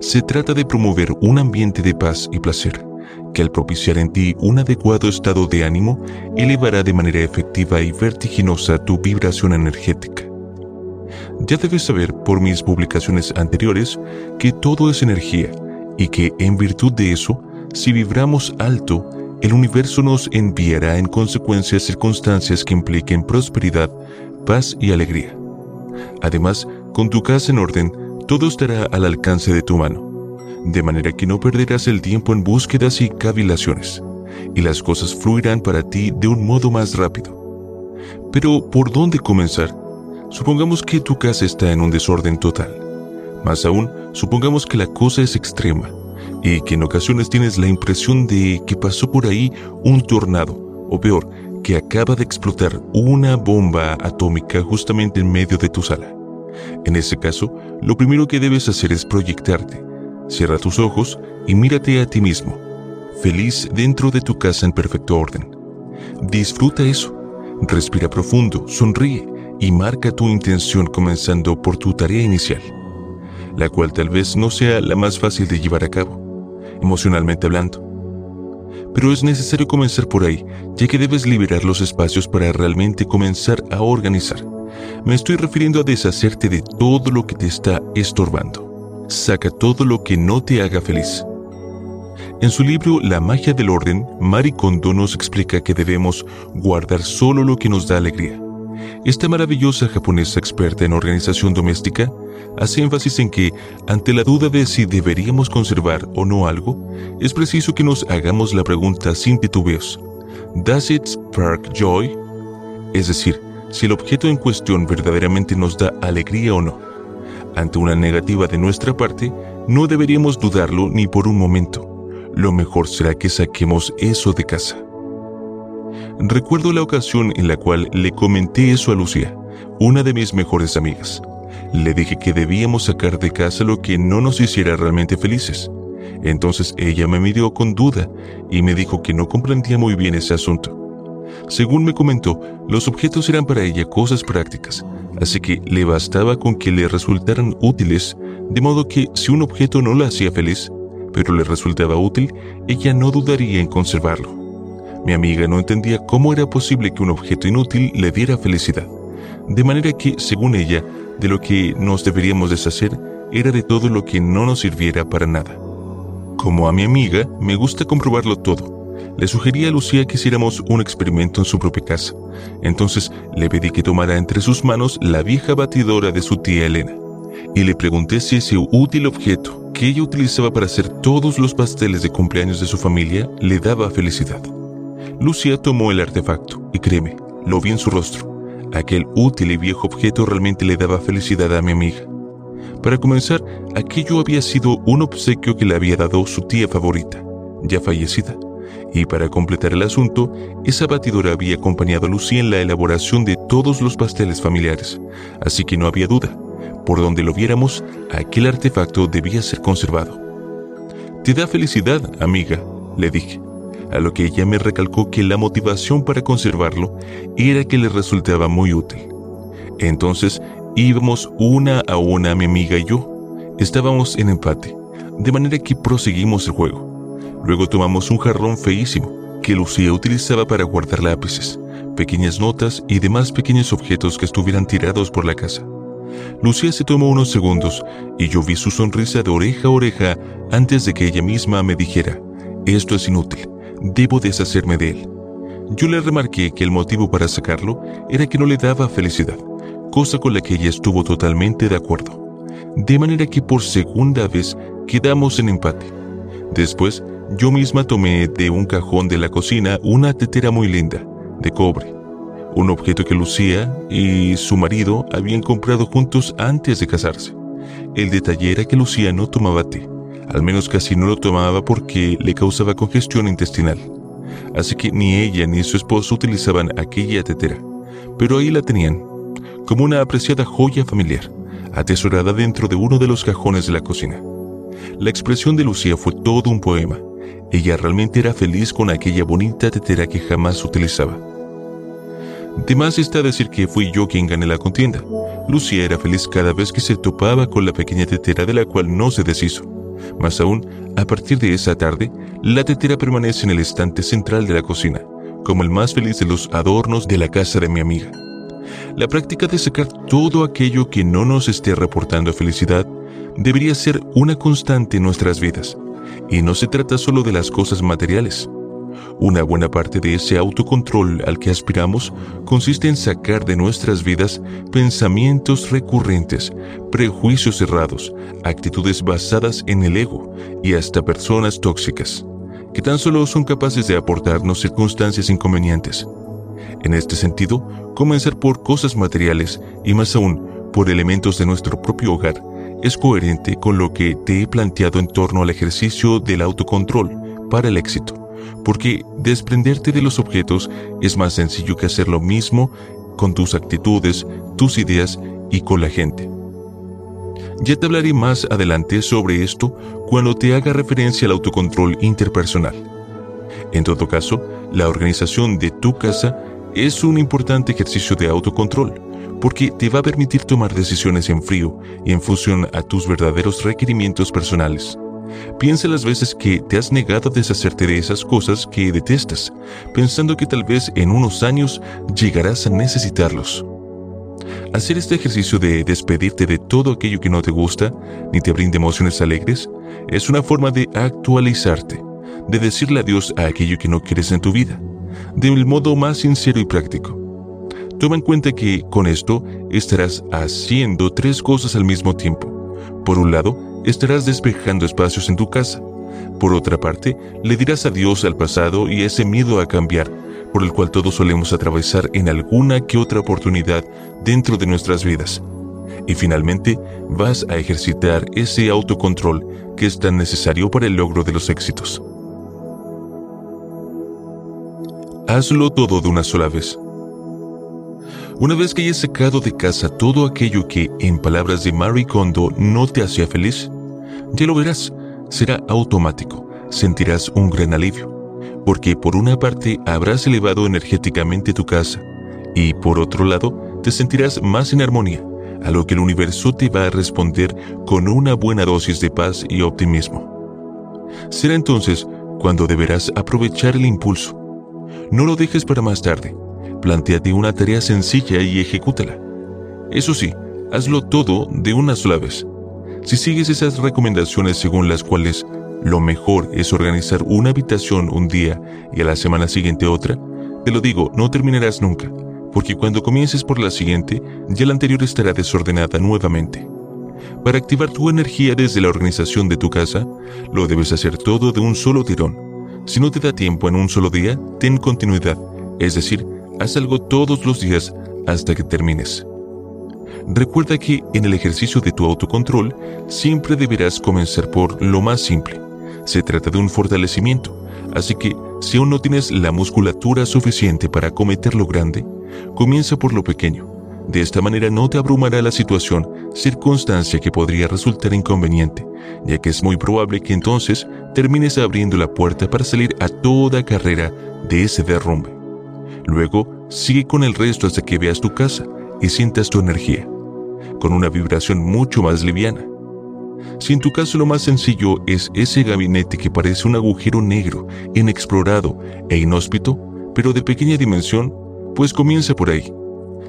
Se trata de promover un ambiente de paz y placer, que al propiciar en ti un adecuado estado de ánimo, elevará de manera efectiva y vertiginosa tu vibración energética. Ya debes saber por mis publicaciones anteriores que todo es energía y que en virtud de eso si vibramos alto, el universo nos enviará en consecuencia circunstancias que impliquen prosperidad, paz y alegría. Además, con tu casa en orden, todo estará al alcance de tu mano, de manera que no perderás el tiempo en búsquedas y cavilaciones, y las cosas fluirán para ti de un modo más rápido. Pero, ¿por dónde comenzar? Supongamos que tu casa está en un desorden total. Más aún, supongamos que la cosa es extrema y que en ocasiones tienes la impresión de que pasó por ahí un tornado, o peor, que acaba de explotar una bomba atómica justamente en medio de tu sala. En ese caso, lo primero que debes hacer es proyectarte. Cierra tus ojos y mírate a ti mismo, feliz dentro de tu casa en perfecto orden. Disfruta eso. Respira profundo, sonríe y marca tu intención comenzando por tu tarea inicial, la cual tal vez no sea la más fácil de llevar a cabo, emocionalmente hablando. Pero es necesario comenzar por ahí, ya que debes liberar los espacios para realmente comenzar a organizar. Me estoy refiriendo a deshacerte de todo lo que te está estorbando. Saca todo lo que no te haga feliz. En su libro La magia del orden, Mari Kondo nos explica que debemos guardar solo lo que nos da alegría. Esta maravillosa japonesa experta en organización doméstica hace énfasis en que, ante la duda de si deberíamos conservar o no algo, es preciso que nos hagamos la pregunta sin titubeos. ¿Does it spark joy? Es decir, si el objeto en cuestión verdaderamente nos da alegría o no. Ante una negativa de nuestra parte, no deberíamos dudarlo ni por un momento. Lo mejor será que saquemos eso de casa. Recuerdo la ocasión en la cual le comenté eso a Lucía, una de mis mejores amigas. Le dije que debíamos sacar de casa lo que no nos hiciera realmente felices. Entonces ella me miró con duda y me dijo que no comprendía muy bien ese asunto. Según me comentó, los objetos eran para ella cosas prácticas, así que le bastaba con que le resultaran útiles, de modo que si un objeto no la hacía feliz, pero le resultaba útil, ella no dudaría en conservarlo. Mi amiga no entendía cómo era posible que un objeto inútil le diera felicidad, de manera que, según ella, de lo que nos deberíamos deshacer era de todo lo que no nos sirviera para nada. Como a mi amiga, me gusta comprobarlo todo, le sugerí a Lucía que hiciéramos un experimento en su propia casa. Entonces le pedí que tomara entre sus manos la vieja batidora de su tía Elena y le pregunté si ese útil objeto que ella utilizaba para hacer todos los pasteles de cumpleaños de su familia le daba felicidad. Lucía tomó el artefacto y créeme, lo vi en su rostro. Aquel útil y viejo objeto realmente le daba felicidad a mi amiga. Para comenzar, aquello había sido un obsequio que le había dado su tía favorita, ya fallecida y para completar el asunto, esa batidora había acompañado a Lucía en la elaboración de todos los pasteles familiares, así que no había duda. Por donde lo viéramos, aquel artefacto debía ser conservado. Te da felicidad, amiga, le dije, a lo que ella me recalcó que la motivación para conservarlo era que le resultaba muy útil. Entonces íbamos una a una mi amiga y yo. Estábamos en empate, de manera que proseguimos el juego. Luego tomamos un jarrón feísimo que Lucía utilizaba para guardar lápices, pequeñas notas y demás pequeños objetos que estuvieran tirados por la casa. Lucía se tomó unos segundos y yo vi su sonrisa de oreja a oreja antes de que ella misma me dijera, esto es inútil, debo deshacerme de él. Yo le remarqué que el motivo para sacarlo era que no le daba felicidad, cosa con la que ella estuvo totalmente de acuerdo. De manera que por segunda vez quedamos en empate. Después yo misma tomé de un cajón de la cocina una tetera muy linda, de cobre, un objeto que Lucía y su marido habían comprado juntos antes de casarse. El detalle era que Lucía no tomaba té, al menos casi no lo tomaba porque le causaba congestión intestinal. Así que ni ella ni su esposo utilizaban aquella tetera, pero ahí la tenían, como una apreciada joya familiar, atesorada dentro de uno de los cajones de la cocina. La expresión de Lucía fue todo un poema, ella realmente era feliz con aquella bonita tetera que jamás utilizaba. De más está decir que fui yo quien gané la contienda. Lucía era feliz cada vez que se topaba con la pequeña tetera de la cual no se deshizo. Más aún, a partir de esa tarde, la tetera permanece en el estante central de la cocina, como el más feliz de los adornos de la casa de mi amiga. La práctica de sacar todo aquello que no nos esté reportando felicidad debería ser una constante en nuestras vidas, Y no se trata solo de las cosas materiales. Una buena parte de ese autocontrol al que aspiramos consiste en sacar de nuestras vidas pensamientos recurrentes, prejuicios cerrados, actitudes basadas en el ego y hasta personas tóxicas, que tan solo son capaces de aportarnos circunstancias inconvenientes. En este sentido, comenzar por cosas materiales y más aún por elementos de nuestro propio hogar es coherente con lo que te he planteado en torno al ejercicio del autocontrol para el éxito porque desprenderte de los objetos es más sencillo que hacer lo mismo con tus actitudes, tus ideas y con la gente. Ya te hablaré más adelante sobre esto cuando te haga referencia al autocontrol interpersonal. En todo caso, la organización de tu casa es un importante ejercicio de autocontrol, porque te va a permitir tomar decisiones en frío y en función a tus verdaderos requerimientos personales. Piensa las veces que te has negado a deshacerte de esas cosas que detestas, pensando que tal vez en unos años llegarás a necesitarlos. Hacer este ejercicio de despedirte de todo aquello que no te gusta ni te brinde emociones alegres es una forma de actualizarte, de decirle adiós a aquello que no quieres en tu vida, del modo más sincero y práctico. Toma en cuenta que con esto estarás haciendo tres cosas al mismo tiempo. Por un lado, estarás despejando espacios en tu casa. Por otra parte, le dirás adiós al pasado y ese miedo a cambiar, por el cual todos solemos atravesar en alguna que otra oportunidad dentro de nuestras vidas. Y finalmente, vas a ejercitar ese autocontrol que es tan necesario para el logro de los éxitos. Hazlo todo de una sola vez. Una vez que hayas sacado de casa todo aquello que, en palabras de Marie Kondo, no te hacía feliz, ya lo verás, será automático, sentirás un gran alivio, porque por una parte habrás elevado energéticamente tu casa y por otro lado te sentirás más en armonía, a lo que el universo te va a responder con una buena dosis de paz y optimismo. Será entonces cuando deberás aprovechar el impulso. No lo dejes para más tarde Plantéate una tarea sencilla y ejecútala. Eso sí, hazlo todo de una sola vez. Si sigues esas recomendaciones según las cuales lo mejor es organizar una habitación un día y a la semana siguiente otra, te lo digo, no terminarás nunca, porque cuando comiences por la siguiente, ya la anterior estará desordenada nuevamente. Para activar tu energía desde la organización de tu casa, lo debes hacer todo de un solo tirón. Si no te da tiempo en un solo día, ten continuidad, es decir, Haz algo todos los días hasta que termines. Recuerda que en el ejercicio de tu autocontrol siempre deberás comenzar por lo más simple. Se trata de un fortalecimiento, así que si aún no tienes la musculatura suficiente para cometer lo grande, comienza por lo pequeño. De esta manera no te abrumará la situación, circunstancia que podría resultar inconveniente, ya que es muy probable que entonces termines abriendo la puerta para salir a toda carrera de ese derrumbe. Luego, sigue con el resto hasta que veas tu casa y sientas tu energía, con una vibración mucho más liviana. Si en tu caso lo más sencillo es ese gabinete que parece un agujero negro, inexplorado e inhóspito, pero de pequeña dimensión, pues comienza por ahí.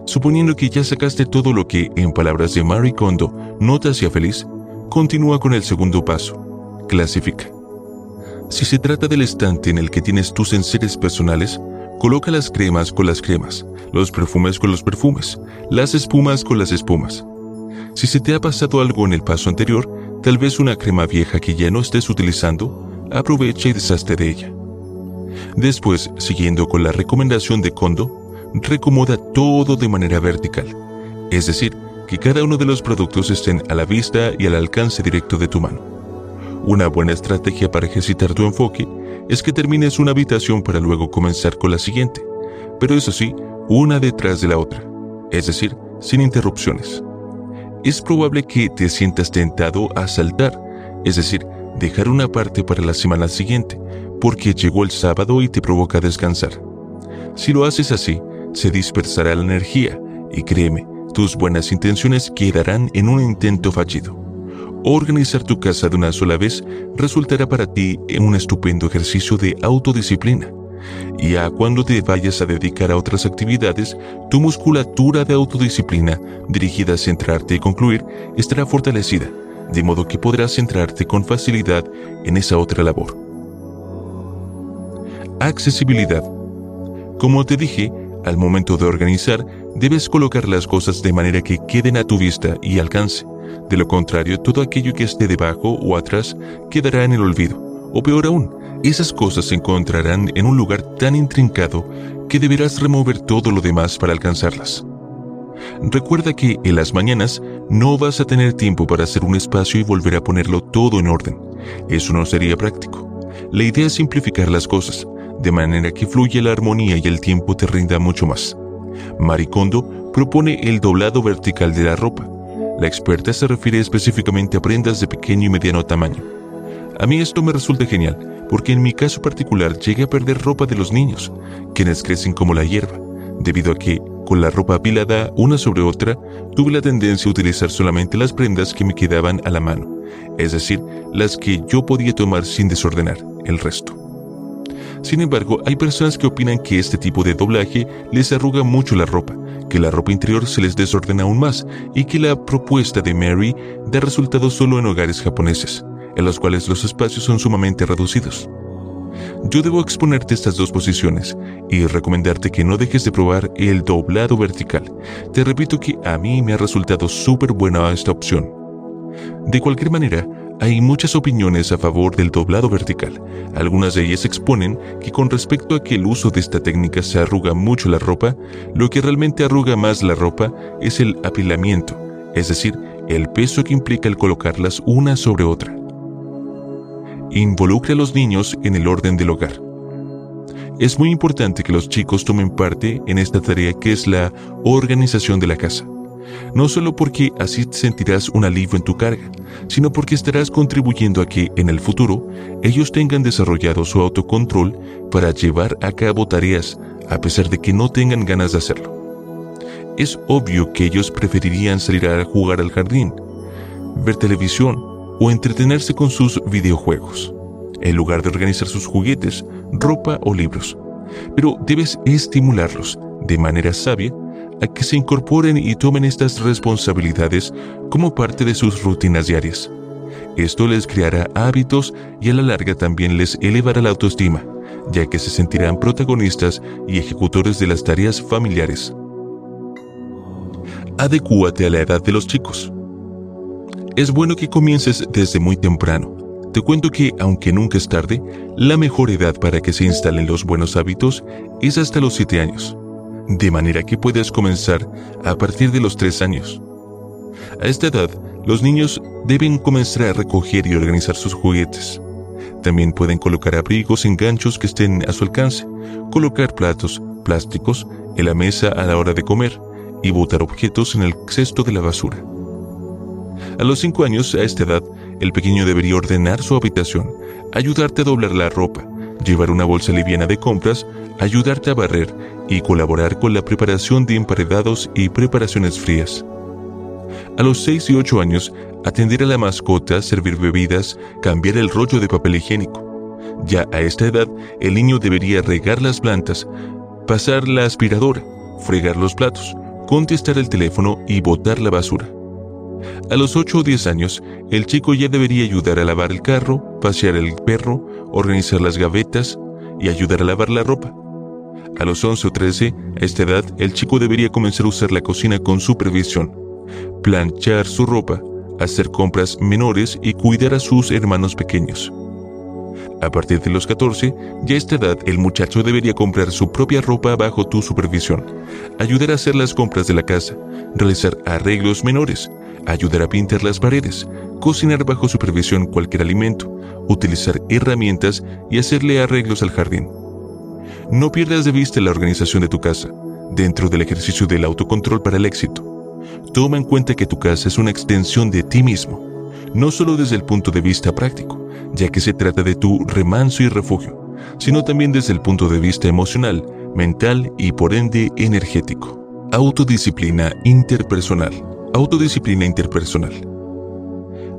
Suponiendo que ya sacaste todo lo que, en palabras de Marie Kondo, no te hacía feliz, continúa con el segundo paso. Clasifica. Si se trata del estante en el que tienes tus enseres personales, Coloca las cremas con las cremas, los perfumes con los perfumes, las espumas con las espumas. Si se te ha pasado algo en el paso anterior, tal vez una crema vieja que ya no estés utilizando, aprovecha y deshazte de ella. Después, siguiendo con la recomendación de Kondo, recomoda todo de manera vertical, es decir, que cada uno de los productos estén a la vista y al alcance directo de tu mano. Una buena estrategia para ejercitar tu enfoque es que termines una habitación para luego comenzar con la siguiente, pero eso sí, una detrás de la otra, es decir, sin interrupciones. Es probable que te sientas tentado a saltar, es decir, dejar una parte para la semana siguiente, porque llegó el sábado y te provoca descansar. Si lo haces así, se dispersará la energía y créeme, tus buenas intenciones quedarán en un intento fallido. Organizar tu casa de una sola vez resultará para ti un estupendo ejercicio de autodisciplina. Y a cuando te vayas a dedicar a otras actividades, tu musculatura de autodisciplina, dirigida a centrarte y concluir, estará fortalecida, de modo que podrás centrarte con facilidad en esa otra labor. Accesibilidad. Como te dije, al momento de organizar, debes colocar las cosas de manera que queden a tu vista y alcance. De lo contrario, todo aquello que esté debajo o atrás quedará en el olvido. O peor aún, esas cosas se encontrarán en un lugar tan intrincado que deberás remover todo lo demás para alcanzarlas. Recuerda que en las mañanas no vas a tener tiempo para hacer un espacio y volver a ponerlo todo en orden. Eso no sería práctico. La idea es simplificar las cosas, de manera que fluya la armonía y el tiempo te rinda mucho más. Maricondo propone el doblado vertical de la ropa. La experta se refiere específicamente a prendas de pequeño y mediano tamaño. A mí esto me resulta genial, porque en mi caso particular llegué a perder ropa de los niños, quienes crecen como la hierba, debido a que, con la ropa apilada una sobre otra, tuve la tendencia a utilizar solamente las prendas que me quedaban a la mano, es decir, las que yo podía tomar sin desordenar el resto. Sin embargo, hay personas que opinan que este tipo de doblaje les arruga mucho la ropa, que la ropa interior se les desordena aún más y que la propuesta de Mary da resultados solo en hogares japoneses, en los cuales los espacios son sumamente reducidos. Yo debo exponerte estas dos posiciones y recomendarte que no dejes de probar el doblado vertical. Te repito que a mí me ha resultado súper buena esta opción. De cualquier manera, hay muchas opiniones a favor del doblado vertical. Algunas de ellas exponen que con respecto a que el uso de esta técnica se arruga mucho la ropa, lo que realmente arruga más la ropa es el apilamiento, es decir, el peso que implica el colocarlas una sobre otra. Involucre a los niños en el orden del hogar. Es muy importante que los chicos tomen parte en esta tarea que es la organización de la casa no solo porque así sentirás un alivio en tu carga, sino porque estarás contribuyendo a que en el futuro ellos tengan desarrollado su autocontrol para llevar a cabo tareas a pesar de que no tengan ganas de hacerlo. Es obvio que ellos preferirían salir a jugar al jardín, ver televisión o entretenerse con sus videojuegos, en lugar de organizar sus juguetes, ropa o libros. Pero debes estimularlos de manera sabia a que se incorporen y tomen estas responsabilidades como parte de sus rutinas diarias. Esto les creará hábitos y a la larga también les elevará la autoestima, ya que se sentirán protagonistas y ejecutores de las tareas familiares. Adecúate a la edad de los chicos. Es bueno que comiences desde muy temprano. Te cuento que, aunque nunca es tarde, la mejor edad para que se instalen los buenos hábitos es hasta los 7 años de manera que puedes comenzar a partir de los 3 años. A esta edad, los niños deben comenzar a recoger y organizar sus juguetes. También pueden colocar abrigos en ganchos que estén a su alcance, colocar platos plásticos en la mesa a la hora de comer y botar objetos en el cesto de la basura. A los 5 años, a esta edad, el pequeño debería ordenar su habitación, ayudarte a doblar la ropa, llevar una bolsa liviana de compras, ayudarte a barrer y colaborar con la preparación de emparedados y preparaciones frías. A los 6 y 8 años, atender a la mascota, servir bebidas, cambiar el rollo de papel higiénico. Ya a esta edad, el niño debería regar las plantas, pasar la aspiradora, fregar los platos, contestar el teléfono y botar la basura. A los 8 o 10 años, el chico ya debería ayudar a lavar el carro, pasear el perro, organizar las gavetas y ayudar a lavar la ropa. A los 11 o 13, a esta edad, el chico debería comenzar a usar la cocina con supervisión, planchar su ropa, hacer compras menores y cuidar a sus hermanos pequeños. A partir de los 14, ya a esta edad el muchacho debería comprar su propia ropa bajo tu supervisión, ayudar a hacer las compras de la casa, realizar arreglos menores, ayudar a pintar las paredes, cocinar bajo supervisión cualquier alimento, utilizar herramientas y hacerle arreglos al jardín. No pierdas de vista la organización de tu casa, dentro del ejercicio del autocontrol para el éxito. Toma en cuenta que tu casa es una extensión de ti mismo, no solo desde el punto de vista práctico, ya que se trata de tu remanso y refugio, sino también desde el punto de vista emocional, mental y por ende energético. Autodisciplina interpersonal. Autodisciplina interpersonal.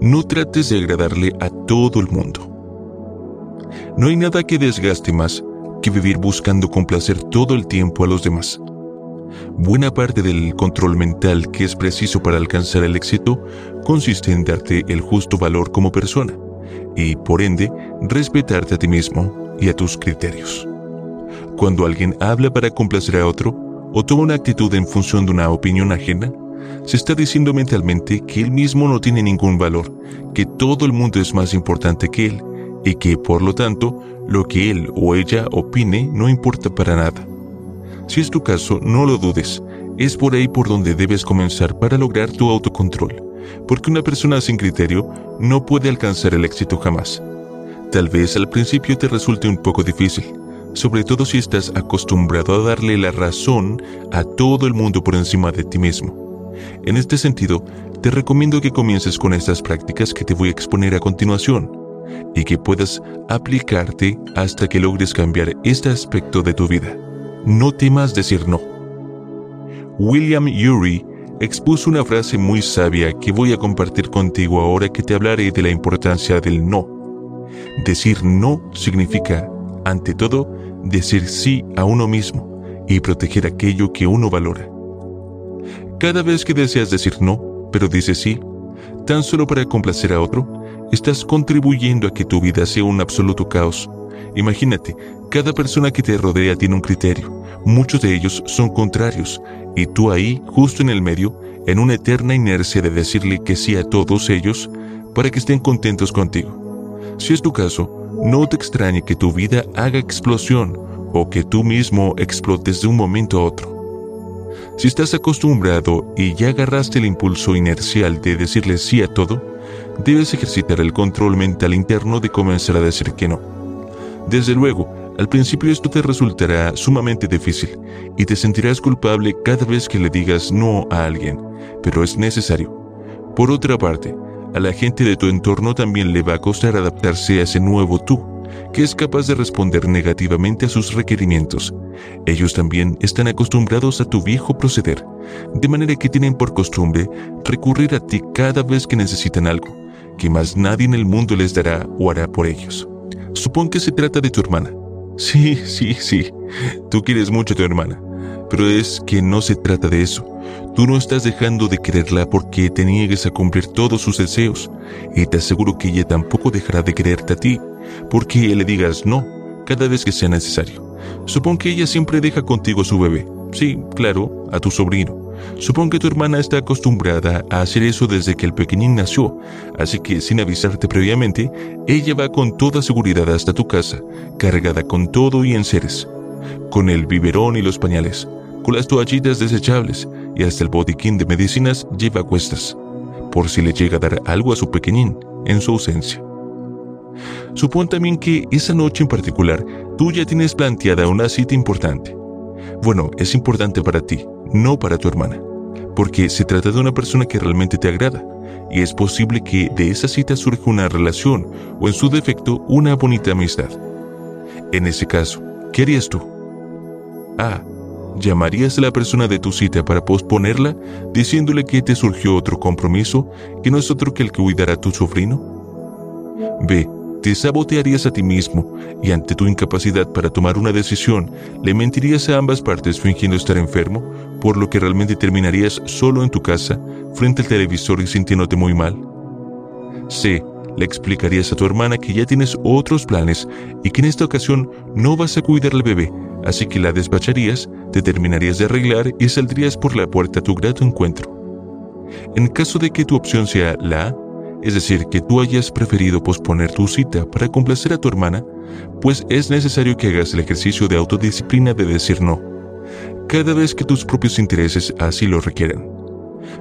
No trates de agradarle a todo el mundo. No hay nada que desgaste más que vivir buscando complacer todo el tiempo a los demás. Buena parte del control mental que es preciso para alcanzar el éxito consiste en darte el justo valor como persona y, por ende, respetarte a ti mismo y a tus criterios. Cuando alguien habla para complacer a otro o toma una actitud en función de una opinión ajena, se está diciendo mentalmente que él mismo no tiene ningún valor, que todo el mundo es más importante que él y que, por lo tanto, lo que él o ella opine no importa para nada. Si es tu caso, no lo dudes, es por ahí por donde debes comenzar para lograr tu autocontrol, porque una persona sin criterio no puede alcanzar el éxito jamás. Tal vez al principio te resulte un poco difícil, sobre todo si estás acostumbrado a darle la razón a todo el mundo por encima de ti mismo. En este sentido, te recomiendo que comiences con estas prácticas que te voy a exponer a continuación y que puedas aplicarte hasta que logres cambiar este aspecto de tu vida. No temas decir no. William Ury expuso una frase muy sabia que voy a compartir contigo ahora que te hablaré de la importancia del no. Decir no significa, ante todo, decir sí a uno mismo y proteger aquello que uno valora. Cada vez que deseas decir no, pero dices sí, tan solo para complacer a otro, estás contribuyendo a que tu vida sea un absoluto caos. Imagínate, cada persona que te rodea tiene un criterio, muchos de ellos son contrarios, y tú ahí, justo en el medio, en una eterna inercia de decirle que sí a todos ellos para que estén contentos contigo. Si es tu caso, no te extrañe que tu vida haga explosión o que tú mismo explotes de un momento a otro. Si estás acostumbrado y ya agarraste el impulso inercial de decirle sí a todo, debes ejercitar el control mental interno de comenzar a decir que no. Desde luego, al principio esto te resultará sumamente difícil y te sentirás culpable cada vez que le digas no a alguien, pero es necesario. Por otra parte, a la gente de tu entorno también le va a costar adaptarse a ese nuevo tú, que es capaz de responder negativamente a sus requerimientos. Ellos también están acostumbrados a tu viejo proceder, de manera que tienen por costumbre recurrir a ti cada vez que necesitan algo, que más nadie en el mundo les dará o hará por ellos. Supón que se trata de tu hermana. Sí, sí, sí, tú quieres mucho a tu hermana, pero es que no se trata de eso. Tú no estás dejando de quererla porque te niegues a cumplir todos sus deseos, y te aseguro que ella tampoco dejará de quererte a ti, porque le digas no cada vez que sea necesario. Supón que ella siempre deja contigo su bebé. Sí, claro, a tu sobrino. Supón que tu hermana está acostumbrada a hacer eso desde que el pequeñín nació, así que sin avisarte previamente, ella va con toda seguridad hasta tu casa, cargada con todo y enseres, con el biberón y los pañales, con las toallitas desechables y hasta el botiquín de medicinas lleva a cuestas, por si le llega a dar algo a su pequeñín en su ausencia. Supón también que esa noche en particular tú ya tienes planteada una cita importante. Bueno, es importante para ti, no para tu hermana, porque se trata de una persona que realmente te agrada, y es posible que de esa cita surja una relación o en su defecto una bonita amistad. En ese caso, ¿qué harías tú? A. ¿Llamarías a la persona de tu cita para posponerla diciéndole que te surgió otro compromiso que no es otro que el que cuidará a tu sobrino? B. Te sabotearías a ti mismo y ante tu incapacidad para tomar una decisión, le mentirías a ambas partes fingiendo estar enfermo, por lo que realmente terminarías solo en tu casa, frente al televisor y sintiéndote muy mal. C. Le explicarías a tu hermana que ya tienes otros planes y que en esta ocasión no vas a cuidar al bebé, así que la despacharías, te terminarías de arreglar y saldrías por la puerta a tu grato encuentro. En caso de que tu opción sea la A, es decir, que tú hayas preferido posponer tu cita para complacer a tu hermana, pues es necesario que hagas el ejercicio de autodisciplina de decir no, cada vez que tus propios intereses así lo requieran.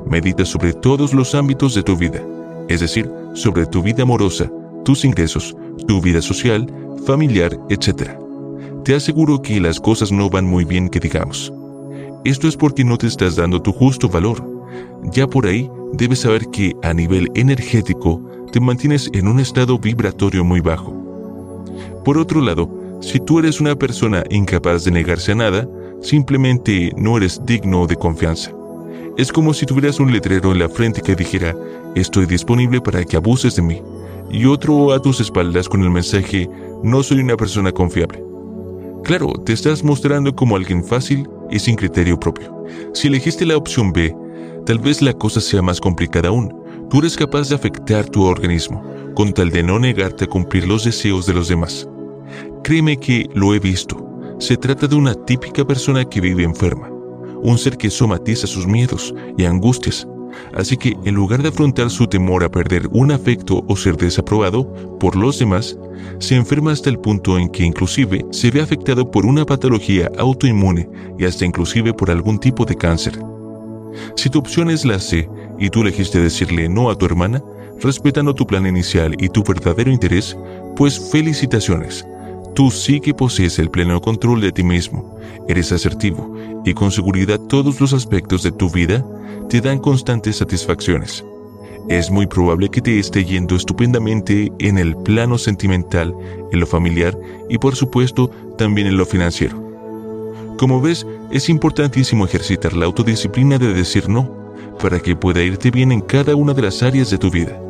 Medita sobre todos los ámbitos de tu vida, es decir, sobre tu vida amorosa, tus ingresos, tu vida social, familiar, etc te aseguro que las cosas no van muy bien que digamos. Esto es porque no te estás dando tu justo valor. Ya por ahí debes saber que a nivel energético te mantienes en un estado vibratorio muy bajo. Por otro lado, si tú eres una persona incapaz de negarse a nada, simplemente no eres digno de confianza. Es como si tuvieras un letrero en la frente que dijera, estoy disponible para que abuses de mí, y otro a tus espaldas con el mensaje, no soy una persona confiable. Claro, te estás mostrando como alguien fácil y sin criterio propio. Si elegiste la opción B, tal vez la cosa sea más complicada aún. Tú eres capaz de afectar tu organismo, con tal de no negarte a cumplir los deseos de los demás. Créeme que lo he visto. Se trata de una típica persona que vive enferma, un ser que somatiza sus miedos y angustias. Así que en lugar de afrontar su temor a perder un afecto o ser desaprobado por los demás, se enferma hasta el punto en que inclusive se ve afectado por una patología autoinmune y hasta inclusive por algún tipo de cáncer. Si tu opción es la C y tú elegiste decirle no a tu hermana, respetando tu plan inicial y tu verdadero interés, pues felicitaciones. Tú sí que posees el pleno control de ti mismo, eres asertivo y con seguridad todos los aspectos de tu vida te dan constantes satisfacciones. Es muy probable que te esté yendo estupendamente en el plano sentimental, en lo familiar y por supuesto también en lo financiero. Como ves, es importantísimo ejercitar la autodisciplina de decir no, para que pueda irte bien en cada una de las áreas de tu vida.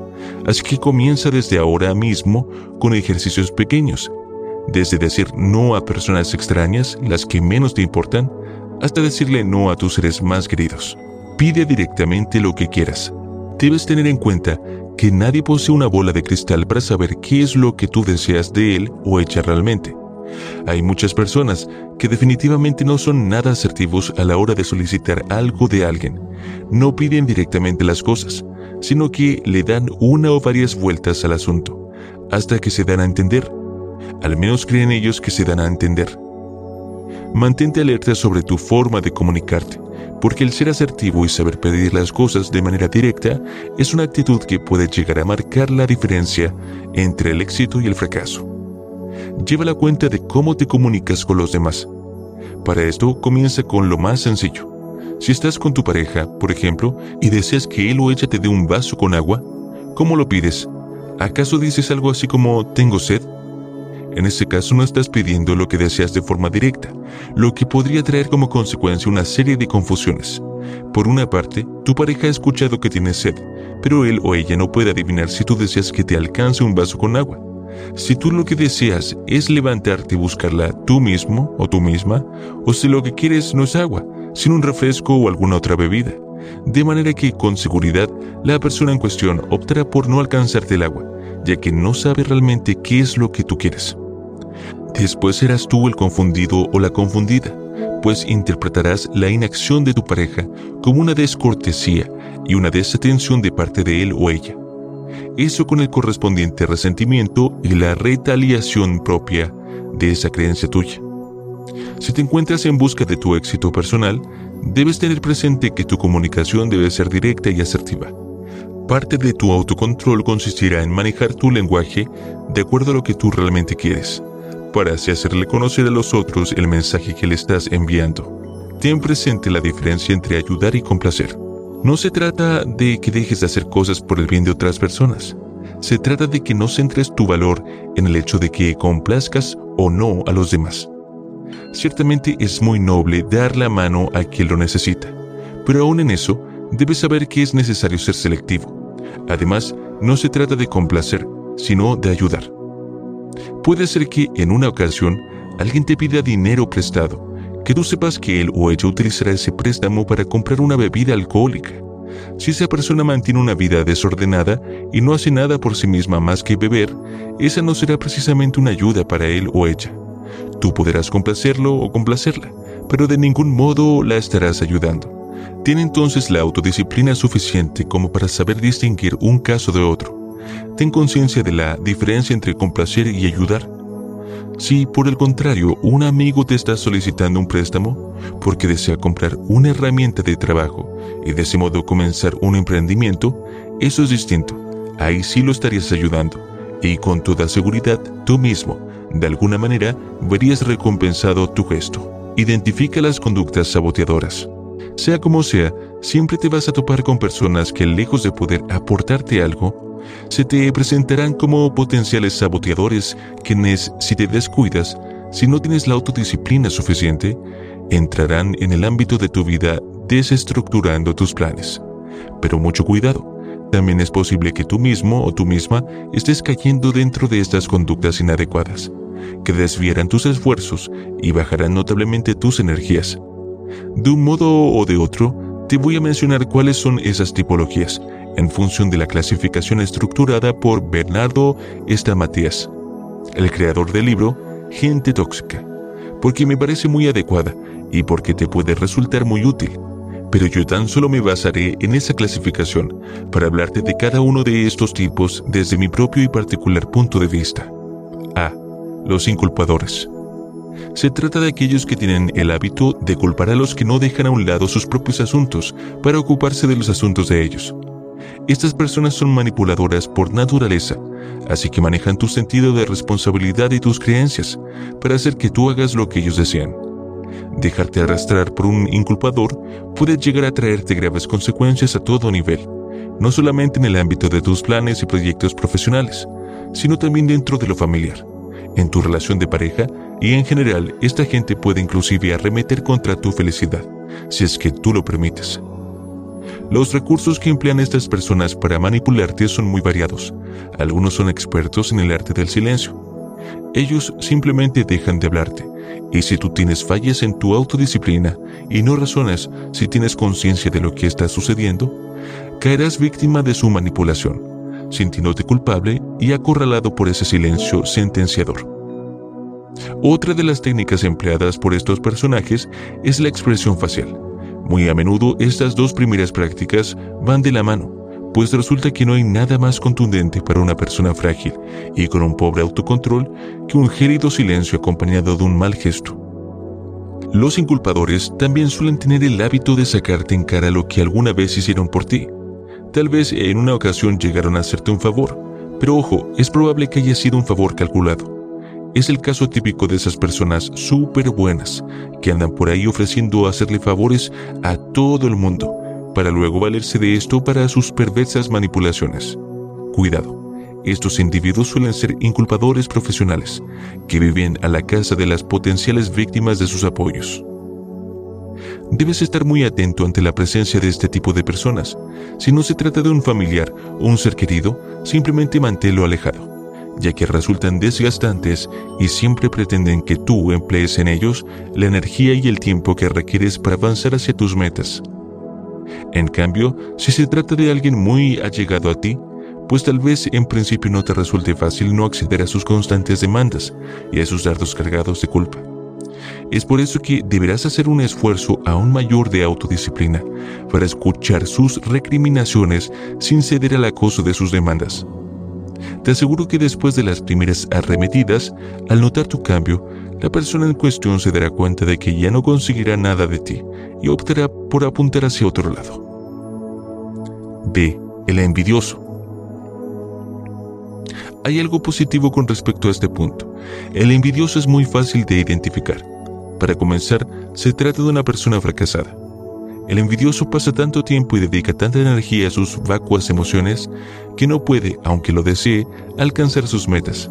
Así que comienza desde ahora mismo con ejercicios pequeños desde decir no a personas extrañas, las que menos te importan, hasta decirle no a tus seres más queridos. Pide directamente lo que quieras. Debes tener en cuenta que nadie posee una bola de cristal para saber qué es lo que tú deseas de él o ella realmente. Hay muchas personas que definitivamente no son nada asertivos a la hora de solicitar algo de alguien. No piden directamente las cosas, sino que le dan una o varias vueltas al asunto, hasta que se dan a entender al menos creen ellos que se dan a entender. Mantente alerta sobre tu forma de comunicarte, porque el ser asertivo y saber pedir las cosas de manera directa es una actitud que puede llegar a marcar la diferencia entre el éxito y el fracaso. Lleva la cuenta de cómo te comunicas con los demás. Para esto comienza con lo más sencillo. Si estás con tu pareja, por ejemplo, y deseas que él o ella te dé un vaso con agua, ¿cómo lo pides? ¿Acaso dices algo así como tengo sed? En este caso no estás pidiendo lo que deseas de forma directa, lo que podría traer como consecuencia una serie de confusiones. Por una parte, tu pareja ha escuchado que tienes sed, pero él o ella no puede adivinar si tú deseas que te alcance un vaso con agua. Si tú lo que deseas es levantarte y buscarla tú mismo o tú misma, o si lo que quieres no es agua, sino un refresco o alguna otra bebida. De manera que con seguridad la persona en cuestión optará por no alcanzarte el agua, ya que no sabe realmente qué es lo que tú quieres. Después serás tú el confundido o la confundida, pues interpretarás la inacción de tu pareja como una descortesía y una desatención de parte de él o ella. Eso con el correspondiente resentimiento y la retaliación propia de esa creencia tuya. Si te encuentras en busca de tu éxito personal, debes tener presente que tu comunicación debe ser directa y asertiva. Parte de tu autocontrol consistirá en manejar tu lenguaje de acuerdo a lo que tú realmente quieres para así hacerle conocer a los otros el mensaje que le estás enviando. Ten presente la diferencia entre ayudar y complacer. No se trata de que dejes de hacer cosas por el bien de otras personas. Se trata de que no centres tu valor en el hecho de que complazcas o no a los demás. Ciertamente es muy noble dar la mano a quien lo necesita, pero aún en eso debes saber que es necesario ser selectivo. Además, no se trata de complacer, sino de ayudar. Puede ser que en una ocasión alguien te pida dinero prestado, que tú sepas que él o ella utilizará ese préstamo para comprar una bebida alcohólica. Si esa persona mantiene una vida desordenada y no hace nada por sí misma más que beber, esa no será precisamente una ayuda para él o ella. Tú podrás complacerlo o complacerla, pero de ningún modo la estarás ayudando. Tiene entonces la autodisciplina suficiente como para saber distinguir un caso de otro ten conciencia de la diferencia entre complacer y ayudar. Si, por el contrario, un amigo te está solicitando un préstamo porque desea comprar una herramienta de trabajo y de ese modo comenzar un emprendimiento, eso es distinto. Ahí sí lo estarías ayudando y con toda seguridad tú mismo, de alguna manera, verías recompensado tu gesto. Identifica las conductas saboteadoras. Sea como sea, siempre te vas a topar con personas que lejos de poder aportarte algo, se te presentarán como potenciales saboteadores quienes, si te descuidas, si no tienes la autodisciplina suficiente, entrarán en el ámbito de tu vida desestructurando tus planes. Pero mucho cuidado, también es posible que tú mismo o tú misma estés cayendo dentro de estas conductas inadecuadas, que desviarán tus esfuerzos y bajarán notablemente tus energías. De un modo o de otro, te voy a mencionar cuáles son esas tipologías, en función de la clasificación estructurada por Bernardo Estamatías, el creador del libro Gente Tóxica, porque me parece muy adecuada y porque te puede resultar muy útil. Pero yo tan solo me basaré en esa clasificación para hablarte de cada uno de estos tipos desde mi propio y particular punto de vista. A. Los inculpadores. Se trata de aquellos que tienen el hábito de culpar a los que no dejan a un lado sus propios asuntos para ocuparse de los asuntos de ellos. Estas personas son manipuladoras por naturaleza, así que manejan tu sentido de responsabilidad y tus creencias para hacer que tú hagas lo que ellos desean. Dejarte arrastrar por un inculpador puede llegar a traerte graves consecuencias a todo nivel, no solamente en el ámbito de tus planes y proyectos profesionales, sino también dentro de lo familiar, en tu relación de pareja y en general esta gente puede inclusive arremeter contra tu felicidad, si es que tú lo permites. Los recursos que emplean estas personas para manipularte son muy variados. Algunos son expertos en el arte del silencio. Ellos simplemente dejan de hablarte. Y si tú tienes fallas en tu autodisciplina y no razonas si tienes conciencia de lo que está sucediendo, caerás víctima de su manipulación, sintiéndote culpable y acorralado por ese silencio sentenciador. Otra de las técnicas empleadas por estos personajes es la expresión facial. Muy a menudo estas dos primeras prácticas van de la mano, pues resulta que no hay nada más contundente para una persona frágil y con un pobre autocontrol que un gélido silencio acompañado de un mal gesto. Los inculpadores también suelen tener el hábito de sacarte en cara lo que alguna vez hicieron por ti. Tal vez en una ocasión llegaron a hacerte un favor, pero ojo, es probable que haya sido un favor calculado. Es el caso típico de esas personas súper buenas que andan por ahí ofreciendo hacerle favores a todo el mundo para luego valerse de esto para sus perversas manipulaciones. Cuidado, estos individuos suelen ser inculpadores profesionales que viven a la casa de las potenciales víctimas de sus apoyos. Debes estar muy atento ante la presencia de este tipo de personas. Si no se trata de un familiar o un ser querido, simplemente manténlo alejado ya que resultan desgastantes y siempre pretenden que tú emplees en ellos la energía y el tiempo que requieres para avanzar hacia tus metas. En cambio, si se trata de alguien muy allegado a ti, pues tal vez en principio no te resulte fácil no acceder a sus constantes demandas y a sus dardos cargados de culpa. Es por eso que deberás hacer un esfuerzo aún mayor de autodisciplina para escuchar sus recriminaciones sin ceder al acoso de sus demandas. Te aseguro que después de las primeras arremetidas, al notar tu cambio, la persona en cuestión se dará cuenta de que ya no conseguirá nada de ti y optará por apuntar hacia otro lado. B. El envidioso. Hay algo positivo con respecto a este punto. El envidioso es muy fácil de identificar. Para comenzar, se trata de una persona fracasada. El envidioso pasa tanto tiempo y dedica tanta energía a sus vacuas emociones que no puede, aunque lo desee, alcanzar sus metas.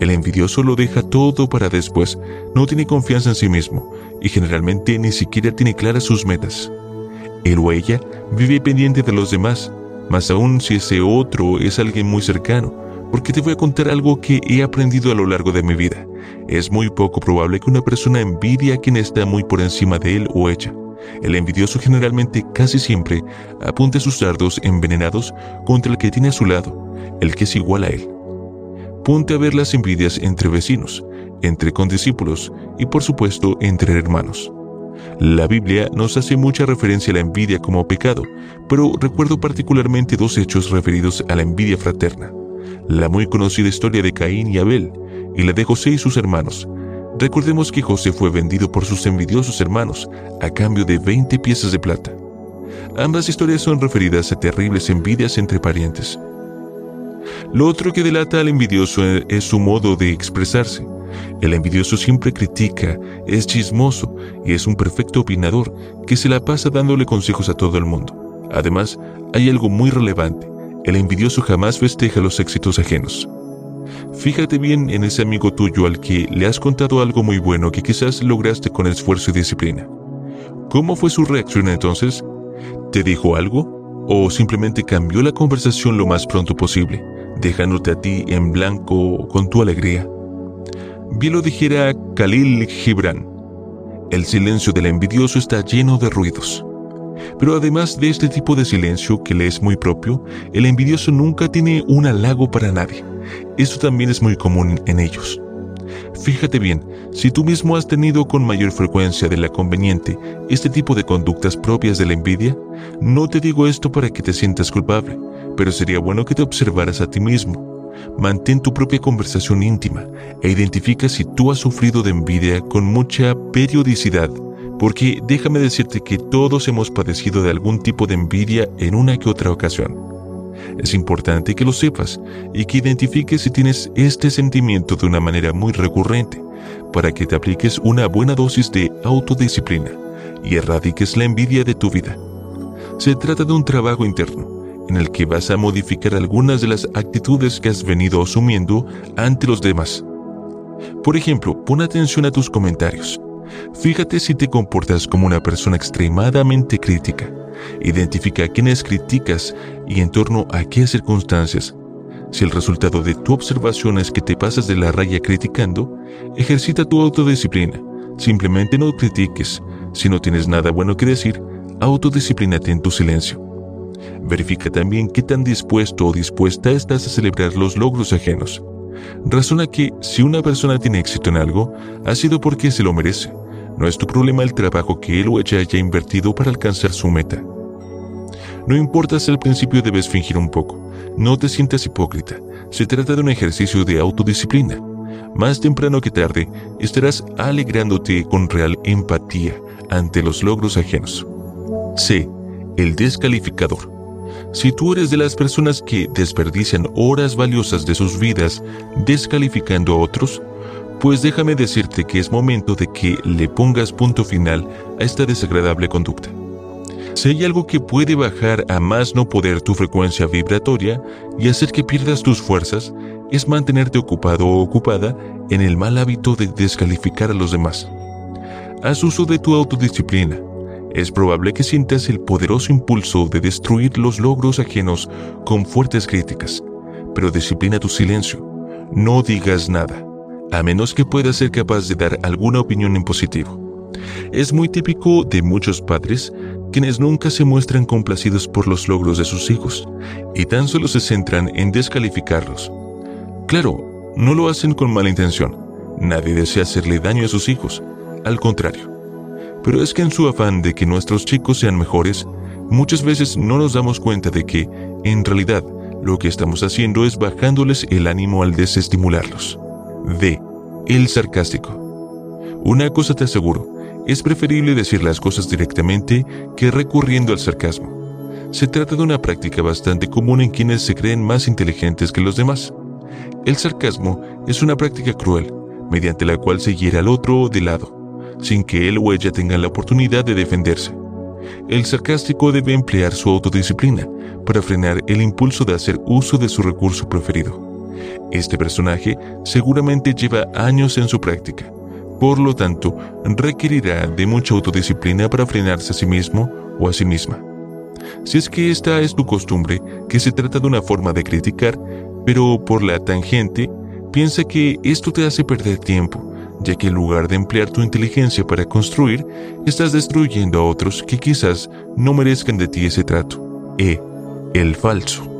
El envidioso lo deja todo para después, no tiene confianza en sí mismo y generalmente ni siquiera tiene claras sus metas. Él o ella vive pendiente de los demás, más aún si ese otro es alguien muy cercano, porque te voy a contar algo que he aprendido a lo largo de mi vida. Es muy poco probable que una persona envidie a quien está muy por encima de él o ella. El envidioso generalmente casi siempre apunta sus dardos envenenados contra el que tiene a su lado, el que es igual a él. Ponte a ver las envidias entre vecinos, entre condiscípulos y por supuesto entre hermanos. La Biblia nos hace mucha referencia a la envidia como pecado, pero recuerdo particularmente dos hechos referidos a la envidia fraterna. La muy conocida historia de Caín y Abel y la de José y sus hermanos, Recordemos que José fue vendido por sus envidiosos hermanos a cambio de 20 piezas de plata. Ambas historias son referidas a terribles envidias entre parientes. Lo otro que delata al envidioso es su modo de expresarse. El envidioso siempre critica, es chismoso y es un perfecto opinador que se la pasa dándole consejos a todo el mundo. Además, hay algo muy relevante. El envidioso jamás festeja los éxitos ajenos. Fíjate bien en ese amigo tuyo al que le has contado algo muy bueno que quizás lograste con esfuerzo y disciplina. ¿Cómo fue su reacción entonces? ¿Te dijo algo? ¿O simplemente cambió la conversación lo más pronto posible, dejándote a ti en blanco con tu alegría? Bien lo dijera Khalil Gibran. El silencio del envidioso está lleno de ruidos. Pero además de este tipo de silencio que le es muy propio, el envidioso nunca tiene un halago para nadie. Esto también es muy común en ellos. Fíjate bien, si tú mismo has tenido con mayor frecuencia de la conveniente este tipo de conductas propias de la envidia, no te digo esto para que te sientas culpable, pero sería bueno que te observaras a ti mismo. Mantén tu propia conversación íntima e identifica si tú has sufrido de envidia con mucha periodicidad, porque déjame decirte que todos hemos padecido de algún tipo de envidia en una que otra ocasión. Es importante que lo sepas y que identifiques si tienes este sentimiento de una manera muy recurrente, para que te apliques una buena dosis de autodisciplina y erradiques la envidia de tu vida. Se trata de un trabajo interno en el que vas a modificar algunas de las actitudes que has venido asumiendo ante los demás. Por ejemplo, pon atención a tus comentarios. Fíjate si te comportas como una persona extremadamente crítica. Identifica a quienes criticas y en torno a qué circunstancias. Si el resultado de tu observación es que te pasas de la raya criticando, ejercita tu autodisciplina. Simplemente no critiques. Si no tienes nada bueno que decir, autodisciplínate en tu silencio. Verifica también qué tan dispuesto o dispuesta estás a celebrar los logros ajenos. Razona que si una persona tiene éxito en algo, ha sido porque se lo merece. No es tu problema el trabajo que él o ella haya invertido para alcanzar su meta. No importa si al principio debes fingir un poco. No te sientas hipócrita. Se trata de un ejercicio de autodisciplina. Más temprano que tarde, estarás alegrándote con real empatía ante los logros ajenos. C. El descalificador. Si tú eres de las personas que desperdician horas valiosas de sus vidas descalificando a otros, pues déjame decirte que es momento de que le pongas punto final a esta desagradable conducta. Si hay algo que puede bajar a más no poder tu frecuencia vibratoria y hacer que pierdas tus fuerzas, es mantenerte ocupado o ocupada en el mal hábito de descalificar a los demás. Haz uso de tu autodisciplina. Es probable que sientas el poderoso impulso de destruir los logros ajenos con fuertes críticas, pero disciplina tu silencio. No digas nada a menos que puedas ser capaz de dar alguna opinión en positivo. Es muy típico de muchos padres quienes nunca se muestran complacidos por los logros de sus hijos y tan solo se centran en descalificarlos. Claro, no lo hacen con mala intención. Nadie desea hacerle daño a sus hijos, al contrario. Pero es que en su afán de que nuestros chicos sean mejores, muchas veces no nos damos cuenta de que, en realidad, lo que estamos haciendo es bajándoles el ánimo al desestimularlos. D. El sarcástico. Una cosa te aseguro, es preferible decir las cosas directamente que recurriendo al sarcasmo. Se trata de una práctica bastante común en quienes se creen más inteligentes que los demás. El sarcasmo es una práctica cruel, mediante la cual se hiere al otro de lado, sin que él o ella tengan la oportunidad de defenderse. El sarcástico debe emplear su autodisciplina para frenar el impulso de hacer uso de su recurso preferido. Este personaje seguramente lleva años en su práctica, por lo tanto, requerirá de mucha autodisciplina para frenarse a sí mismo o a sí misma. Si es que esta es tu costumbre, que se trata de una forma de criticar, pero por la tangente, piensa que esto te hace perder tiempo, ya que en lugar de emplear tu inteligencia para construir, estás destruyendo a otros que quizás no merezcan de ti ese trato. E. El falso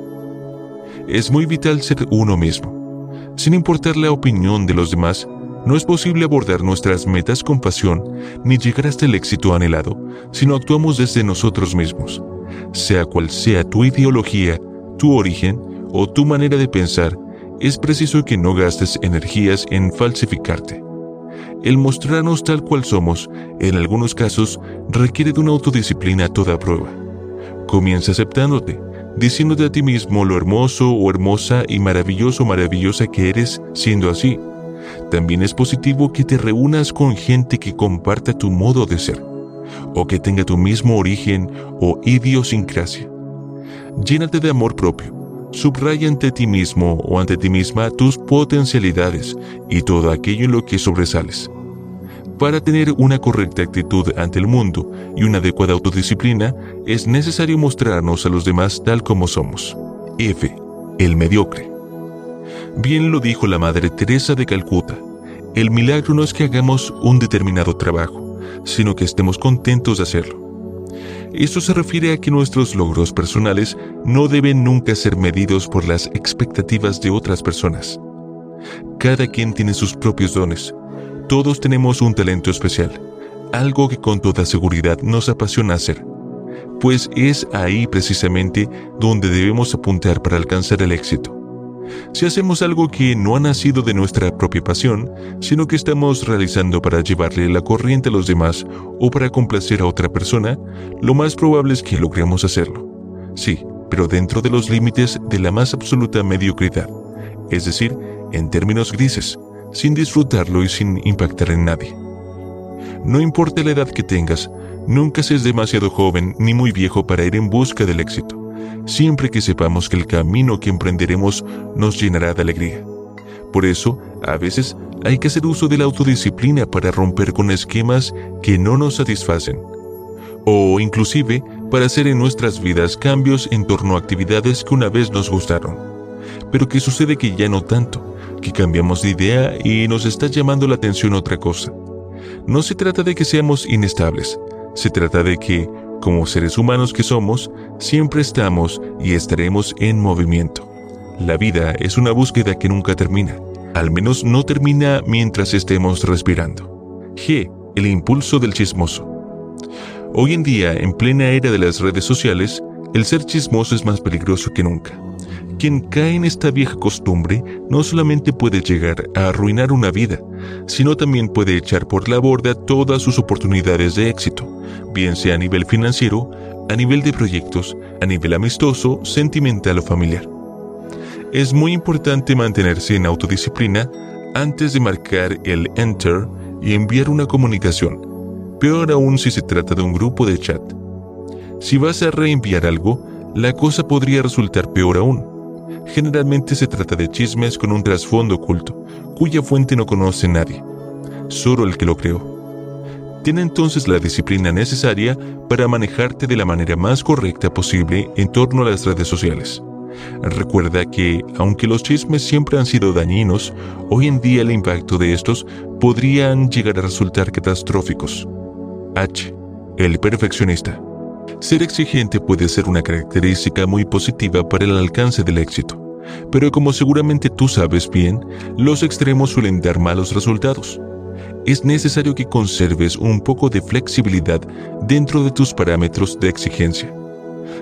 es muy vital ser uno mismo. Sin importar la opinión de los demás, no es posible abordar nuestras metas con pasión ni llegar hasta el éxito anhelado si no actuamos desde nosotros mismos. Sea cual sea tu ideología, tu origen o tu manera de pensar, es preciso que no gastes energías en falsificarte. El mostrarnos tal cual somos, en algunos casos, requiere de una autodisciplina a toda prueba. Comienza aceptándote, diciéndote a ti mismo lo hermoso o hermosa y maravilloso maravillosa que eres siendo así. También es positivo que te reúnas con gente que comparta tu modo de ser o que tenga tu mismo origen o idiosincrasia. Llénate de amor propio. Subraya ante ti mismo o ante ti misma tus potencialidades y todo aquello en lo que sobresales. Para tener una correcta actitud ante el mundo y una adecuada autodisciplina, es necesario mostrarnos a los demás tal como somos. F. El mediocre. Bien lo dijo la Madre Teresa de Calcuta. El milagro no es que hagamos un determinado trabajo, sino que estemos contentos de hacerlo. Esto se refiere a que nuestros logros personales no deben nunca ser medidos por las expectativas de otras personas. Cada quien tiene sus propios dones. Todos tenemos un talento especial, algo que con toda seguridad nos apasiona hacer, pues es ahí precisamente donde debemos apuntar para alcanzar el éxito. Si hacemos algo que no ha nacido de nuestra propia pasión, sino que estamos realizando para llevarle la corriente a los demás o para complacer a otra persona, lo más probable es que logremos hacerlo. Sí, pero dentro de los límites de la más absoluta mediocridad, es decir, en términos grises, sin disfrutarlo y sin impactar en nadie. No importa la edad que tengas, nunca seas demasiado joven ni muy viejo para ir en busca del éxito siempre que sepamos que el camino que emprenderemos nos llenará de alegría. Por eso, a veces hay que hacer uso de la autodisciplina para romper con esquemas que no nos satisfacen. O inclusive para hacer en nuestras vidas cambios en torno a actividades que una vez nos gustaron. Pero que sucede que ya no tanto, que cambiamos de idea y nos está llamando la atención otra cosa. No se trata de que seamos inestables, se trata de que como seres humanos que somos, siempre estamos y estaremos en movimiento. La vida es una búsqueda que nunca termina, al menos no termina mientras estemos respirando. G. El impulso del chismoso. Hoy en día, en plena era de las redes sociales, el ser chismoso es más peligroso que nunca. Quien cae en esta vieja costumbre no solamente puede llegar a arruinar una vida, sino también puede echar por la borda todas sus oportunidades de éxito, bien sea a nivel financiero, a nivel de proyectos, a nivel amistoso, sentimental o familiar. Es muy importante mantenerse en autodisciplina antes de marcar el enter y enviar una comunicación, peor aún si se trata de un grupo de chat. Si vas a reenviar algo, la cosa podría resultar peor aún Generalmente se trata de chismes con un trasfondo oculto, cuya fuente no conoce nadie, solo el que lo creó. Tiene entonces la disciplina necesaria para manejarte de la manera más correcta posible en torno a las redes sociales. Recuerda que, aunque los chismes siempre han sido dañinos, hoy en día el impacto de estos podrían llegar a resultar catastróficos. H. El perfeccionista. Ser exigente puede ser una característica muy positiva para el alcance del éxito, pero como seguramente tú sabes bien, los extremos suelen dar malos resultados. Es necesario que conserves un poco de flexibilidad dentro de tus parámetros de exigencia.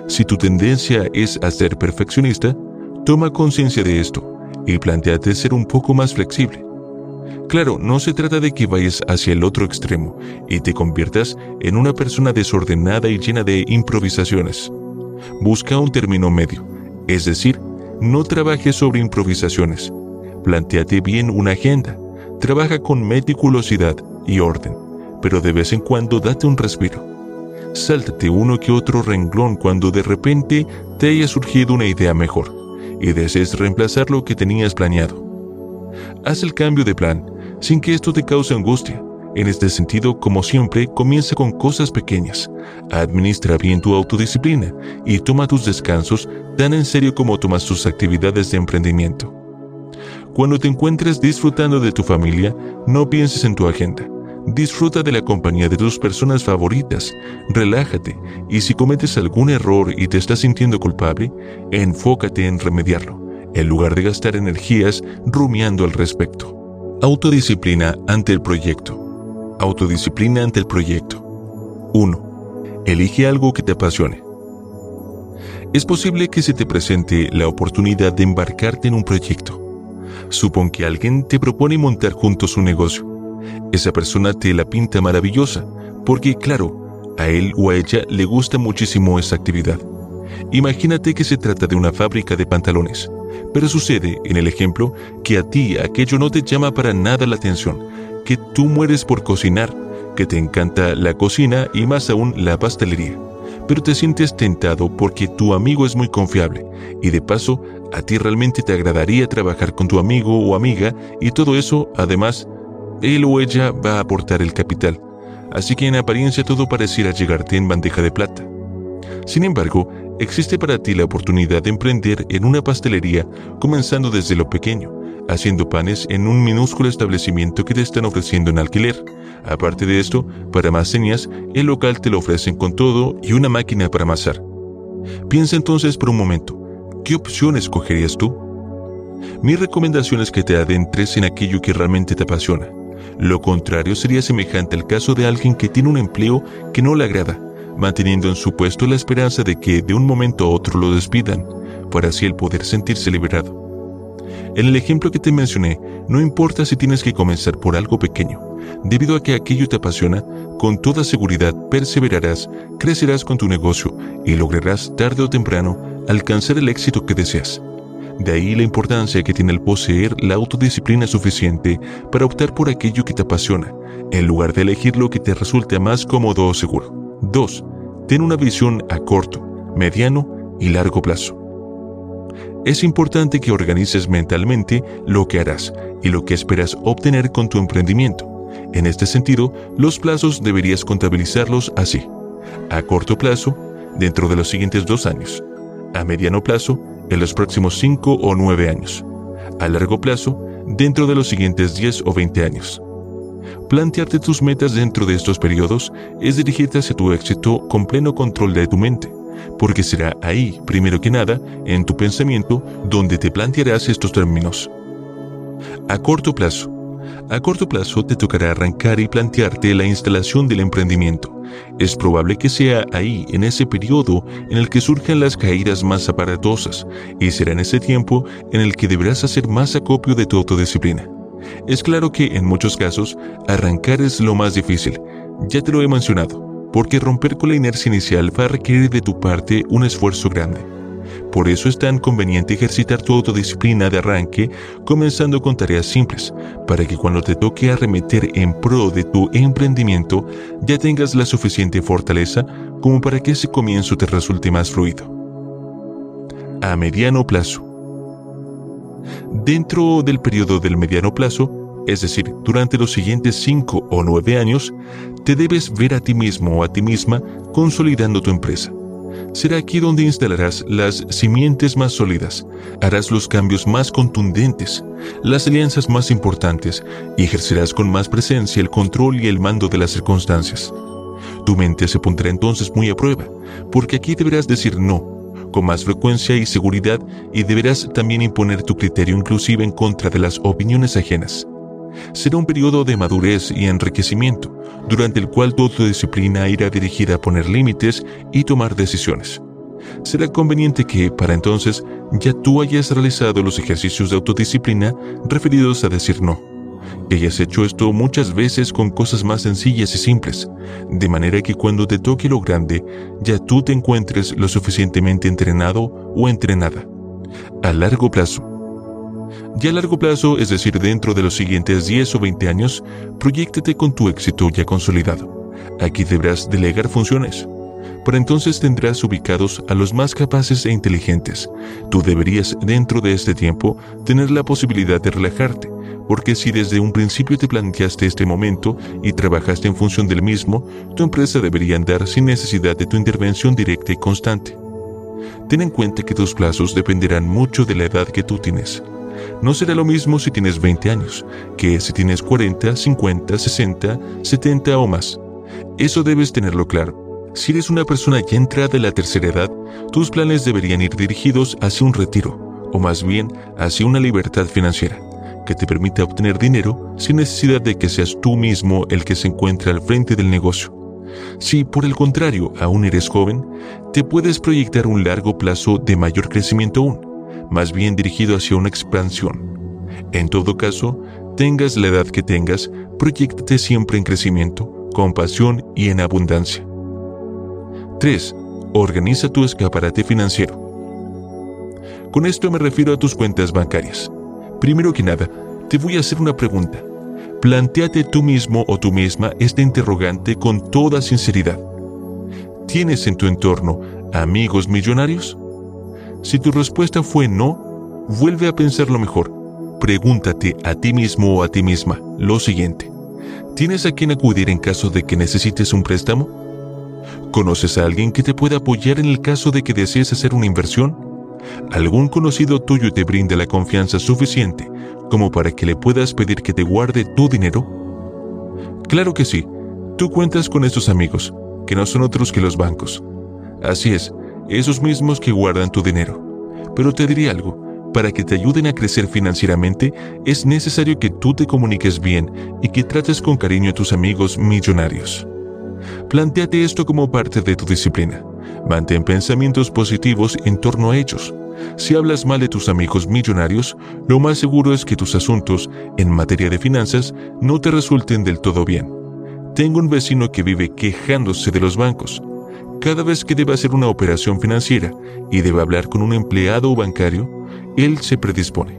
Si tu tendencia es a ser perfeccionista, toma conciencia de esto y planteate ser un poco más flexible. Claro, no se trata de que vayas hacia el otro extremo y te conviertas en una persona desordenada y llena de improvisaciones. Busca un término medio, es decir, no trabajes sobre improvisaciones. Plantéate bien una agenda. Trabaja con meticulosidad y orden, pero de vez en cuando date un respiro. Sáltate uno que otro renglón cuando de repente te haya surgido una idea mejor y desees reemplazar lo que tenías planeado. Haz el cambio de plan sin que esto te cause angustia. En este sentido, como siempre, comienza con cosas pequeñas. Administra bien tu autodisciplina y toma tus descansos tan en serio como tomas tus actividades de emprendimiento. Cuando te encuentres disfrutando de tu familia, no pienses en tu agenda. Disfruta de la compañía de tus personas favoritas, relájate y si cometes algún error y te estás sintiendo culpable, enfócate en remediarlo, en lugar de gastar energías rumiando al respecto. Autodisciplina ante el proyecto. Autodisciplina ante el proyecto. 1. Elige algo que te apasione. Es posible que se te presente la oportunidad de embarcarte en un proyecto. Supón que alguien te propone montar juntos un negocio. Esa persona te la pinta maravillosa, porque claro, a él o a ella le gusta muchísimo esa actividad. Imagínate que se trata de una fábrica de pantalones. Pero sucede, en el ejemplo, que a ti aquello no te llama para nada la atención, que tú mueres por cocinar, que te encanta la cocina y más aún la pastelería. Pero te sientes tentado porque tu amigo es muy confiable y de paso a ti realmente te agradaría trabajar con tu amigo o amiga y todo eso, además, él o ella va a aportar el capital. Así que en apariencia todo pareciera llegarte en bandeja de plata. Sin embargo, existe para ti la oportunidad de emprender en una pastelería comenzando desde lo pequeño, haciendo panes en un minúsculo establecimiento que te están ofreciendo en alquiler. Aparte de esto, para más señas, el local te lo ofrecen con todo y una máquina para amasar. Piensa entonces por un momento, ¿qué opción escogerías tú? Mi recomendación es que te adentres en aquello que realmente te apasiona. Lo contrario sería semejante al caso de alguien que tiene un empleo que no le agrada, manteniendo en su puesto la esperanza de que de un momento a otro lo despidan, para así el poder sentirse liberado. En el ejemplo que te mencioné, no importa si tienes que comenzar por algo pequeño, debido a que aquello te apasiona, con toda seguridad perseverarás, crecerás con tu negocio y lograrás tarde o temprano alcanzar el éxito que deseas. De ahí la importancia que tiene el poseer la autodisciplina suficiente para optar por aquello que te apasiona, en lugar de elegir lo que te resulte más cómodo o seguro. 2. Ten una visión a corto, mediano y largo plazo. Es importante que organices mentalmente lo que harás y lo que esperas obtener con tu emprendimiento. En este sentido, los plazos deberías contabilizarlos así. A corto plazo, dentro de los siguientes dos años. A mediano plazo, en los próximos cinco o nueve años. A largo plazo, dentro de los siguientes 10 o 20 años. Plantearte tus metas dentro de estos periodos es dirigirte hacia tu éxito con pleno control de tu mente porque será ahí, primero que nada, en tu pensamiento, donde te plantearás estos términos. A corto plazo. A corto plazo te tocará arrancar y plantearte la instalación del emprendimiento. Es probable que sea ahí, en ese periodo, en el que surjan las caídas más aparatosas, y será en ese tiempo en el que deberás hacer más acopio de tu autodisciplina. Es claro que en muchos casos, arrancar es lo más difícil, ya te lo he mencionado, porque romper con la inercia inicial va a requerir de tu parte un esfuerzo grande. Por eso es tan conveniente ejercitar tu autodisciplina de arranque comenzando con tareas simples, para que cuando te toque arremeter en pro de tu emprendimiento ya tengas la suficiente fortaleza como para que ese comienzo te resulte más fluido. A mediano plazo. Dentro del periodo del mediano plazo, es decir, durante los siguientes 5 o 9 años, te debes ver a ti mismo o a ti misma consolidando tu empresa. Será aquí donde instalarás las simientes más sólidas, harás los cambios más contundentes, las alianzas más importantes y ejercerás con más presencia el control y el mando de las circunstancias. Tu mente se pondrá entonces muy a prueba, porque aquí deberás decir no con más frecuencia y seguridad y deberás también imponer tu criterio inclusive en contra de las opiniones ajenas será un periodo de madurez y enriquecimiento, durante el cual tu autodisciplina irá dirigida a poner límites y tomar decisiones. Será conveniente que, para entonces, ya tú hayas realizado los ejercicios de autodisciplina referidos a decir no, que hayas hecho esto muchas veces con cosas más sencillas y simples, de manera que cuando te toque lo grande, ya tú te encuentres lo suficientemente entrenado o entrenada. A largo plazo, ya a largo plazo, es decir, dentro de los siguientes 10 o 20 años, proyectate con tu éxito ya consolidado. Aquí deberás delegar funciones. Para entonces tendrás ubicados a los más capaces e inteligentes. Tú deberías, dentro de este tiempo, tener la posibilidad de relajarte, porque si desde un principio te planteaste este momento y trabajaste en función del mismo, tu empresa debería andar sin necesidad de tu intervención directa y constante. Ten en cuenta que tus plazos dependerán mucho de la edad que tú tienes. No será lo mismo si tienes 20 años, que si tienes 40, 50, 60, 70 o más. Eso debes tenerlo claro. Si eres una persona ya entrada en la tercera edad, tus planes deberían ir dirigidos hacia un retiro, o más bien hacia una libertad financiera, que te permita obtener dinero sin necesidad de que seas tú mismo el que se encuentre al frente del negocio. Si por el contrario aún eres joven, te puedes proyectar un largo plazo de mayor crecimiento aún más bien dirigido hacia una expansión. En todo caso, tengas la edad que tengas, proyectate siempre en crecimiento, con pasión y en abundancia. 3. Organiza tu escaparate financiero. Con esto me refiero a tus cuentas bancarias. Primero que nada, te voy a hacer una pregunta. Plantéate tú mismo o tú misma este interrogante con toda sinceridad. ¿Tienes en tu entorno amigos millonarios? Si tu respuesta fue no, vuelve a pensarlo mejor. Pregúntate a ti mismo o a ti misma lo siguiente. ¿Tienes a quien acudir en caso de que necesites un préstamo? ¿Conoces a alguien que te pueda apoyar en el caso de que desees hacer una inversión? ¿Algún conocido tuyo te brinda la confianza suficiente como para que le puedas pedir que te guarde tu dinero? Claro que sí, tú cuentas con estos amigos, que no son otros que los bancos. Así es, esos mismos que guardan tu dinero. Pero te diré algo, para que te ayuden a crecer financieramente es necesario que tú te comuniques bien y que trates con cariño a tus amigos millonarios. Plantéate esto como parte de tu disciplina. Mantén pensamientos positivos en torno a ellos. Si hablas mal de tus amigos millonarios, lo más seguro es que tus asuntos en materia de finanzas no te resulten del todo bien. Tengo un vecino que vive quejándose de los bancos. Cada vez que debe hacer una operación financiera y debe hablar con un empleado bancario, él se predispone.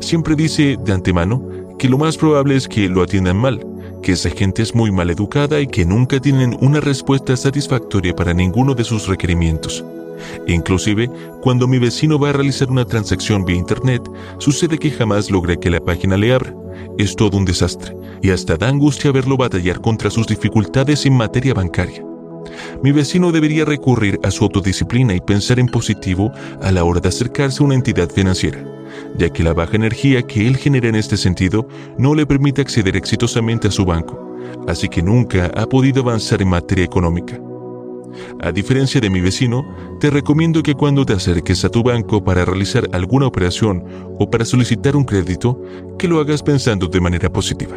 Siempre dice de antemano que lo más probable es que lo atiendan mal, que esa gente es muy mal educada y que nunca tienen una respuesta satisfactoria para ninguno de sus requerimientos. Inclusive, cuando mi vecino va a realizar una transacción vía Internet, sucede que jamás logra que la página le abra. Es todo un desastre, y hasta da angustia verlo batallar contra sus dificultades en materia bancaria. Mi vecino debería recurrir a su autodisciplina y pensar en positivo a la hora de acercarse a una entidad financiera, ya que la baja energía que él genera en este sentido no le permite acceder exitosamente a su banco, así que nunca ha podido avanzar en materia económica. A diferencia de mi vecino, te recomiendo que cuando te acerques a tu banco para realizar alguna operación o para solicitar un crédito, que lo hagas pensando de manera positiva.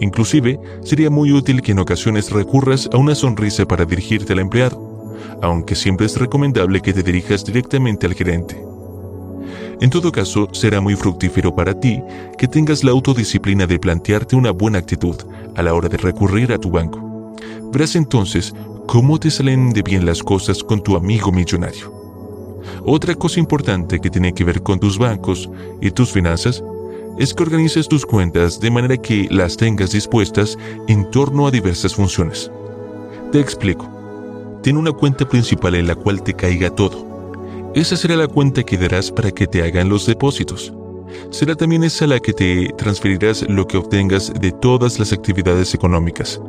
Inclusive, sería muy útil que en ocasiones recurras a una sonrisa para dirigirte al empleado, aunque siempre es recomendable que te dirijas directamente al gerente. En todo caso, será muy fructífero para ti que tengas la autodisciplina de plantearte una buena actitud a la hora de recurrir a tu banco. Verás entonces cómo te salen de bien las cosas con tu amigo millonario. Otra cosa importante que tiene que ver con tus bancos y tus finanzas es que organices tus cuentas de manera que las tengas dispuestas en torno a diversas funciones. Te explico. Ten una cuenta principal en la cual te caiga todo. Esa será la cuenta que darás para que te hagan los depósitos. Será también esa la que te transferirás lo que obtengas de todas las actividades económicas.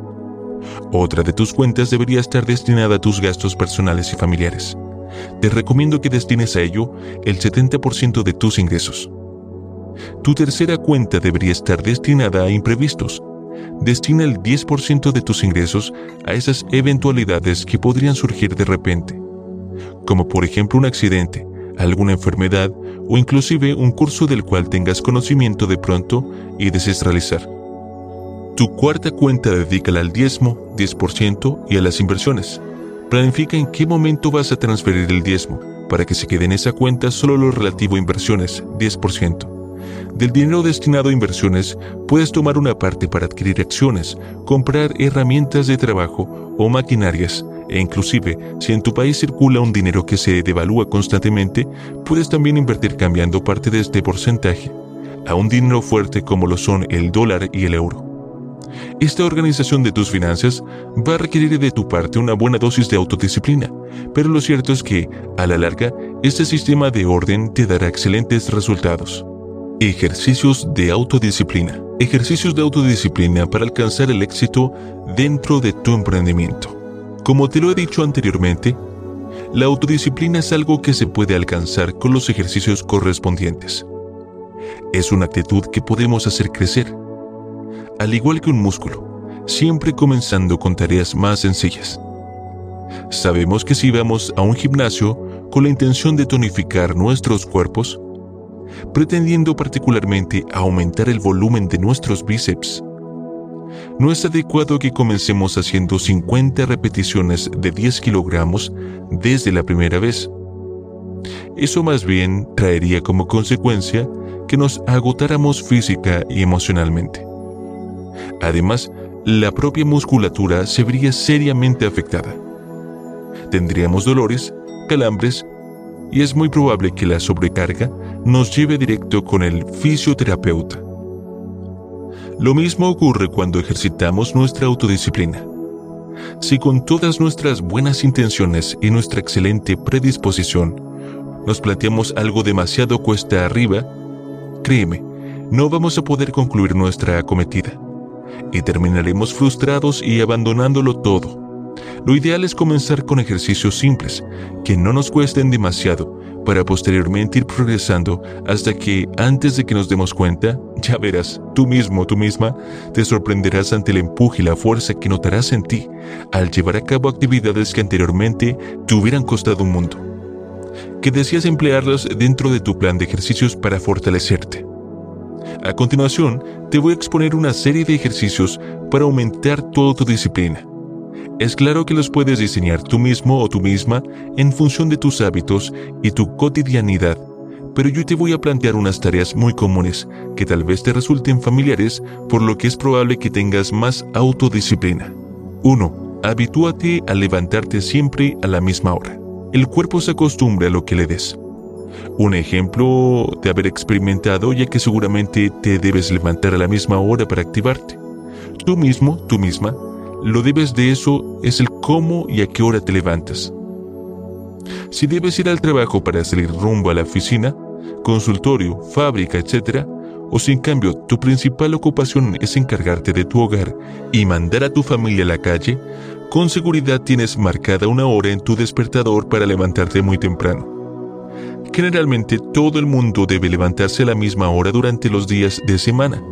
Otra de tus cuentas debería estar destinada a tus gastos personales y familiares. Te recomiendo que destines a ello el 70% de tus ingresos. Tu tercera cuenta debería estar destinada a imprevistos. Destina el 10% de tus ingresos a esas eventualidades que podrían surgir de repente, como por ejemplo un accidente, alguna enfermedad o inclusive un curso del cual tengas conocimiento de pronto y desees. Tu cuarta cuenta dedícala al diezmo, 10% y a las inversiones. Planifica en qué momento vas a transferir el diezmo, para que se quede en esa cuenta solo lo relativo a inversiones, 10%. Del dinero destinado a inversiones, puedes tomar una parte para adquirir acciones, comprar herramientas de trabajo o maquinarias, e inclusive, si en tu país circula un dinero que se devalúa constantemente, puedes también invertir cambiando parte de este porcentaje a un dinero fuerte como lo son el dólar y el euro. Esta organización de tus finanzas va a requerir de tu parte una buena dosis de autodisciplina, pero lo cierto es que, a la larga, este sistema de orden te dará excelentes resultados. Ejercicios de autodisciplina. Ejercicios de autodisciplina para alcanzar el éxito dentro de tu emprendimiento. Como te lo he dicho anteriormente, la autodisciplina es algo que se puede alcanzar con los ejercicios correspondientes. Es una actitud que podemos hacer crecer. Al igual que un músculo, siempre comenzando con tareas más sencillas. Sabemos que si vamos a un gimnasio con la intención de tonificar nuestros cuerpos, pretendiendo particularmente aumentar el volumen de nuestros bíceps. No es adecuado que comencemos haciendo 50 repeticiones de 10 kilogramos desde la primera vez. Eso más bien traería como consecuencia que nos agotáramos física y emocionalmente. Además, la propia musculatura se vería seriamente afectada. Tendríamos dolores, calambres y es muy probable que la sobrecarga nos lleve directo con el fisioterapeuta. Lo mismo ocurre cuando ejercitamos nuestra autodisciplina. Si con todas nuestras buenas intenciones y nuestra excelente predisposición nos planteamos algo demasiado cuesta arriba, créeme, no vamos a poder concluir nuestra acometida y terminaremos frustrados y abandonándolo todo. Lo ideal es comenzar con ejercicios simples, que no nos cuesten demasiado, para posteriormente ir progresando hasta que, antes de que nos demos cuenta, ya verás, tú mismo, tú misma, te sorprenderás ante el empuje y la fuerza que notarás en ti al llevar a cabo actividades que anteriormente te hubieran costado un mundo. Que deseas emplearlas dentro de tu plan de ejercicios para fortalecerte. A continuación, te voy a exponer una serie de ejercicios para aumentar toda tu disciplina es claro que los puedes diseñar tú mismo o tú misma en función de tus hábitos y tu cotidianidad, pero yo te voy a plantear unas tareas muy comunes que tal vez te resulten familiares, por lo que es probable que tengas más autodisciplina. 1. Habitúate a levantarte siempre a la misma hora. El cuerpo se acostumbra a lo que le des. Un ejemplo de haber experimentado ya que seguramente te debes levantar a la misma hora para activarte. Tú mismo, tú misma, lo debes de eso es el cómo y a qué hora te levantas. Si debes ir al trabajo para salir rumbo a la oficina, consultorio, fábrica, etc., o si en cambio tu principal ocupación es encargarte de tu hogar y mandar a tu familia a la calle, con seguridad tienes marcada una hora en tu despertador para levantarte muy temprano. Generalmente todo el mundo debe levantarse a la misma hora durante los días de semana,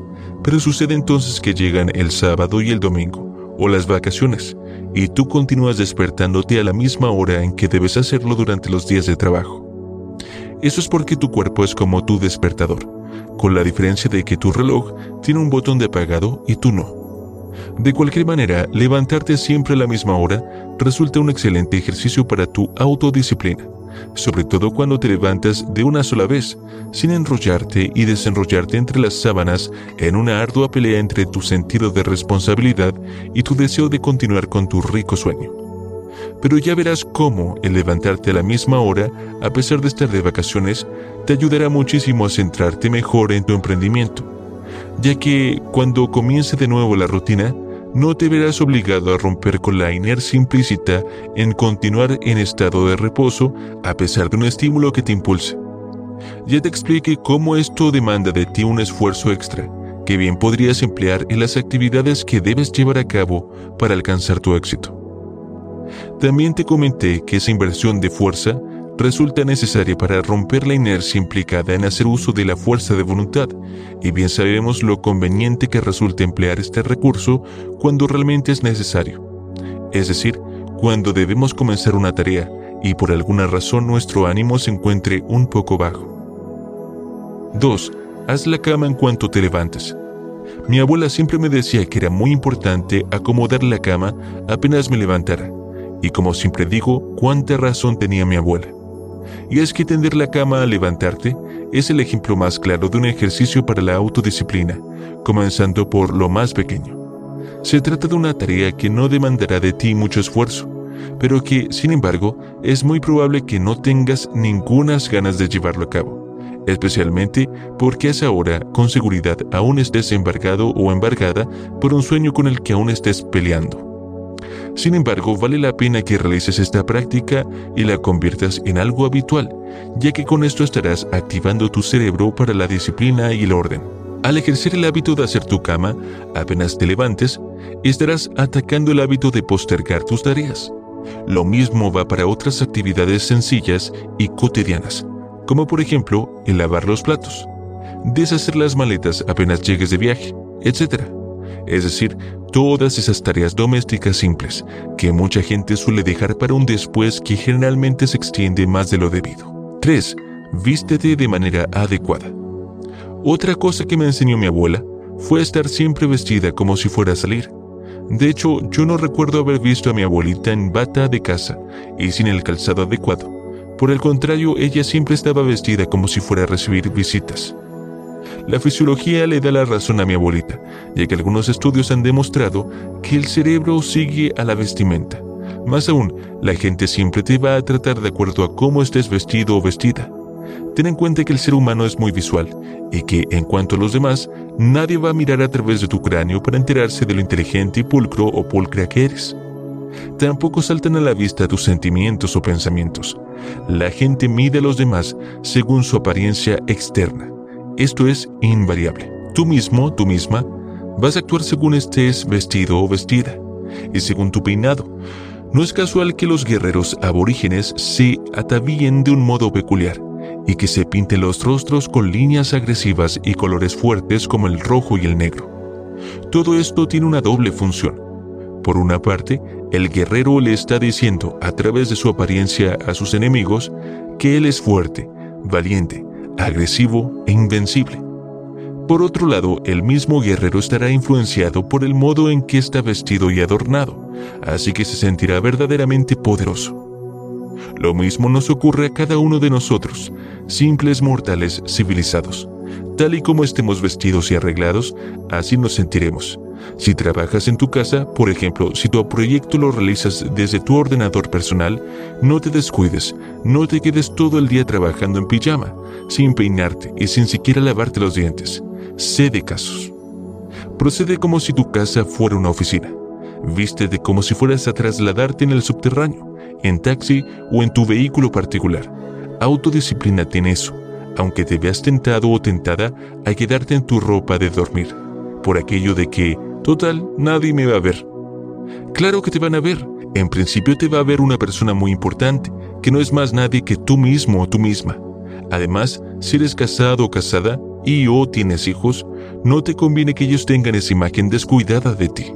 pero sucede entonces que llegan el sábado y el domingo o las vacaciones, y tú continúas despertándote a la misma hora en que debes hacerlo durante los días de trabajo. Eso es porque tu cuerpo es como tu despertador, con la diferencia de que tu reloj tiene un botón de apagado y tú no. De cualquier manera, levantarte siempre a la misma hora resulta un excelente ejercicio para tu autodisciplina sobre todo cuando te levantas de una sola vez, sin enrollarte y desenrollarte entre las sábanas en una ardua pelea entre tu sentido de responsabilidad y tu deseo de continuar con tu rico sueño. Pero ya verás cómo el levantarte a la misma hora, a pesar de estar de vacaciones, te ayudará muchísimo a centrarte mejor en tu emprendimiento, ya que cuando comience de nuevo la rutina, no te verás obligado a romper con la inercia implícita en continuar en estado de reposo a pesar de un estímulo que te impulse. Ya te expliqué cómo esto demanda de ti un esfuerzo extra, que bien podrías emplear en las actividades que debes llevar a cabo para alcanzar tu éxito. También te comenté que esa inversión de fuerza resulta necesaria para romper la inercia implicada en hacer uso de la fuerza de voluntad, y bien sabemos lo conveniente que resulta emplear este recurso cuando realmente es necesario, es decir, cuando debemos comenzar una tarea y por alguna razón nuestro ánimo se encuentre un poco bajo. 2. Haz la cama en cuanto te levantes. Mi abuela siempre me decía que era muy importante acomodar la cama apenas me levantara, y como siempre digo, cuánta razón tenía mi abuela. Y es que tender la cama al levantarte es el ejemplo más claro de un ejercicio para la autodisciplina, comenzando por lo más pequeño. Se trata de una tarea que no demandará de ti mucho esfuerzo, pero que, sin embargo, es muy probable que no tengas ningunas ganas de llevarlo a cabo, especialmente porque a esa hora, con seguridad, aún estés embargado o embargada por un sueño con el que aún estés peleando. Sin embargo, vale la pena que realices esta práctica y la conviertas en algo habitual, ya que con esto estarás activando tu cerebro para la disciplina y el orden. Al ejercer el hábito de hacer tu cama, apenas te levantes, estarás atacando el hábito de postergar tus tareas. Lo mismo va para otras actividades sencillas y cotidianas, como por ejemplo el lavar los platos, deshacer las maletas apenas llegues de viaje, etc es decir, todas esas tareas domésticas simples que mucha gente suele dejar para un después que generalmente se extiende más de lo debido. 3. Vístete de manera adecuada. Otra cosa que me enseñó mi abuela fue estar siempre vestida como si fuera a salir. De hecho, yo no recuerdo haber visto a mi abuelita en bata de casa y sin el calzado adecuado. Por el contrario, ella siempre estaba vestida como si fuera a recibir visitas. La fisiología le da la razón a mi abuelita, ya que algunos estudios han demostrado que el cerebro sigue a la vestimenta. Más aún, la gente siempre te va a tratar de acuerdo a cómo estés vestido o vestida. Ten en cuenta que el ser humano es muy visual y que, en cuanto a los demás, nadie va a mirar a través de tu cráneo para enterarse de lo inteligente y pulcro o pulcra que eres. Tampoco saltan a la vista tus sentimientos o pensamientos. La gente mide a los demás según su apariencia externa. Esto es invariable. Tú mismo, tú misma, vas a actuar según estés vestido o vestida y según tu peinado. No es casual que los guerreros aborígenes se atavíen de un modo peculiar y que se pinten los rostros con líneas agresivas y colores fuertes como el rojo y el negro. Todo esto tiene una doble función. Por una parte, el guerrero le está diciendo a través de su apariencia a sus enemigos que él es fuerte, valiente, agresivo e invencible. Por otro lado, el mismo guerrero estará influenciado por el modo en que está vestido y adornado, así que se sentirá verdaderamente poderoso. Lo mismo nos ocurre a cada uno de nosotros, simples mortales civilizados. Tal y como estemos vestidos y arreglados, así nos sentiremos. Si trabajas en tu casa, por ejemplo, si tu proyecto lo realizas desde tu ordenador personal, no te descuides, no te quedes todo el día trabajando en pijama, sin peinarte y sin siquiera lavarte los dientes sé de casos. Procede como si tu casa fuera una oficina. Vístete como si fueras a trasladarte en el subterráneo, en taxi o en tu vehículo particular. Autodisciplínate en eso, aunque te veas tentado o tentada a quedarte en tu ropa de dormir, por aquello de que, total, nadie me va a ver. Claro que te van a ver. En principio te va a ver una persona muy importante, que no es más nadie que tú mismo o tú misma. Además, si eres casado o casada, y o tienes hijos, no te conviene que ellos tengan esa imagen descuidada de ti.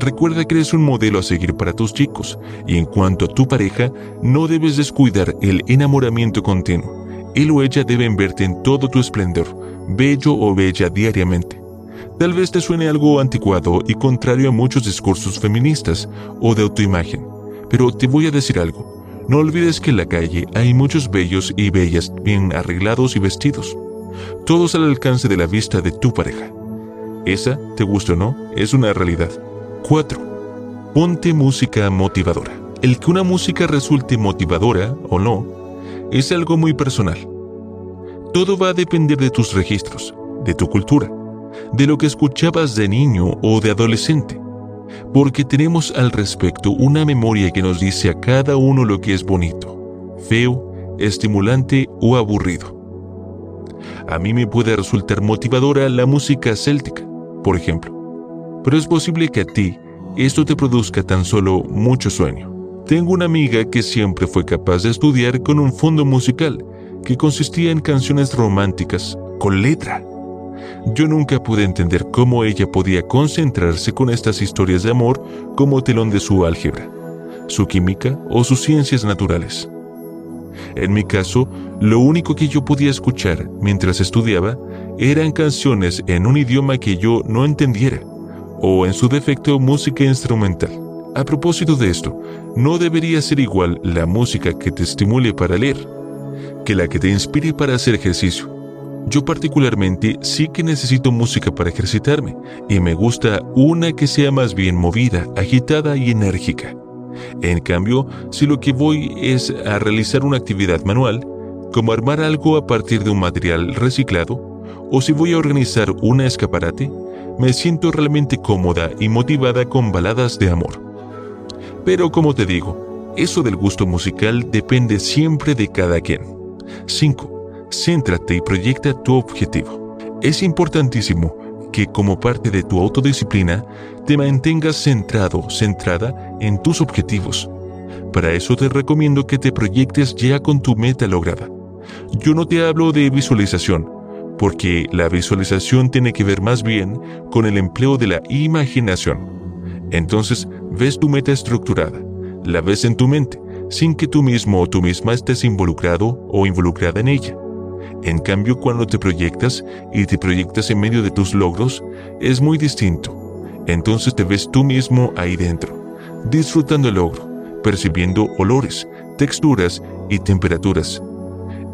Recuerda que eres un modelo a seguir para tus chicos y en cuanto a tu pareja, no debes descuidar el enamoramiento continuo. Él o ella deben verte en todo tu esplendor, bello o bella diariamente. Tal vez te suene algo anticuado y contrario a muchos discursos feministas o de autoimagen, pero te voy a decir algo. No olvides que en la calle hay muchos bellos y bellas bien arreglados y vestidos todos al alcance de la vista de tu pareja. Esa, te guste o no, es una realidad. 4. Ponte música motivadora. El que una música resulte motivadora o no es algo muy personal. Todo va a depender de tus registros, de tu cultura, de lo que escuchabas de niño o de adolescente, porque tenemos al respecto una memoria que nos dice a cada uno lo que es bonito, feo, estimulante o aburrido. A mí me puede resultar motivadora la música céltica, por ejemplo, pero es posible que a ti esto te produzca tan solo mucho sueño. Tengo una amiga que siempre fue capaz de estudiar con un fondo musical que consistía en canciones románticas con letra. Yo nunca pude entender cómo ella podía concentrarse con estas historias de amor como telón de su álgebra, su química o sus ciencias naturales. En mi caso, lo único que yo podía escuchar mientras estudiaba eran canciones en un idioma que yo no entendiera, o en su defecto música instrumental. A propósito de esto, no debería ser igual la música que te estimule para leer, que la que te inspire para hacer ejercicio. Yo particularmente sí que necesito música para ejercitarme, y me gusta una que sea más bien movida, agitada y enérgica. En cambio, si lo que voy es a realizar una actividad manual, como armar algo a partir de un material reciclado, o si voy a organizar una escaparate, me siento realmente cómoda y motivada con baladas de amor. Pero como te digo, eso del gusto musical depende siempre de cada quien. 5. Céntrate y proyecta tu objetivo. Es importantísimo que como parte de tu autodisciplina te mantengas centrado, centrada en tus objetivos. Para eso te recomiendo que te proyectes ya con tu meta lograda. Yo no te hablo de visualización, porque la visualización tiene que ver más bien con el empleo de la imaginación. Entonces, ves tu meta estructurada, la ves en tu mente, sin que tú mismo o tú misma estés involucrado o involucrada en ella. En cambio, cuando te proyectas y te proyectas en medio de tus logros, es muy distinto. Entonces te ves tú mismo ahí dentro, disfrutando el logro, percibiendo olores, texturas y temperaturas.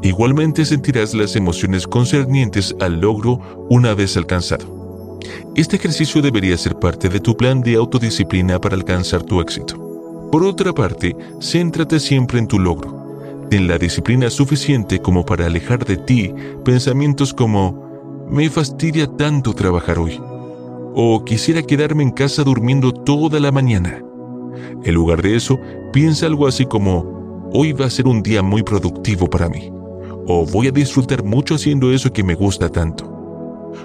Igualmente sentirás las emociones concernientes al logro una vez alcanzado. Este ejercicio debería ser parte de tu plan de autodisciplina para alcanzar tu éxito. Por otra parte, céntrate siempre en tu logro Ten la disciplina suficiente como para alejar de ti pensamientos como me fastidia tanto trabajar hoy o quisiera quedarme en casa durmiendo toda la mañana. En lugar de eso, piensa algo así como hoy va a ser un día muy productivo para mí o voy a disfrutar mucho haciendo eso que me gusta tanto.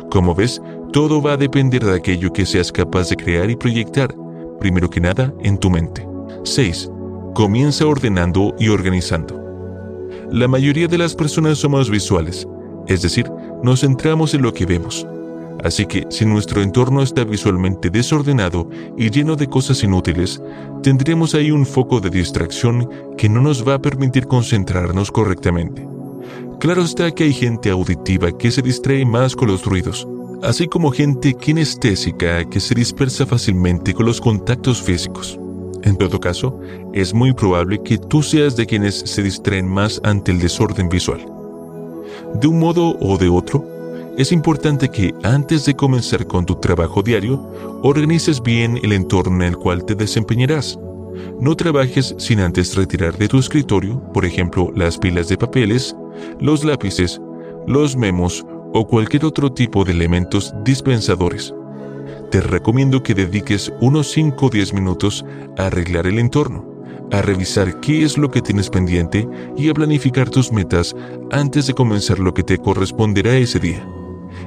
Como ves, todo va a depender de aquello que seas capaz de crear y proyectar, primero que nada, en tu mente. 6. Comienza ordenando y organizando. La mayoría de las personas somos visuales, es decir, nos centramos en lo que vemos. Así que si nuestro entorno está visualmente desordenado y lleno de cosas inútiles, tendremos ahí un foco de distracción que no nos va a permitir concentrarnos correctamente. Claro está que hay gente auditiva que se distrae más con los ruidos, así como gente kinestésica que se dispersa fácilmente con los contactos físicos. En todo caso, es muy probable que tú seas de quienes se distraen más ante el desorden visual. De un modo o de otro, es importante que antes de comenzar con tu trabajo diario, organices bien el entorno en el cual te desempeñarás. No trabajes sin antes retirar de tu escritorio, por ejemplo, las pilas de papeles, los lápices, los memos o cualquier otro tipo de elementos dispensadores. Te recomiendo que dediques unos 5 o 10 minutos a arreglar el entorno, a revisar qué es lo que tienes pendiente y a planificar tus metas antes de comenzar lo que te corresponderá ese día.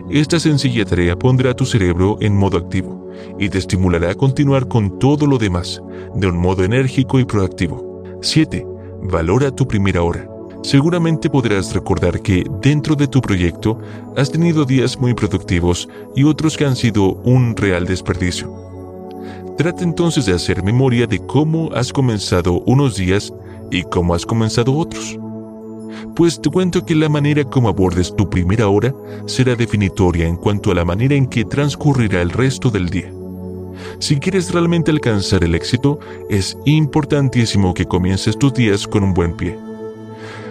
Esta sencilla tarea pondrá tu cerebro en modo activo y te estimulará a continuar con todo lo demás de un modo enérgico y proactivo. 7. Valora tu primera hora. Seguramente podrás recordar que dentro de tu proyecto has tenido días muy productivos y otros que han sido un real desperdicio. Trata entonces de hacer memoria de cómo has comenzado unos días y cómo has comenzado otros. Pues te cuento que la manera como abordes tu primera hora será definitoria en cuanto a la manera en que transcurrirá el resto del día. Si quieres realmente alcanzar el éxito, es importantísimo que comiences tus días con un buen pie.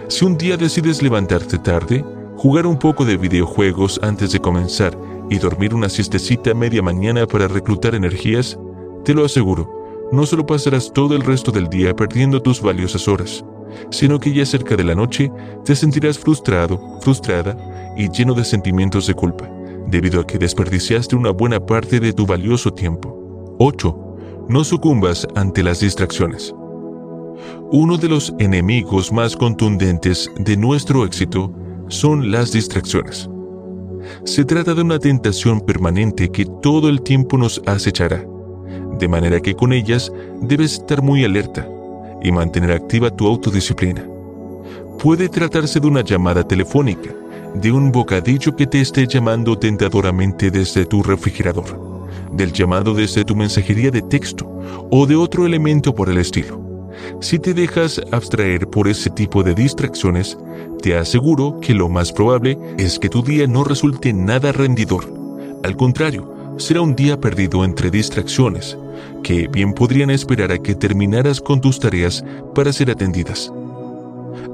Si un día decides levantarte tarde, jugar un poco de videojuegos antes de comenzar y dormir una siestecita media mañana para reclutar energías, te lo aseguro, no solo pasarás todo el resto del día perdiendo tus valiosas horas, sino que ya cerca de la noche te sentirás frustrado, frustrada y lleno de sentimientos de culpa, debido a que desperdiciaste una buena parte de tu valioso tiempo. 8. No sucumbas ante las distracciones. Uno de los enemigos más contundentes de nuestro éxito son las distracciones. Se trata de una tentación permanente que todo el tiempo nos acechará, de manera que con ellas debes estar muy alerta y mantener activa tu autodisciplina. Puede tratarse de una llamada telefónica, de un bocadillo que te esté llamando tentadoramente desde tu refrigerador, del llamado desde tu mensajería de texto o de otro elemento por el estilo. Si te dejas abstraer por ese tipo de distracciones, te aseguro que lo más probable es que tu día no resulte nada rendidor. Al contrario, será un día perdido entre distracciones, que bien podrían esperar a que terminaras con tus tareas para ser atendidas.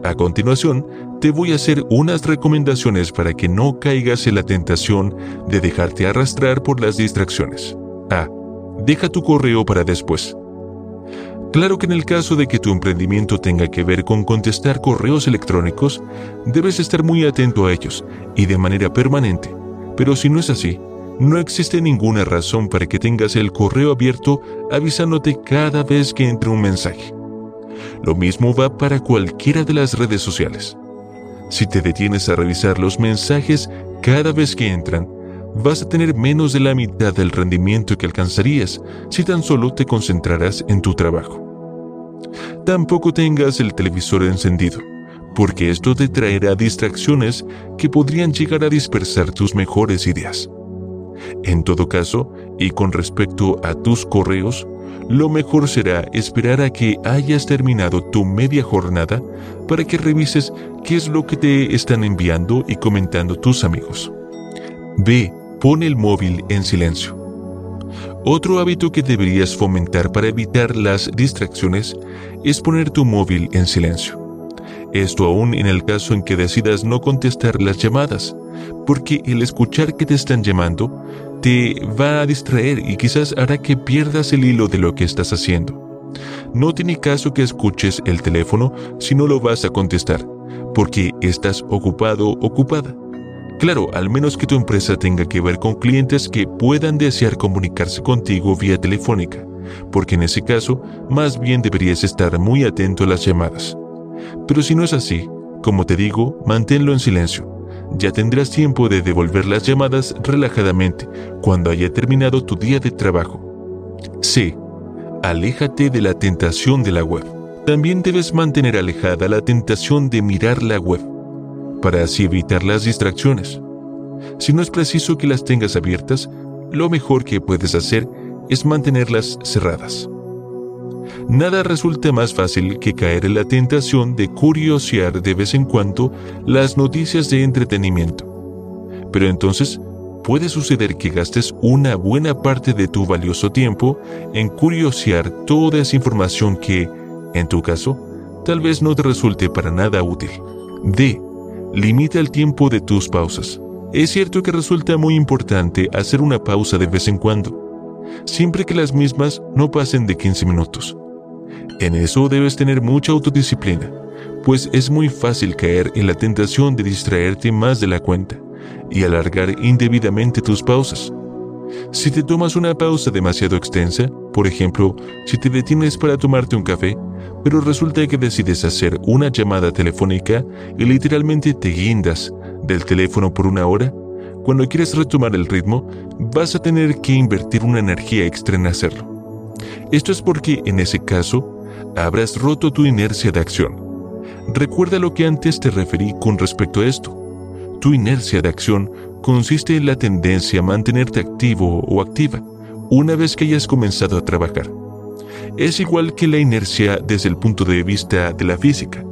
A continuación, te voy a hacer unas recomendaciones para que no caigas en la tentación de dejarte arrastrar por las distracciones. A. Deja tu correo para después. Claro que en el caso de que tu emprendimiento tenga que ver con contestar correos electrónicos, debes estar muy atento a ellos y de manera permanente. Pero si no es así, no existe ninguna razón para que tengas el correo abierto avisándote cada vez que entre un mensaje. Lo mismo va para cualquiera de las redes sociales. Si te detienes a revisar los mensajes cada vez que entran, vas a tener menos de la mitad del rendimiento que alcanzarías si tan solo te concentraras en tu trabajo. Tampoco tengas el televisor encendido, porque esto te traerá distracciones que podrían llegar a dispersar tus mejores ideas. En todo caso, y con respecto a tus correos, lo mejor será esperar a que hayas terminado tu media jornada para que revises qué es lo que te están enviando y comentando tus amigos. B. Pon el móvil en silencio. Otro hábito que deberías fomentar para evitar las distracciones es poner tu móvil en silencio. Esto aún en el caso en que decidas no contestar las llamadas, porque el escuchar que te están llamando te va a distraer y quizás hará que pierdas el hilo de lo que estás haciendo. No tiene caso que escuches el teléfono si no lo vas a contestar, porque estás ocupado ocupada. Claro, al menos que tu empresa tenga que ver con clientes que puedan desear comunicarse contigo vía telefónica, porque en ese caso más bien deberías estar muy atento a las llamadas. Pero si no es así, como te digo, manténlo en silencio. Ya tendrás tiempo de devolver las llamadas relajadamente cuando haya terminado tu día de trabajo. C. aléjate de la tentación de la web. También debes mantener alejada la tentación de mirar la web, para así evitar las distracciones. Si no es preciso que las tengas abiertas, lo mejor que puedes hacer es mantenerlas cerradas. Nada resulta más fácil que caer en la tentación de curiosear de vez en cuando las noticias de entretenimiento. Pero entonces puede suceder que gastes una buena parte de tu valioso tiempo en curiosear toda esa información que, en tu caso, tal vez no te resulte para nada útil. D. Limita el tiempo de tus pausas. Es cierto que resulta muy importante hacer una pausa de vez en cuando, siempre que las mismas no pasen de 15 minutos. En eso debes tener mucha autodisciplina, pues es muy fácil caer en la tentación de distraerte más de la cuenta y alargar indebidamente tus pausas. Si te tomas una pausa demasiado extensa, por ejemplo, si te detienes para tomarte un café, pero resulta que decides hacer una llamada telefónica y literalmente te guindas del teléfono por una hora, cuando quieres retomar el ritmo, vas a tener que invertir una energía extra en hacerlo. Esto es porque, en ese caso, habrás roto tu inercia de acción. Recuerda lo que antes te referí con respecto a esto. Tu inercia de acción consiste en la tendencia a mantenerte activo o activa una vez que hayas comenzado a trabajar. Es igual que la inercia desde el punto de vista de la física.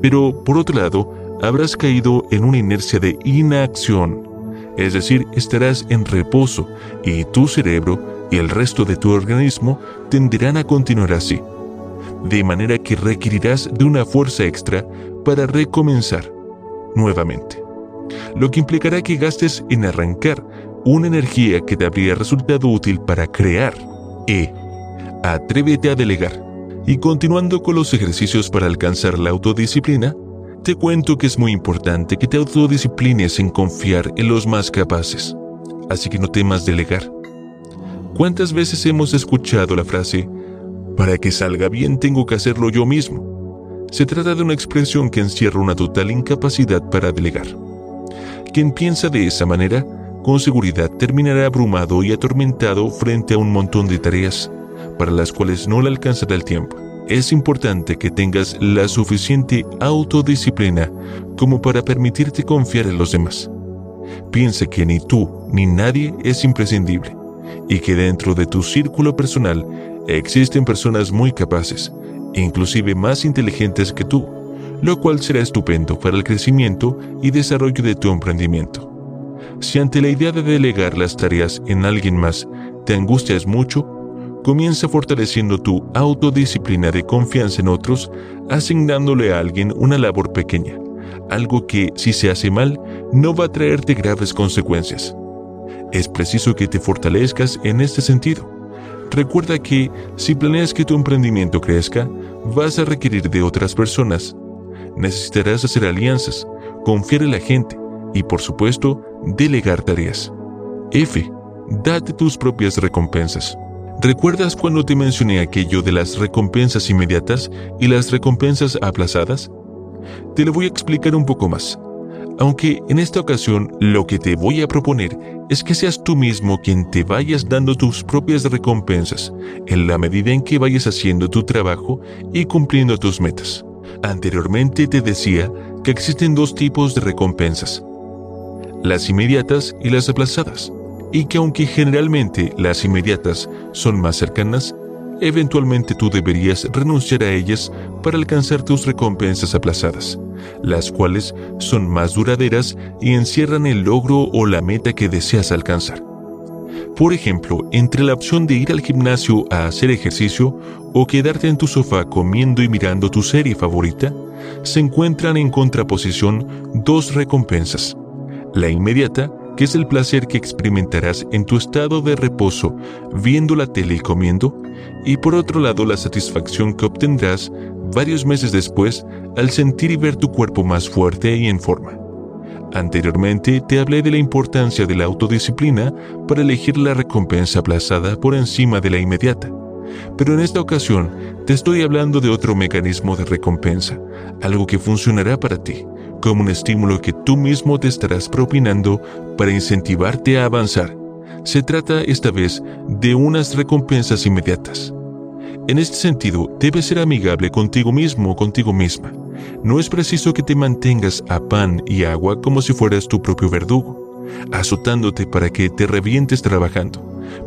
Pero, por otro lado, habrás caído en una inercia de inacción, es decir, estarás en reposo y tu cerebro y el resto de tu organismo tenderán a continuar así, de manera que requerirás de una fuerza extra para recomenzar nuevamente lo que implicará que gastes en arrancar una energía que te habría resultado útil para crear. E. Atrévete a delegar. Y continuando con los ejercicios para alcanzar la autodisciplina, te cuento que es muy importante que te autodisciplines en confiar en los más capaces. Así que no temas delegar. ¿Cuántas veces hemos escuchado la frase, para que salga bien tengo que hacerlo yo mismo? Se trata de una expresión que encierra una total incapacidad para delegar. Quien piensa de esa manera, con seguridad terminará abrumado y atormentado frente a un montón de tareas para las cuales no le alcanzará el tiempo. Es importante que tengas la suficiente autodisciplina como para permitirte confiar en los demás. Piensa que ni tú ni nadie es imprescindible y que dentro de tu círculo personal existen personas muy capaces, inclusive más inteligentes que tú, lo cual será estupendo para el crecimiento y desarrollo de tu emprendimiento. Si ante la idea de delegar las tareas en alguien más te angustias mucho, comienza fortaleciendo tu autodisciplina de confianza en otros, asignándole a alguien una labor pequeña, algo que, si se hace mal, no va a traerte graves consecuencias. Es preciso que te fortalezcas en este sentido. Recuerda que, si planeas que tu emprendimiento crezca, vas a requerir de otras personas necesitarás hacer alianzas, confiar en la gente y, por supuesto, delegar tareas. F. Date tus propias recompensas. ¿Recuerdas cuando te mencioné aquello de las recompensas inmediatas y las recompensas aplazadas? Te lo voy a explicar un poco más. Aunque en esta ocasión lo que te voy a proponer es que seas tú mismo quien te vayas dando tus propias recompensas en la medida en que vayas haciendo tu trabajo y cumpliendo tus metas. Anteriormente te decía que existen dos tipos de recompensas, las inmediatas y las aplazadas, y que aunque generalmente las inmediatas son más cercanas, eventualmente tú deberías renunciar a ellas para alcanzar tus recompensas aplazadas, las cuales son más duraderas y encierran el logro o la meta que deseas alcanzar. Por ejemplo, entre la opción de ir al gimnasio a hacer ejercicio o quedarte en tu sofá comiendo y mirando tu serie favorita, se encuentran en contraposición dos recompensas. La inmediata, que es el placer que experimentarás en tu estado de reposo viendo la tele y comiendo, y por otro lado la satisfacción que obtendrás varios meses después al sentir y ver tu cuerpo más fuerte y en forma. Anteriormente te hablé de la importancia de la autodisciplina para elegir la recompensa aplazada por encima de la inmediata. Pero en esta ocasión te estoy hablando de otro mecanismo de recompensa, algo que funcionará para ti, como un estímulo que tú mismo te estarás propinando para incentivarte a avanzar. Se trata esta vez de unas recompensas inmediatas. En este sentido, debes ser amigable contigo mismo o contigo misma. No es preciso que te mantengas a pan y agua como si fueras tu propio verdugo, azotándote para que te revientes trabajando,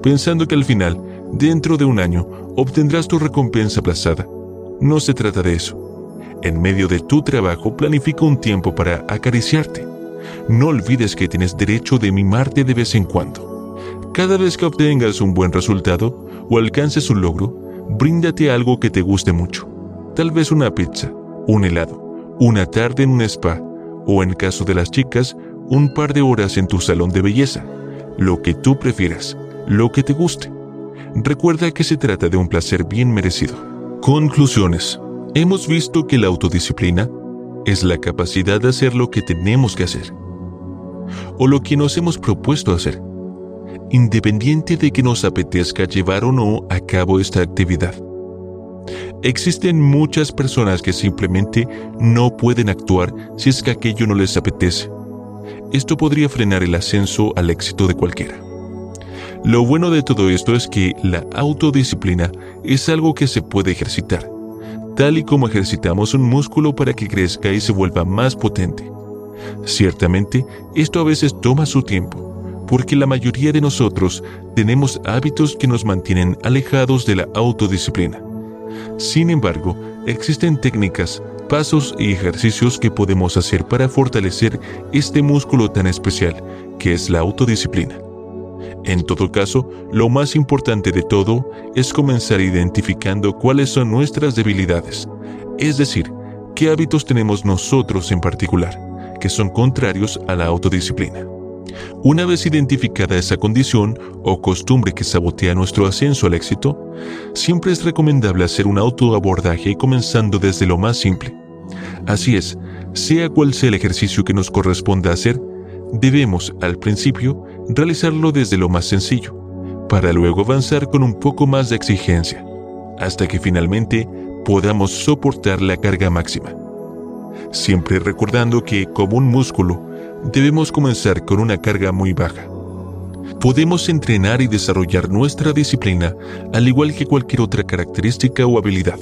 pensando que al final, dentro de un año, obtendrás tu recompensa aplazada. No se trata de eso. En medio de tu trabajo, planifica un tiempo para acariciarte. No olvides que tienes derecho de mimarte de vez en cuando. Cada vez que obtengas un buen resultado o alcances un logro, bríndate algo que te guste mucho. Tal vez una pizza, un helado, una tarde en un spa o en caso de las chicas, un par de horas en tu salón de belleza. Lo que tú prefieras, lo que te guste. Recuerda que se trata de un placer bien merecido. Conclusiones. Hemos visto que la autodisciplina es la capacidad de hacer lo que tenemos que hacer o lo que nos hemos propuesto hacer, independiente de que nos apetezca llevar o no a cabo esta actividad. Existen muchas personas que simplemente no pueden actuar si es que aquello no les apetece. Esto podría frenar el ascenso al éxito de cualquiera. Lo bueno de todo esto es que la autodisciplina es algo que se puede ejercitar tal y como ejercitamos un músculo para que crezca y se vuelva más potente. Ciertamente, esto a veces toma su tiempo, porque la mayoría de nosotros tenemos hábitos que nos mantienen alejados de la autodisciplina. Sin embargo, existen técnicas, pasos y ejercicios que podemos hacer para fortalecer este músculo tan especial que es la autodisciplina. En todo caso, lo más importante de todo es comenzar identificando cuáles son nuestras debilidades, es decir, qué hábitos tenemos nosotros en particular, que son contrarios a la autodisciplina. Una vez identificada esa condición o costumbre que sabotea nuestro ascenso al éxito, siempre es recomendable hacer un autoabordaje comenzando desde lo más simple. Así es, sea cual sea el ejercicio que nos corresponda hacer, debemos, al principio, realizarlo desde lo más sencillo, para luego avanzar con un poco más de exigencia, hasta que finalmente podamos soportar la carga máxima. Siempre recordando que, como un músculo, debemos comenzar con una carga muy baja. Podemos entrenar y desarrollar nuestra disciplina al igual que cualquier otra característica o habilidad